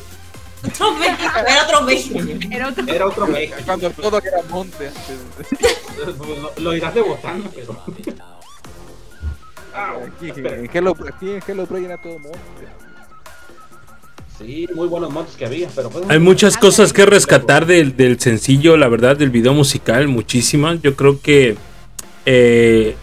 Otro México, era otro México. Era otro- Era otro México. Cuando todo era monte. antes. Lo, lo irás de botana, pero. Ah, Aquí, en Hello, aquí en Hello Play era todo monte. Sí, muy buenos motos que había, pero pues, Hay muchas cosas que rescatar del, del sencillo, la verdad, del video musical, muchísimas. Yo creo que eh,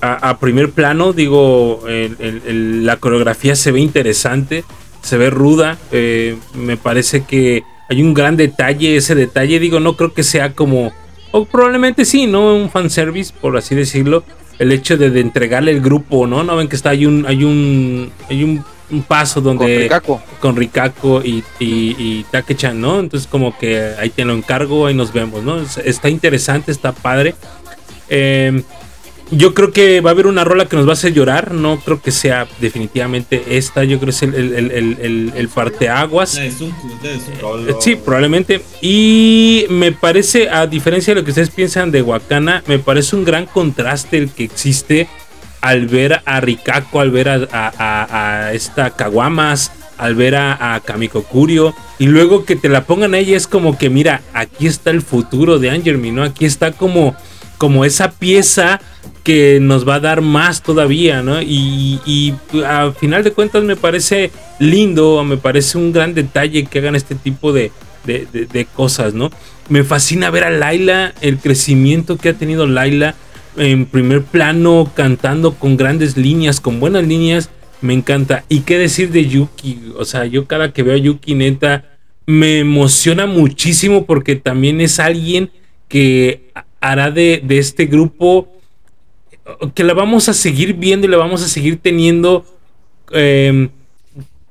a, a primer plano, digo, el- el- el- la coreografía se ve interesante, se ve ruda. eh, me parece que hay un gran detalle, ese detalle, digo, no creo que sea como, o probablemente sí, ¿no? Un fanservice, por así decirlo. El hecho de, de entregarle el grupo, ¿no? No ven que está, hay un, hay un, hay un, un paso donde Con Rikako. con Rikako y, y, y Take-chan, ¿no? Entonces como que ahí te lo encargo, ahí nos vemos, ¿no? Es- Está interesante, está padre. Eh, yo creo que va a haber una rola que nos va a hacer llorar, no creo que sea definitivamente esta, yo creo que es el, el, el, el, parteaguas. Eh, Sí, probablemente. Y me parece, a diferencia de lo que ustedes piensan de Wakana, me parece un gran contraste el que existe al ver a Rikako, al ver a, a- esta Kawamas, al ver a, a Kamiko Kurio, y luego que te la pongan a ella es como que, mira, aquí está el futuro de Angermy, ¿no? Aquí está como, como esa pieza que nos va a dar más todavía, ¿no? Y, y a final de cuentas me parece lindo, me parece un gran detalle que hagan este tipo de, de- de- cosas, ¿no? Me fascina ver a Laila, el crecimiento que ha tenido Laila en primer plano, cantando con grandes líneas, con buenas líneas, me encanta. Y qué decir de Yuki, o sea, yo cada que veo a Yuki, neta, me emociona muchísimo porque también es alguien que hará de, de este grupo que la vamos a seguir viendo y la vamos a seguir teniendo eh,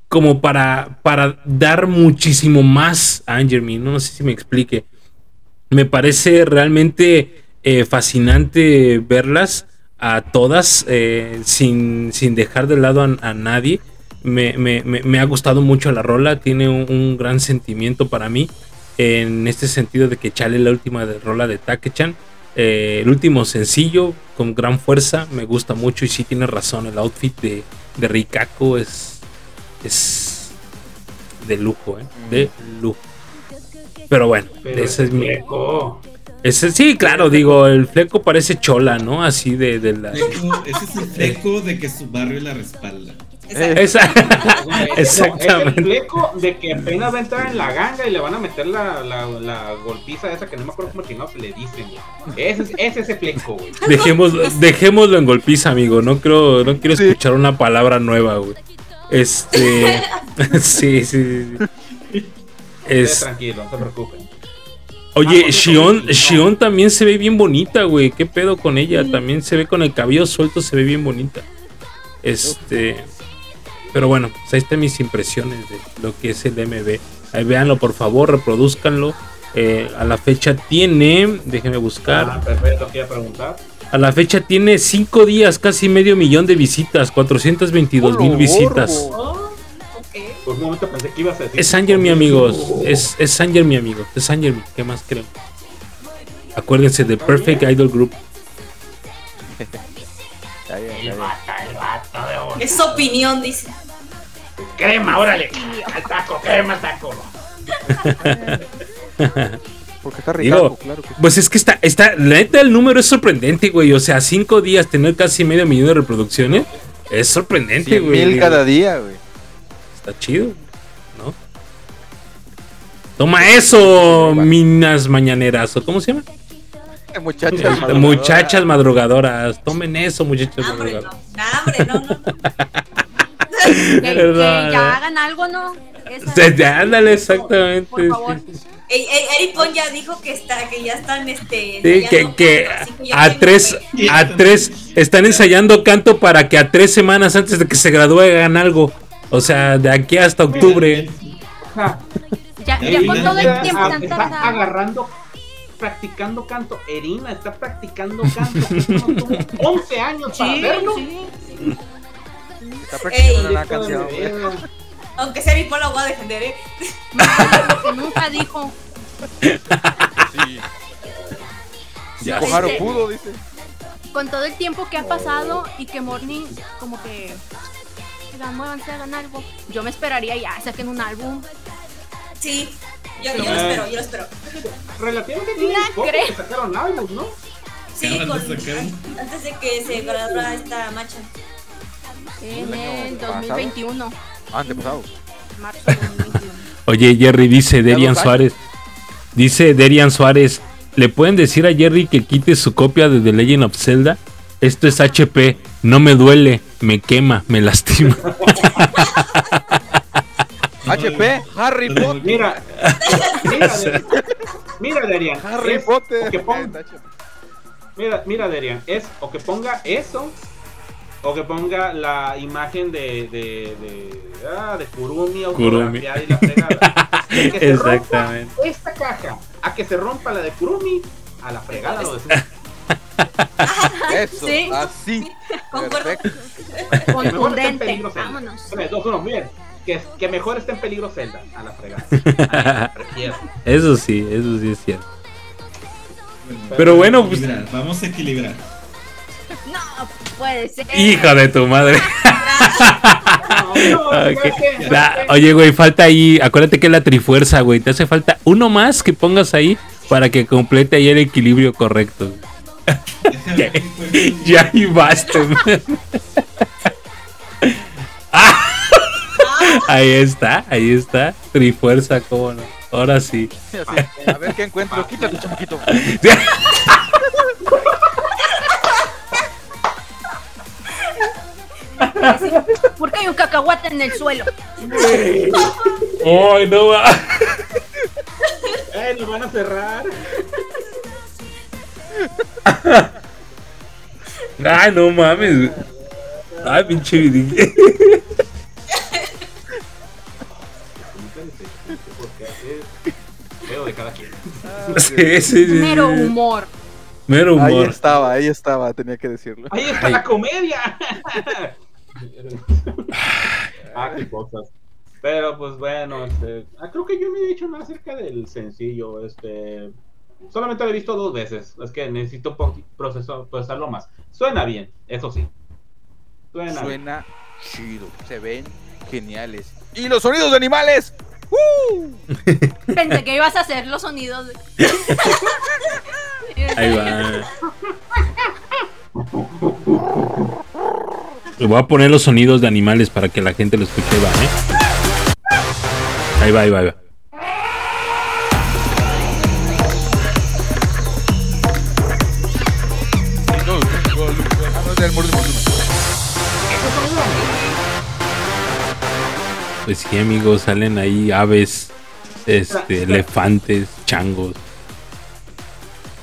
como para, para dar muchísimo más a Angermy. No, sé si me explique. Me parece realmente eh, fascinante verlas a todas eh, sin, sin dejar de lado a, nadie. Me, me- me- ha gustado mucho la rola, tiene un, gran sentimiento para mí en este sentido de que Chale la última rola de Takechan. Eh, el último sencillo con gran fuerza, me gusta mucho y sí tiene razón, el outfit de, de Rikako es, es de lujo, ¿eh? de lujo. Pero bueno, Pero ese es mi... fleco. Ese, sí, claro, digo, el fleco parece chola, ¿no? Así de, de la... Fleco, ese es el fleco de que su barrio la respalda. Exacto. Esa- No, es el [laughs] Exactamente. fleco de que apenas va a entrar en la ganga y le van a meter la, la, la golpiza esa que no me acuerdo cómo chingados le dicen. güey. Ese es ese, es ese fleco, güey. [laughs] Dejemos, dejémoslo en golpiza, amigo. No creo, no quiero escuchar una palabra nueva, güey. Este. [laughs] sí, sí, sí. Es, tranquilos, no se preocupen. Oye, Ah, Shion. Shion también se ve bien bonita, güey. ¿Qué pedo con ella? También se ve con el cabello suelto, se ve bien bonita. Este. Pero bueno, pues ahí están mis impresiones de lo que es el MB. Ahí véanlo, por favor, reproduzcanlo. Eh, a la fecha tiene, déjenme Ah, buscar. perfecto, quería preguntar. A la fecha tiene 5 días, casi medio millón de visitas, 422 mil ¡Hola, visitas. Oh, ok. Por un momento pensé que ibas a decir. Es Sanger, mi amigos. Es, es Sanger, mi amigo. Es Sanger, ¿qué más creo? Acuérdense de Perfect Idol Group. Ya, ya, El vato, el vato de oro. Es opinión, dice. Crema, órale. Al taco, crema, al taco. [laughs] Porque está Digo, Ricardo, claro que sí. Pues es que está, está, la neta el número es sorprendente, güey. O sea, cinco días tener casi medio millón de reproducciones es sorprendente, Cien güey. mil Digo, cada día, güey. Está chido, ¿no? Toma eso, minas mañaneras. ¿O cómo se llama? Muchachas, madrugadoras. muchachas madrugadoras. Tomen eso, muchachas No, no. madrugadoras. Nah, hombre, no, no. [laughs] [laughs] Que, que ya hagan algo, ¿no? Esa- Sí, sí, Ándale, exactamente. Por favor. sí, sí. Ey, ey, Eric Pon ya dijo que está, que ya están este. Sí, que, que canto, a tres, a tres, están ensayando canto para que a tres semanas antes de que se gradúe hagan algo. O sea, de aquí hasta octubre. Ja, Ya, ya con ya todo el está- tiempo ah, está agarrando, practicando canto. Erina está practicando canto. que eso no tuvo 11 años para Sí, hacerlo. sí. Está practicando canción. Aunque sea Pon la voy a defender, ¿eh? Nunca dijo. Sí. Ya. Este- pudo, dice. Con todo el tiempo que ha pasado y que Morning como que muévanse, hagan algo. Yo me esperaría ya, saquen un álbum. Sí. Yo, yo lo espero, yo lo espero. Relativamente bien poco creo. que sacaron álbum, ¿no? Sí, Acaban con, de sacar un- antes de que se graduara esta macha. En ¿El año el pasado? 2021. Ah, antepasado. Marzo de 2021. Oye, Jerry dice Derian. Suárez. Dice Derian Suárez. ¿Le pueden decir a Jerry que quite su copia de The Legend of Zelda? Esto es HP. No me duele, me quema, me lastima. [laughs] HP, Harry Potter. Mira, mira, mira, Derian. Harry Potter. o que ponga- mira, mira, Derian, es o que ponga eso o que ponga la imagen de de de, ah, de Kurumi autografiada y la fregada. De [laughs] que se rompa Exactamente. esta caja a que se rompa la de Kurumi a la fregada lo de [laughs] Eso, Sí. así. Concuerdo. Perfecto. que mejor esté en Contundente. Vámonos. 3, 2, 1, bien. Que, que mejor esté en peligro Zelda a la fregada. Prefiero. [laughs] Eso sí, eso sí es cierto. Pero bueno, pues- Vamos a equilibrar. [laughs] No puede ser. Hija de tu madre. [laughs] Oye, güey, falta ahí. Acuérdate que es la trifuerza, güey. Te hace falta uno más que pongas ahí para que complete ahí el equilibrio correcto. Puedo- [laughs] Ya ahí basta. man. Ah. Ahí está, ahí está. Trifuerza, cómo no. Ahora sí. A ver qué encuentro. Quítate, chamaquito. ¿Por qué hay un cacahuate en el suelo? Ay, no va. Eh, nos van a cerrar. Ay, no mames. Ay, pinche feo de cada quien. Sí, sí, sí, sí. Mero humor. Mero Ahí humor. estaba, ahí estaba, tenía que decirlo. Ahí está la comedia. Ah, qué cosas. Pero pues bueno, este, ah, creo que yo no he dicho nada acerca del sencillo. Este, solamente lo he visto dos veces. Es que necesito proceso- procesarlo más. Suena bien, eso sí. Suena. bien. Suena chido, se ven geniales. ¿Y los sonidos de animales? ¡Uh! Pensé que ibas a hacer los sonidos. de- Ahí va. [laughs] Le voy a poner los sonidos de animales para que la gente lo escuche. Ahí va, ¿eh? Ahí va, ahí va, ahí va. Ah. Pues sí, amigos, salen ahí aves, este, elefantes, changos.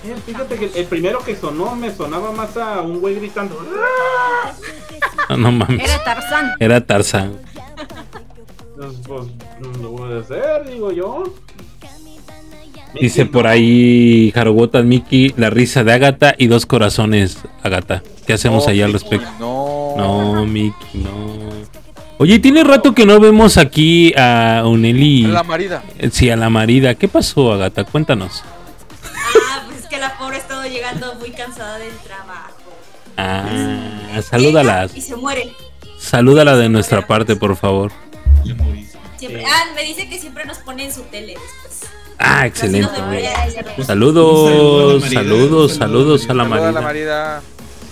Eh, Fíjate que el primero que sonó me sonaba más a un güey gritando. No, [laughs] no mames. Era Tarzán. Era Tarzán. Pues, pues, no puede ser, digo yo. Dice Mickey, por no. ahí Harobotas Miki, la risa de Agatha y dos corazones, Agatha. ¿Qué hacemos No, ahí al respecto? No. No, Miki, no. Oye, tiene rato que no vemos aquí a Uneli. La marida. Eh, Sí, a la marida. ¿Qué pasó, Agatha? Cuéntanos. Ah, pues es que la pobre ha estado llegando muy cansada del trabajo. Ah, salúdala. Y se muere. Salúdala de nuestra parte, por favor. Siempre. Sí. Ah, me dice que siempre nos pone en su tele después. Ah, excelente. Saludos, a saludos, saludos saludo a la a marida. marida.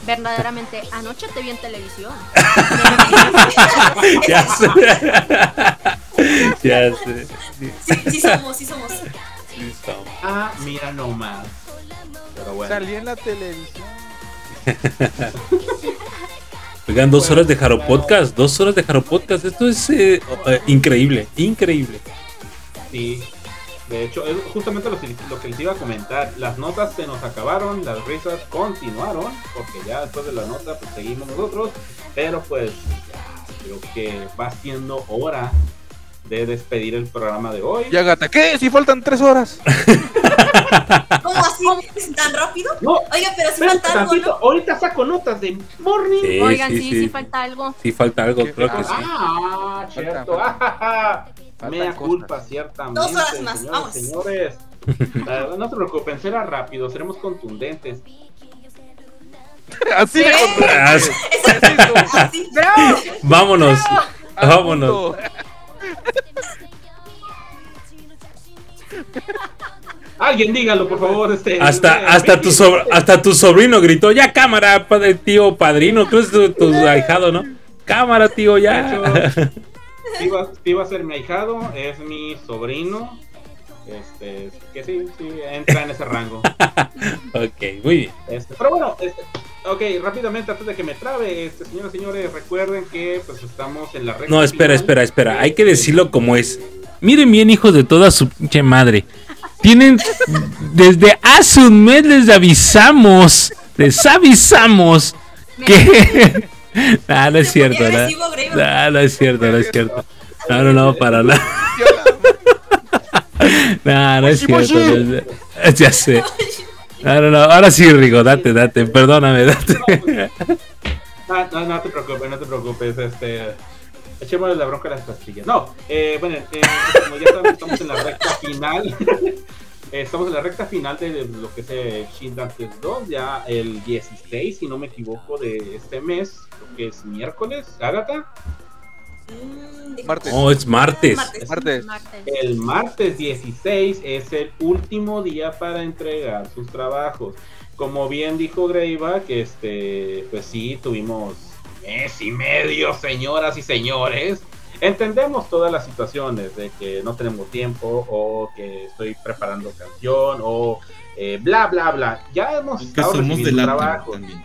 Verdaderamente, anoche te vi en televisión. [laughs] Ya sé. Ya sé. Sí, sí somos, sí somos. Ah, mira nomás. Pero bueno. Salí en la televisión. [laughs] Oigan, dos horas de Jaro Podcast, dos horas de Jaro Podcast. Esto es eh, eh, increíble, increíble. Sí. De hecho, justamente lo, que- lo que les iba a comentar. Las notas se nos acabaron, las risas continuaron, porque ya después de la nota pues seguimos nosotros. Pero pues ya creo que va siendo hora de despedir el programa de hoy. Y Agatha, ¿qué? Si faltan tres horas. [laughs] ¿Cómo así? ¿Tan rápido? No, Oiga, pero si falta algo, tantito, ¿no? ahorita saco notas de morning. Sí, Oigan, sí, sí, sí. sí, falta algo. Sí, falta algo, ¿Qué? creo que sí. Ah, cierto. Ah, Mea culpa, ciertamente. Dos horas más, señores, vamos. Señores, [laughs] Ah, no se preocupen, será rápido, seremos contundentes. [laughs] Así de. Vámonos, vámonos. Alguien dígalo, por favor. Este, Hasta, eh, hasta, tu sobr- hasta tu sobrino gritó, ya cámara, padre, tío, padrino, que es tu, tu ahijado, ¿no? Cámara, tío, ya. Sí va, sí va a ser mi ahijado, es mi sobrino. Este, que sí, sí, entra en ese rango. [laughs] ok, muy bien. Este, pero bueno, este, ok, rápidamente antes de que me trabe, este, señoras y señores, recuerden que pues estamos en la recta No, espera, final. espera, espera. Hay que decirlo como es. Miren bien, hijos de toda su pinche madre. Tienen. Desde hace un mes les avisamos. Les avisamos que. [laughs] Ah, no es cierto, ¿no? Grey. No, no es cierto, no es cierto. No, no, no, para nada. [laughs] No, no es cierto. no es- Ya sé. No, no, no. Ahora sí, Rigo, date, date. Perdóname, date. Ah, no, no te preocupes, no te preocupes, este. Echémosle la bronca a las pastillas. No, eh, bueno, eh, como ya saben, estamos en la recta final. [laughs] Estamos en la recta final de lo que es el Shin Dances 2, ya el 16, si no me equivoco, de este mes, creo que es miércoles, Ágata. Mm, Martes. Oh, es martes. Martes. El martes 16 es el último día para entregar sus trabajos. Como bien dijo Greiva, que este, pues sí, tuvimos mes y medio, señoras y señores. Entendemos todas las situaciones de que no tenemos tiempo o que estoy preparando canción o eh, bla, bla, bla. Ya hemos estado recibiendo trabajos. también.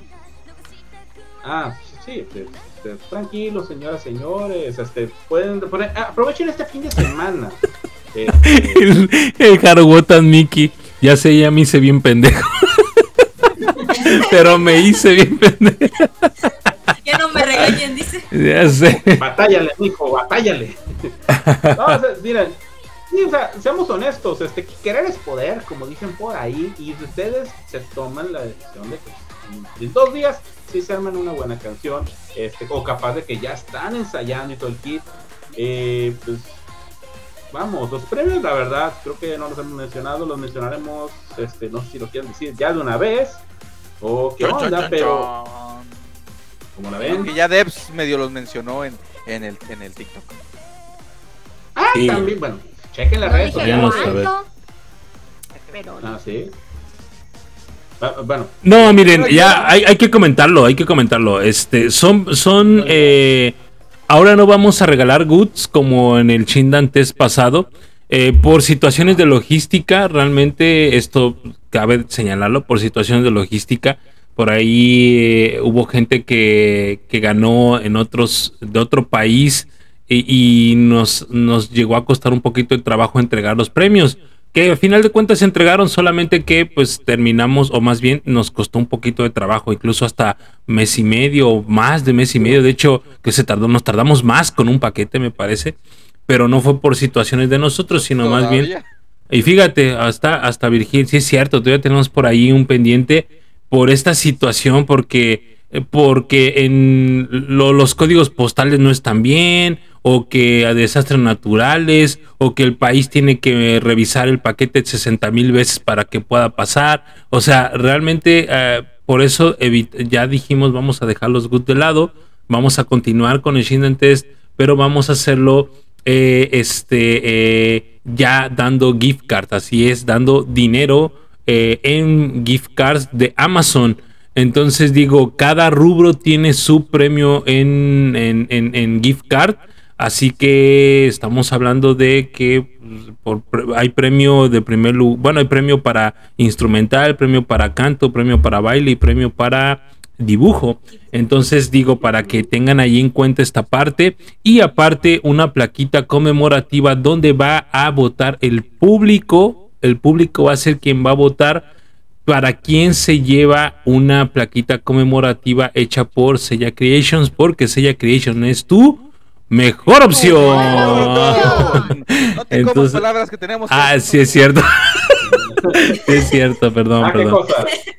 Ah, sí, pues, pues, tranquilos, señoras, señores. Este, pueden, pueden- aprovechen este fin de semana. [laughs] Este, El, el Harobotan Mickey. Ya sé, ya me hice bien pendejo. [laughs] Pero me hice bien pendejo. Ya no me regañen, dice. Ya sé. batállale, mijo, batállale. No, o sea, miren, sí, o sea, seamos honestos, este, querer es poder, como dicen por ahí, y ustedes se toman la decisión de que en dos días sí se arman una buena canción, este, o capaz de que ya están ensayando y todo el kit. Eh, pues vamos, los premios, la verdad, creo que no los hemos mencionado, los mencionaremos, este, no sé si lo quieren decir ya de una vez, o qué Chon, chon, onda, chon, pero como la ven. Que ya Debs medio los mencionó en, en, el, en el TikTok. Ah, Sí. también, bueno, chequen las No redes sociales. pero Ah, sí. Ah, Bueno, No, miren, ya hay, hay que comentarlo, hay que comentarlo. Este, son, son, eh, ahora no vamos a regalar goods como en el Chindantes pasado. Eh, por situaciones de logística, realmente esto cabe señalarlo, por situaciones de logística. Por ahí eh, hubo gente que, que ganó en otros, de otro país y, y nos, nos llegó a costar un poquito de trabajo entregar los premios. Que al final de cuentas se entregaron solamente que pues terminamos o más bien nos costó un poquito de trabajo, incluso hasta mes y medio o más de mes y medio, de hecho que se tardó, nos tardamos más con un paquete me parece, pero no fue por situaciones de nosotros, sino más bien y fíjate, hasta, hasta Virgil, sí es cierto, todavía tenemos por ahí un pendiente por esta situación, porque, porque en lo- los códigos postales no están bien, o que a desastres naturales, o que el país tiene que revisar el paquete 60 mil veces para que pueda pasar. O sea, realmente eh, por eso ya dijimos vamos a dejar los goods de lado, vamos a continuar con el Shinden Test, pero vamos a hacerlo eh, este, eh, ya dando gift cards, así es, dando dinero eh, en gift cards de Amazon. Entonces digo, cada rubro tiene su premio en, en, en- gift card. Así que estamos hablando de que pues, por hay premio de primer lugar, bueno, hay premio para instrumental, premio para canto, premio para baile y premio para dibujo. Entonces digo, para que tengan ahí en cuenta esta parte. Y aparte, una plaquita conmemorativa donde va a votar el público. El público va a ser quien va a votar para quién se lleva una plaquita conmemorativa hecha por Sella Creations, porque Sella Creations es tu mejor opción. No te comas [laughs] Entonces- palabras que tenemos. Ah, sí es cierto. [laughs] Sí es cierto, perdón, Ah, perdón.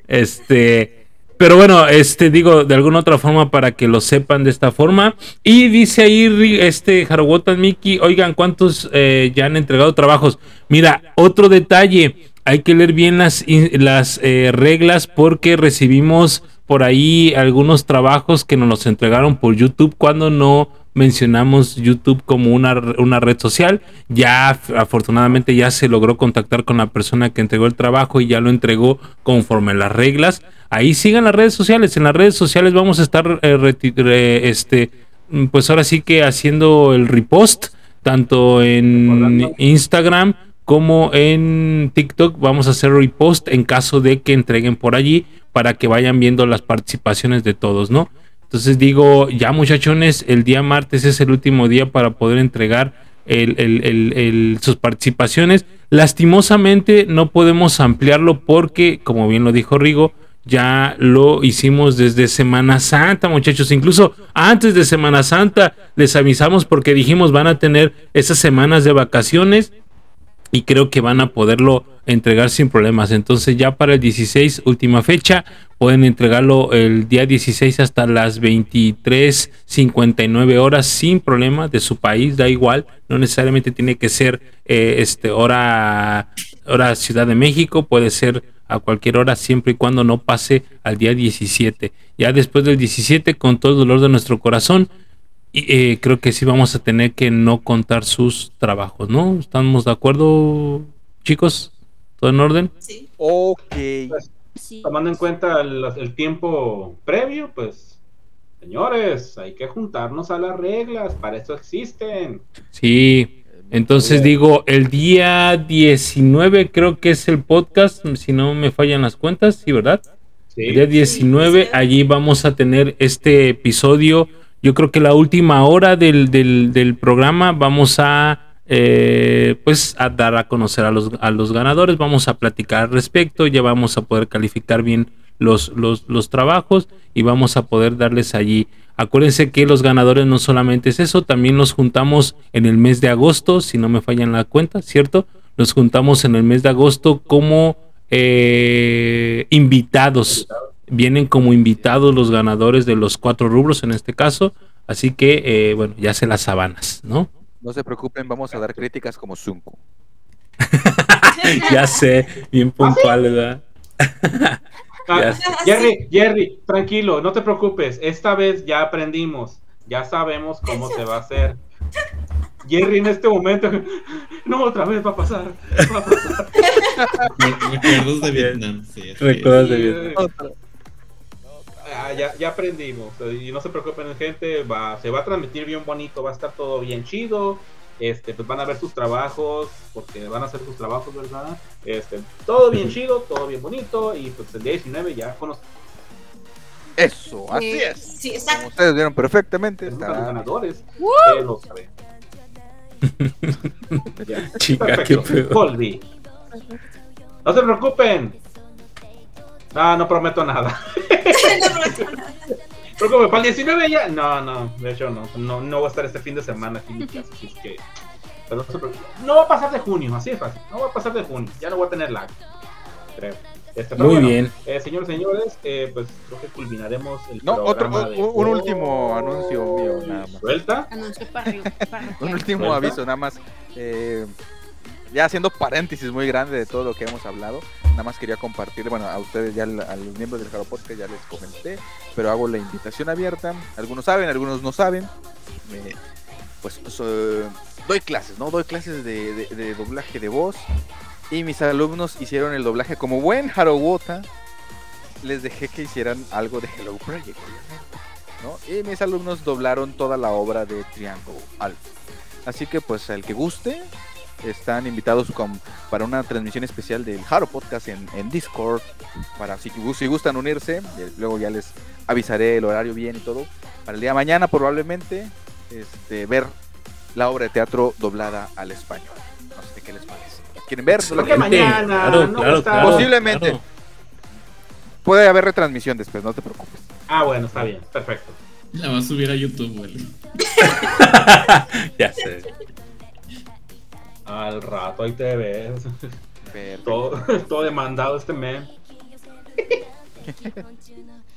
Este, pero bueno, este digo de alguna otra forma para que lo sepan de esta forma. Y dice ahí este Harawotan Miki, oigan, ¿cuántos eh, ya han entregado trabajos? Mira, otro detalle, hay que leer bien las, eh, reglas porque recibimos por ahí algunos trabajos que nos los entregaron por YouTube cuando no mencionamos YouTube como una, una red social. Ya af- afortunadamente ya se logró contactar con la persona que entregó el trabajo y ya lo entregó conforme a las reglas. Ahí sigan las redes sociales. En las redes sociales vamos a estar eh, este, mm, pues ahora sí que haciendo el repost tanto en. Instagram como en TikTok vamos a hacer repost en caso de que entreguen por allí para que vayan viendo las participaciones de todos, ¿no? Entonces digo, ya muchachones, el día martes es el último día para poder entregar sus participaciones. Lastimosamente no podemos ampliarlo porque, como bien lo dijo Rigo, ya lo hicimos desde Semana Santa, muchachos. Incluso antes de Semana Santa les avisamos porque dijimos van a tener esas semanas de vacaciones y creo que van a poderlo entregar sin problemas. Entonces ya para el 16, última fecha, pueden entregarlo el día 16 hasta las 23.59 horas sin problema de su país, da igual, no necesariamente tiene que ser eh, este hora, hora Ciudad de México, puede ser a cualquier hora siempre y cuando no pase al día 17. Ya después del 17, con todo el dolor de nuestro corazón, eh, creo que sí vamos a tener que no contar sus trabajos, ¿no? ¿Estamos de acuerdo, chicos? ¿Todo en orden? Sí. Ok. Sí. Tomando en cuenta el, el tiempo previo, pues, señores, hay que juntarnos a las reglas, para eso existen. Sí. Entonces Bien. digo, el día 19 creo que es el podcast, si no me fallan las cuentas, sí, ¿verdad? Sí. El día 19, sí. allí vamos a tener este episodio. Yo creo que la última hora del, del- del programa vamos a eh, pues a dar a conocer a los, a los ganadores. Vamos a platicar al respecto. Ya vamos a poder calificar bien los, los, los trabajos y vamos a poder darles allí. Acuérdense que los ganadores no solamente es eso, también los juntamos en el mes de agosto, si no me fallan la cuenta, ¿cierto? Nos juntamos en el mes de agosto como eh, invitados. Vienen como invitados los ganadores de los cuatro rubros en este caso. Así que, eh, bueno, ya se las sabanas, ¿no? No se preocupen, vamos a dar críticas como Zunku. [laughs] ya sé, bien puntual, ¿verdad? Ah. Jerry, Jerry, tranquilo, no te preocupes. Esta vez ya aprendimos, ya sabemos cómo se va a hacer. Jerry en este momento, [laughs] no otra vez va a pasar. va a pasar. [laughs] Me- Recuerdos de Vietnam. Sí. Recuerdos de Vietnam. Ya, ya aprendimos. Y no se preocupen, gente, va, se va a transmitir bien bonito, va a estar todo bien chido. Este, pues van a ver sus trabajos, porque van a hacer sus trabajos, ¿verdad? Este, todo bien chido, todo bien bonito. Y pues el día 19 ya conocemos Eso, así Eh, es. Sí, Como exacto. ustedes vieron perfectamente. los ganadores. que lo saben. Ya. Chica, qué Perfecto. pedo. Colby, No se preocupen. No, no prometo nada. [laughs] Pero como para el 19 ya. No, no, de hecho no. No, no voy a estar este fin de semana aquí en mi casa. Así es que. pero no, no va a pasar de junio, así es fácil. No va a pasar de junio. Ya no voy a tener lag. Creo. Este, Muy bueno, bien. eh, señores, señores, eh, pues creo que culminaremos el No, otro, programa de un, último anuncio mío, nada más. Suelta. Anuncio para [laughs] Un último Suelta. aviso, nada más. eh, ya haciendo paréntesis muy grande de todo lo que hemos hablado, nada más quería compartir, bueno, a ustedes ya, a los miembros del Jaro Podcast ya les comenté, pero hago la invitación abierta. Algunos saben, algunos no saben. Me- pues so- doy clases, ¿no? Doy clases de, doblaje de voz. Y mis alumnos hicieron el doblaje como buen Harowota. Les dejé que hicieran algo de Hello Project. ¿no? Y mis alumnos doblaron toda la obra de Triangle Alpha. Así que pues al que guste, están invitados con- para una transmisión especial del Haro Podcast en, en Discord. Para si, gu- si gustan unirse, eh, luego ya les avisaré el horario bien y todo. Para el día de mañana probablemente este, ver la obra de teatro doblada al español. No sé qué les parece. ¿Quieren ver? Creo que mañana, Claro, no claro, está- claro, Posiblemente. claro. Puede haber retransmisión después, no te preocupes. Ah, bueno, está bien, perfecto. La va a subir a YouTube, güey. [laughs] [laughs] ya sé. Al rato ahí te ves. Todo, [laughs] todo demandado este men.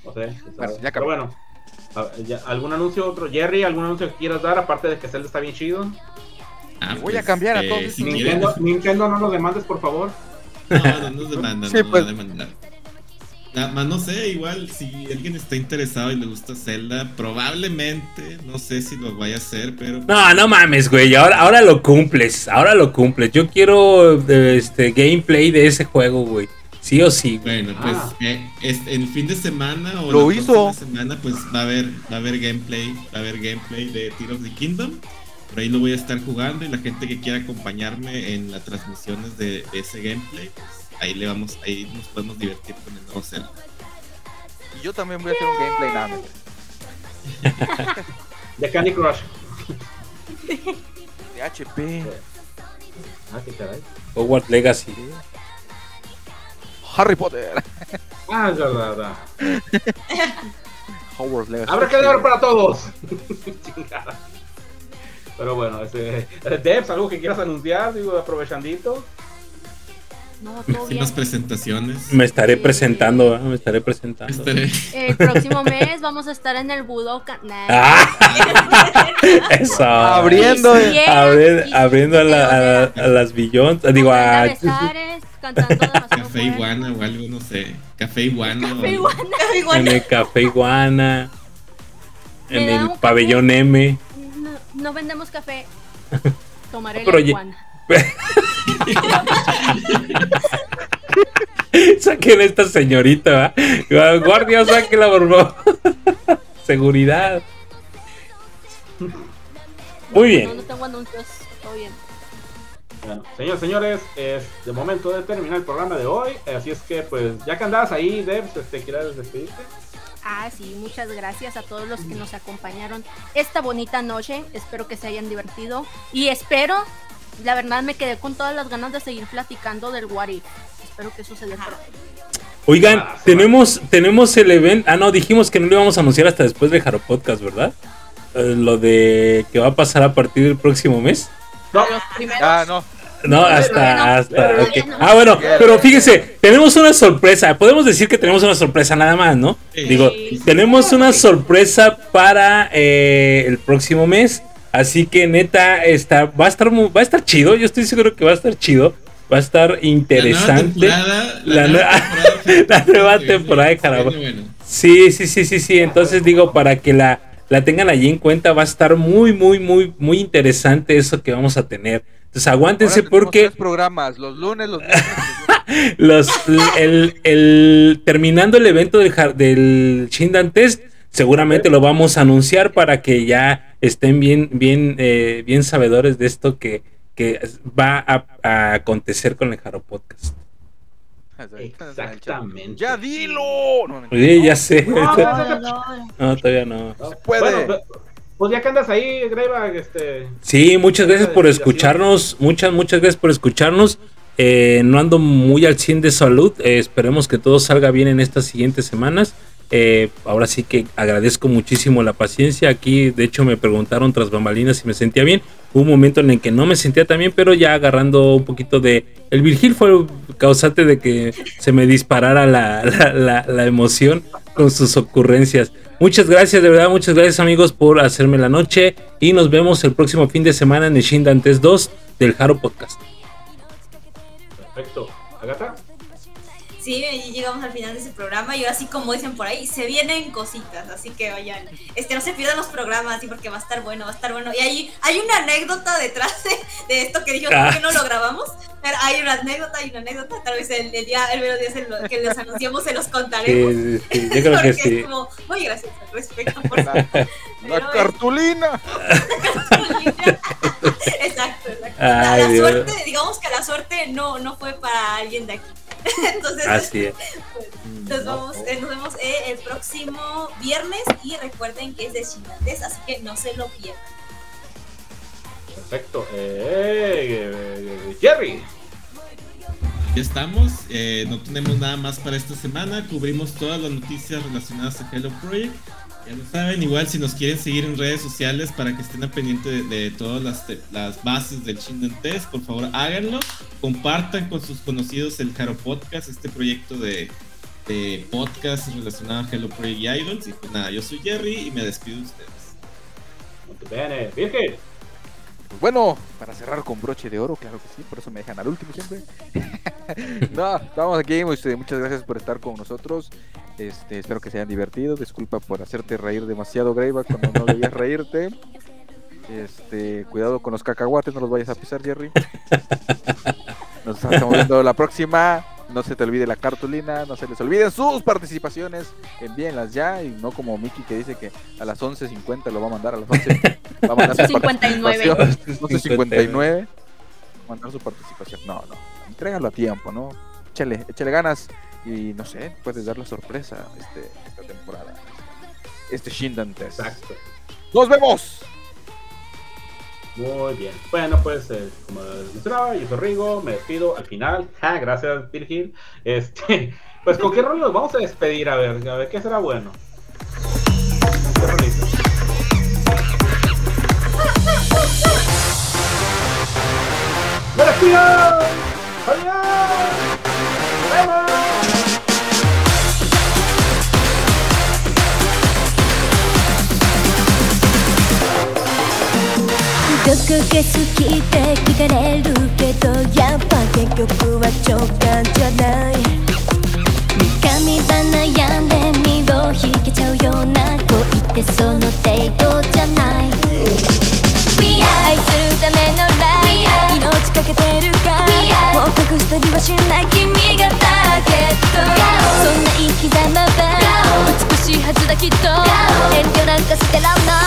No sé. Bueno, ya Pero bueno, ya, ¿algún anuncio otro? Jerry, ¿algún anuncio que quieras dar? Aparte de que Zelda está bien chido. Ah, Voy a cambiar a todos estos. quieren, Nintendo, Nintendo, no lo demandes, por favor. no, no nos demandan, Sí, no nos pues. Nada más no sé, igual si alguien está interesado y le gusta Zelda, probablemente, no sé si lo vaya a hacer, pero No, no mames, güey. Ahora, ahora lo cumples. Ahora lo cumples. Yo quiero eh, este gameplay de ese juego, güey. Sí o sí, güey. bueno, pues Ah. eh, el fin de semana o Lo la hizo. semana pues va a haber va a haber gameplay, va a haber gameplay de Tear of the Kingdom. Por ahí lo voy a estar jugando y la gente que quiera acompañarme en las transmisiones de, de ese gameplay, pues ahí le vamos, ahí nos podemos divertir con el nuevo Zelda. Y yo también voy a hacer un gameplay nada más. De Candy Crush. De HP. Ah, qué caray. Hogwarts Legacy. Harry Potter. Ah, es verdad. [laughs] Hogwarts Legacy. Habrá que dar para todos. [laughs] Chingada. Pero bueno, ese. eh, Debs, algo que quieras anunciar, digo, aprovechandito. No, todo bien. Unas presentaciones. Me estaré Sí. presentando, ¿eh? me estaré presentando. Estaré- El próximo mes vamos a estar en el Budokan. Nah. Ah, [laughs] eso. Abriendo. Si Abri- si abriendo a, la- a- llegan, a las billones. Digo, a. Besares, cantando demasiado Café. Iguana o algo, no sé. Café Iguana. Café. Iguana. En el Café Iguana. En el café. Pabellón M. No, no vendemos café. [laughs] Tomaré la iguana. [laughs] Saquen a esta señorita, ¿va? Guardia, sáquela, por favor. [laughs] Seguridad. Muy bien. No, no tengo anuncios. Todo bien. Bueno, señores, señores, es de momento de terminar el programa de hoy. Así es que, pues, ya que andabas ahí, Debs, este, ¿quieres despedirte? Ah, sí, muchas gracias a todos los que nos acompañaron esta bonita noche. Espero que se hayan divertido. Y espero, la verdad, me quedé con todas las ganas de seguir platicando del What If. Espero que eso se dé pronto. Oigan, Ah, tenemos, tenemos el evento. Ah, no, dijimos que no lo íbamos a anunciar hasta después de Jaro Podcast, ¿verdad? Eh, lo de que va a pasar a partir del próximo mes. No. Ah, no. No, hasta, hasta. Ah, bueno, pero fíjense, tenemos una sorpresa. Podemos decir que tenemos una sorpresa nada más, ¿no? Sí. Digo, tenemos una sorpresa para eh, el próximo mes. Así que neta, está, va a estar mu- va a estar chido. Yo estoy seguro que va a estar chido. Va a estar interesante. La nueva temporada. La nue- la nueva [laughs] temporada de bueno. Sí, sí, sí, sí, sí. Entonces digo, para que la, la tengan allí en cuenta, va a estar muy, muy, muy, muy interesante eso que vamos a tener. Entonces aguántense porque tres programas, los lunes, los [laughs] los, el, el- terminando el evento del, del Shindan Test, seguramente lo vamos a anunciar para que ya estén bien, bien, eh, bien sabedores de esto que, que va a, a acontecer con el Jaro Podcast. Exactamente. Ya dilo. No, Oye, ya sé. No, no, no, No, todavía no. puede. Bueno, pe- pues ya que andas ahí, Greyback, este. Sí, muchas gracias por escucharnos. Muchas, muchas gracias por escucharnos. Eh, no ando muy al 100 de salud. eh, esperemos que todo salga bien en estas siguientes semanas. Eh, ahora sí que agradezco muchísimo la paciencia. Aquí, de hecho, me preguntaron tras bambalinas si me sentía bien. Hubo un momento en el que no me sentía tan bien, pero ya agarrando un poquito de. El Virgil fue causante de que se me disparara la, la- la- emoción con sus ocurrencias. Muchas gracias, de verdad, muchas gracias, amigos, por hacerme la noche. Y nos vemos el próximo fin de semana en el Shin Dantes 2 del Haro Podcast. Perfecto. Agatha. Sí, y llegamos al final de ese programa y ahora sí, como dicen por ahí, se vienen cositas, así que vayan, este, no se pierdan los programas, sí, porque va a estar bueno, va a estar bueno. Y hay, hay una anécdota detrás de, de esto que dijimos, Ah. ¿por qué no lo grabamos? Pero hay una anécdota, hay una anécdota, tal vez el, el día, el mero día se lo- que les anunciamos se los contaremos. Sí, sí, sí, yo creo que sí. es como muy gracioso al respecto, por favor. La Pero, cartulina. [laughs] Exacto, exacto. La, Ay, la suerte, digamos que la suerte no, no fue para alguien de aquí. [laughs] Entonces, Así es. pues, [laughs] nos, vamos, eh, nos vemos eh, el próximo viernes y recuerden que es de Chinantes, así que no se lo pierdan. Perfecto. Eh, eh, Jerry. Ya estamos, eh, no tenemos nada más para esta semana, cubrimos todas las noticias relacionadas a Hello Project. Ya lo saben, igual si nos quieren seguir en redes sociales para que estén al pendiente de, todas las, te- las bases del Shinden Test, por favor háganlo, compartan con sus conocidos el Haro Podcast, este proyecto de, de podcast relacionado a Hello Project y Idols. Y pues nada, yo soy Jerry y me despido de ustedes. Bien, Virgil. Pues bueno, para cerrar con broche de oro, claro que sí, por eso me dejan al último siempre. [laughs] no, estamos aquí, este, muchas gracias por estar con nosotros. Este, espero que se hayan divertido. Disculpa por hacerte reír demasiado, Greyback, cuando no debías reírte. Este, cuidado con los cacahuates, no los vayas a pisar, Jerry. Nos estamos viendo la próxima. No se te olvide la cartulina, no se les olviden sus participaciones. Envíenlas ya y no como Mickey que dice que a las 11.50 lo va a mandar a las 11. Va a mandar su 59. participación. 11.59. Va a mandar su participación. No, no. Entrégalo a tiempo, ¿no? Échale, échale ganas y no sé, puedes dar la sorpresa este, esta temporada. Este Shindan Test. Exacto. ¡Nos vemos! Muy bien. Bueno, pues eh, como les mencionaba, yo soy Rigo, me despido al final. [laughs] Ja, gracias, Virgil. Este, [laughs] pues con qué rol nos vamos a despedir, a ver, a ver qué será bueno. ¡Me despido! ¡Adiós! どこが好きって聞かれるけどやっぱ結局は直感じゃない。三上ば悩んで身を引けちゃうような恋ってその程度じゃない。愛するためのライ命かけてるから。もう隠したりはしない君がターゲット。そんな生き様は美しいはずだきっと遠慮なんかしてらんない。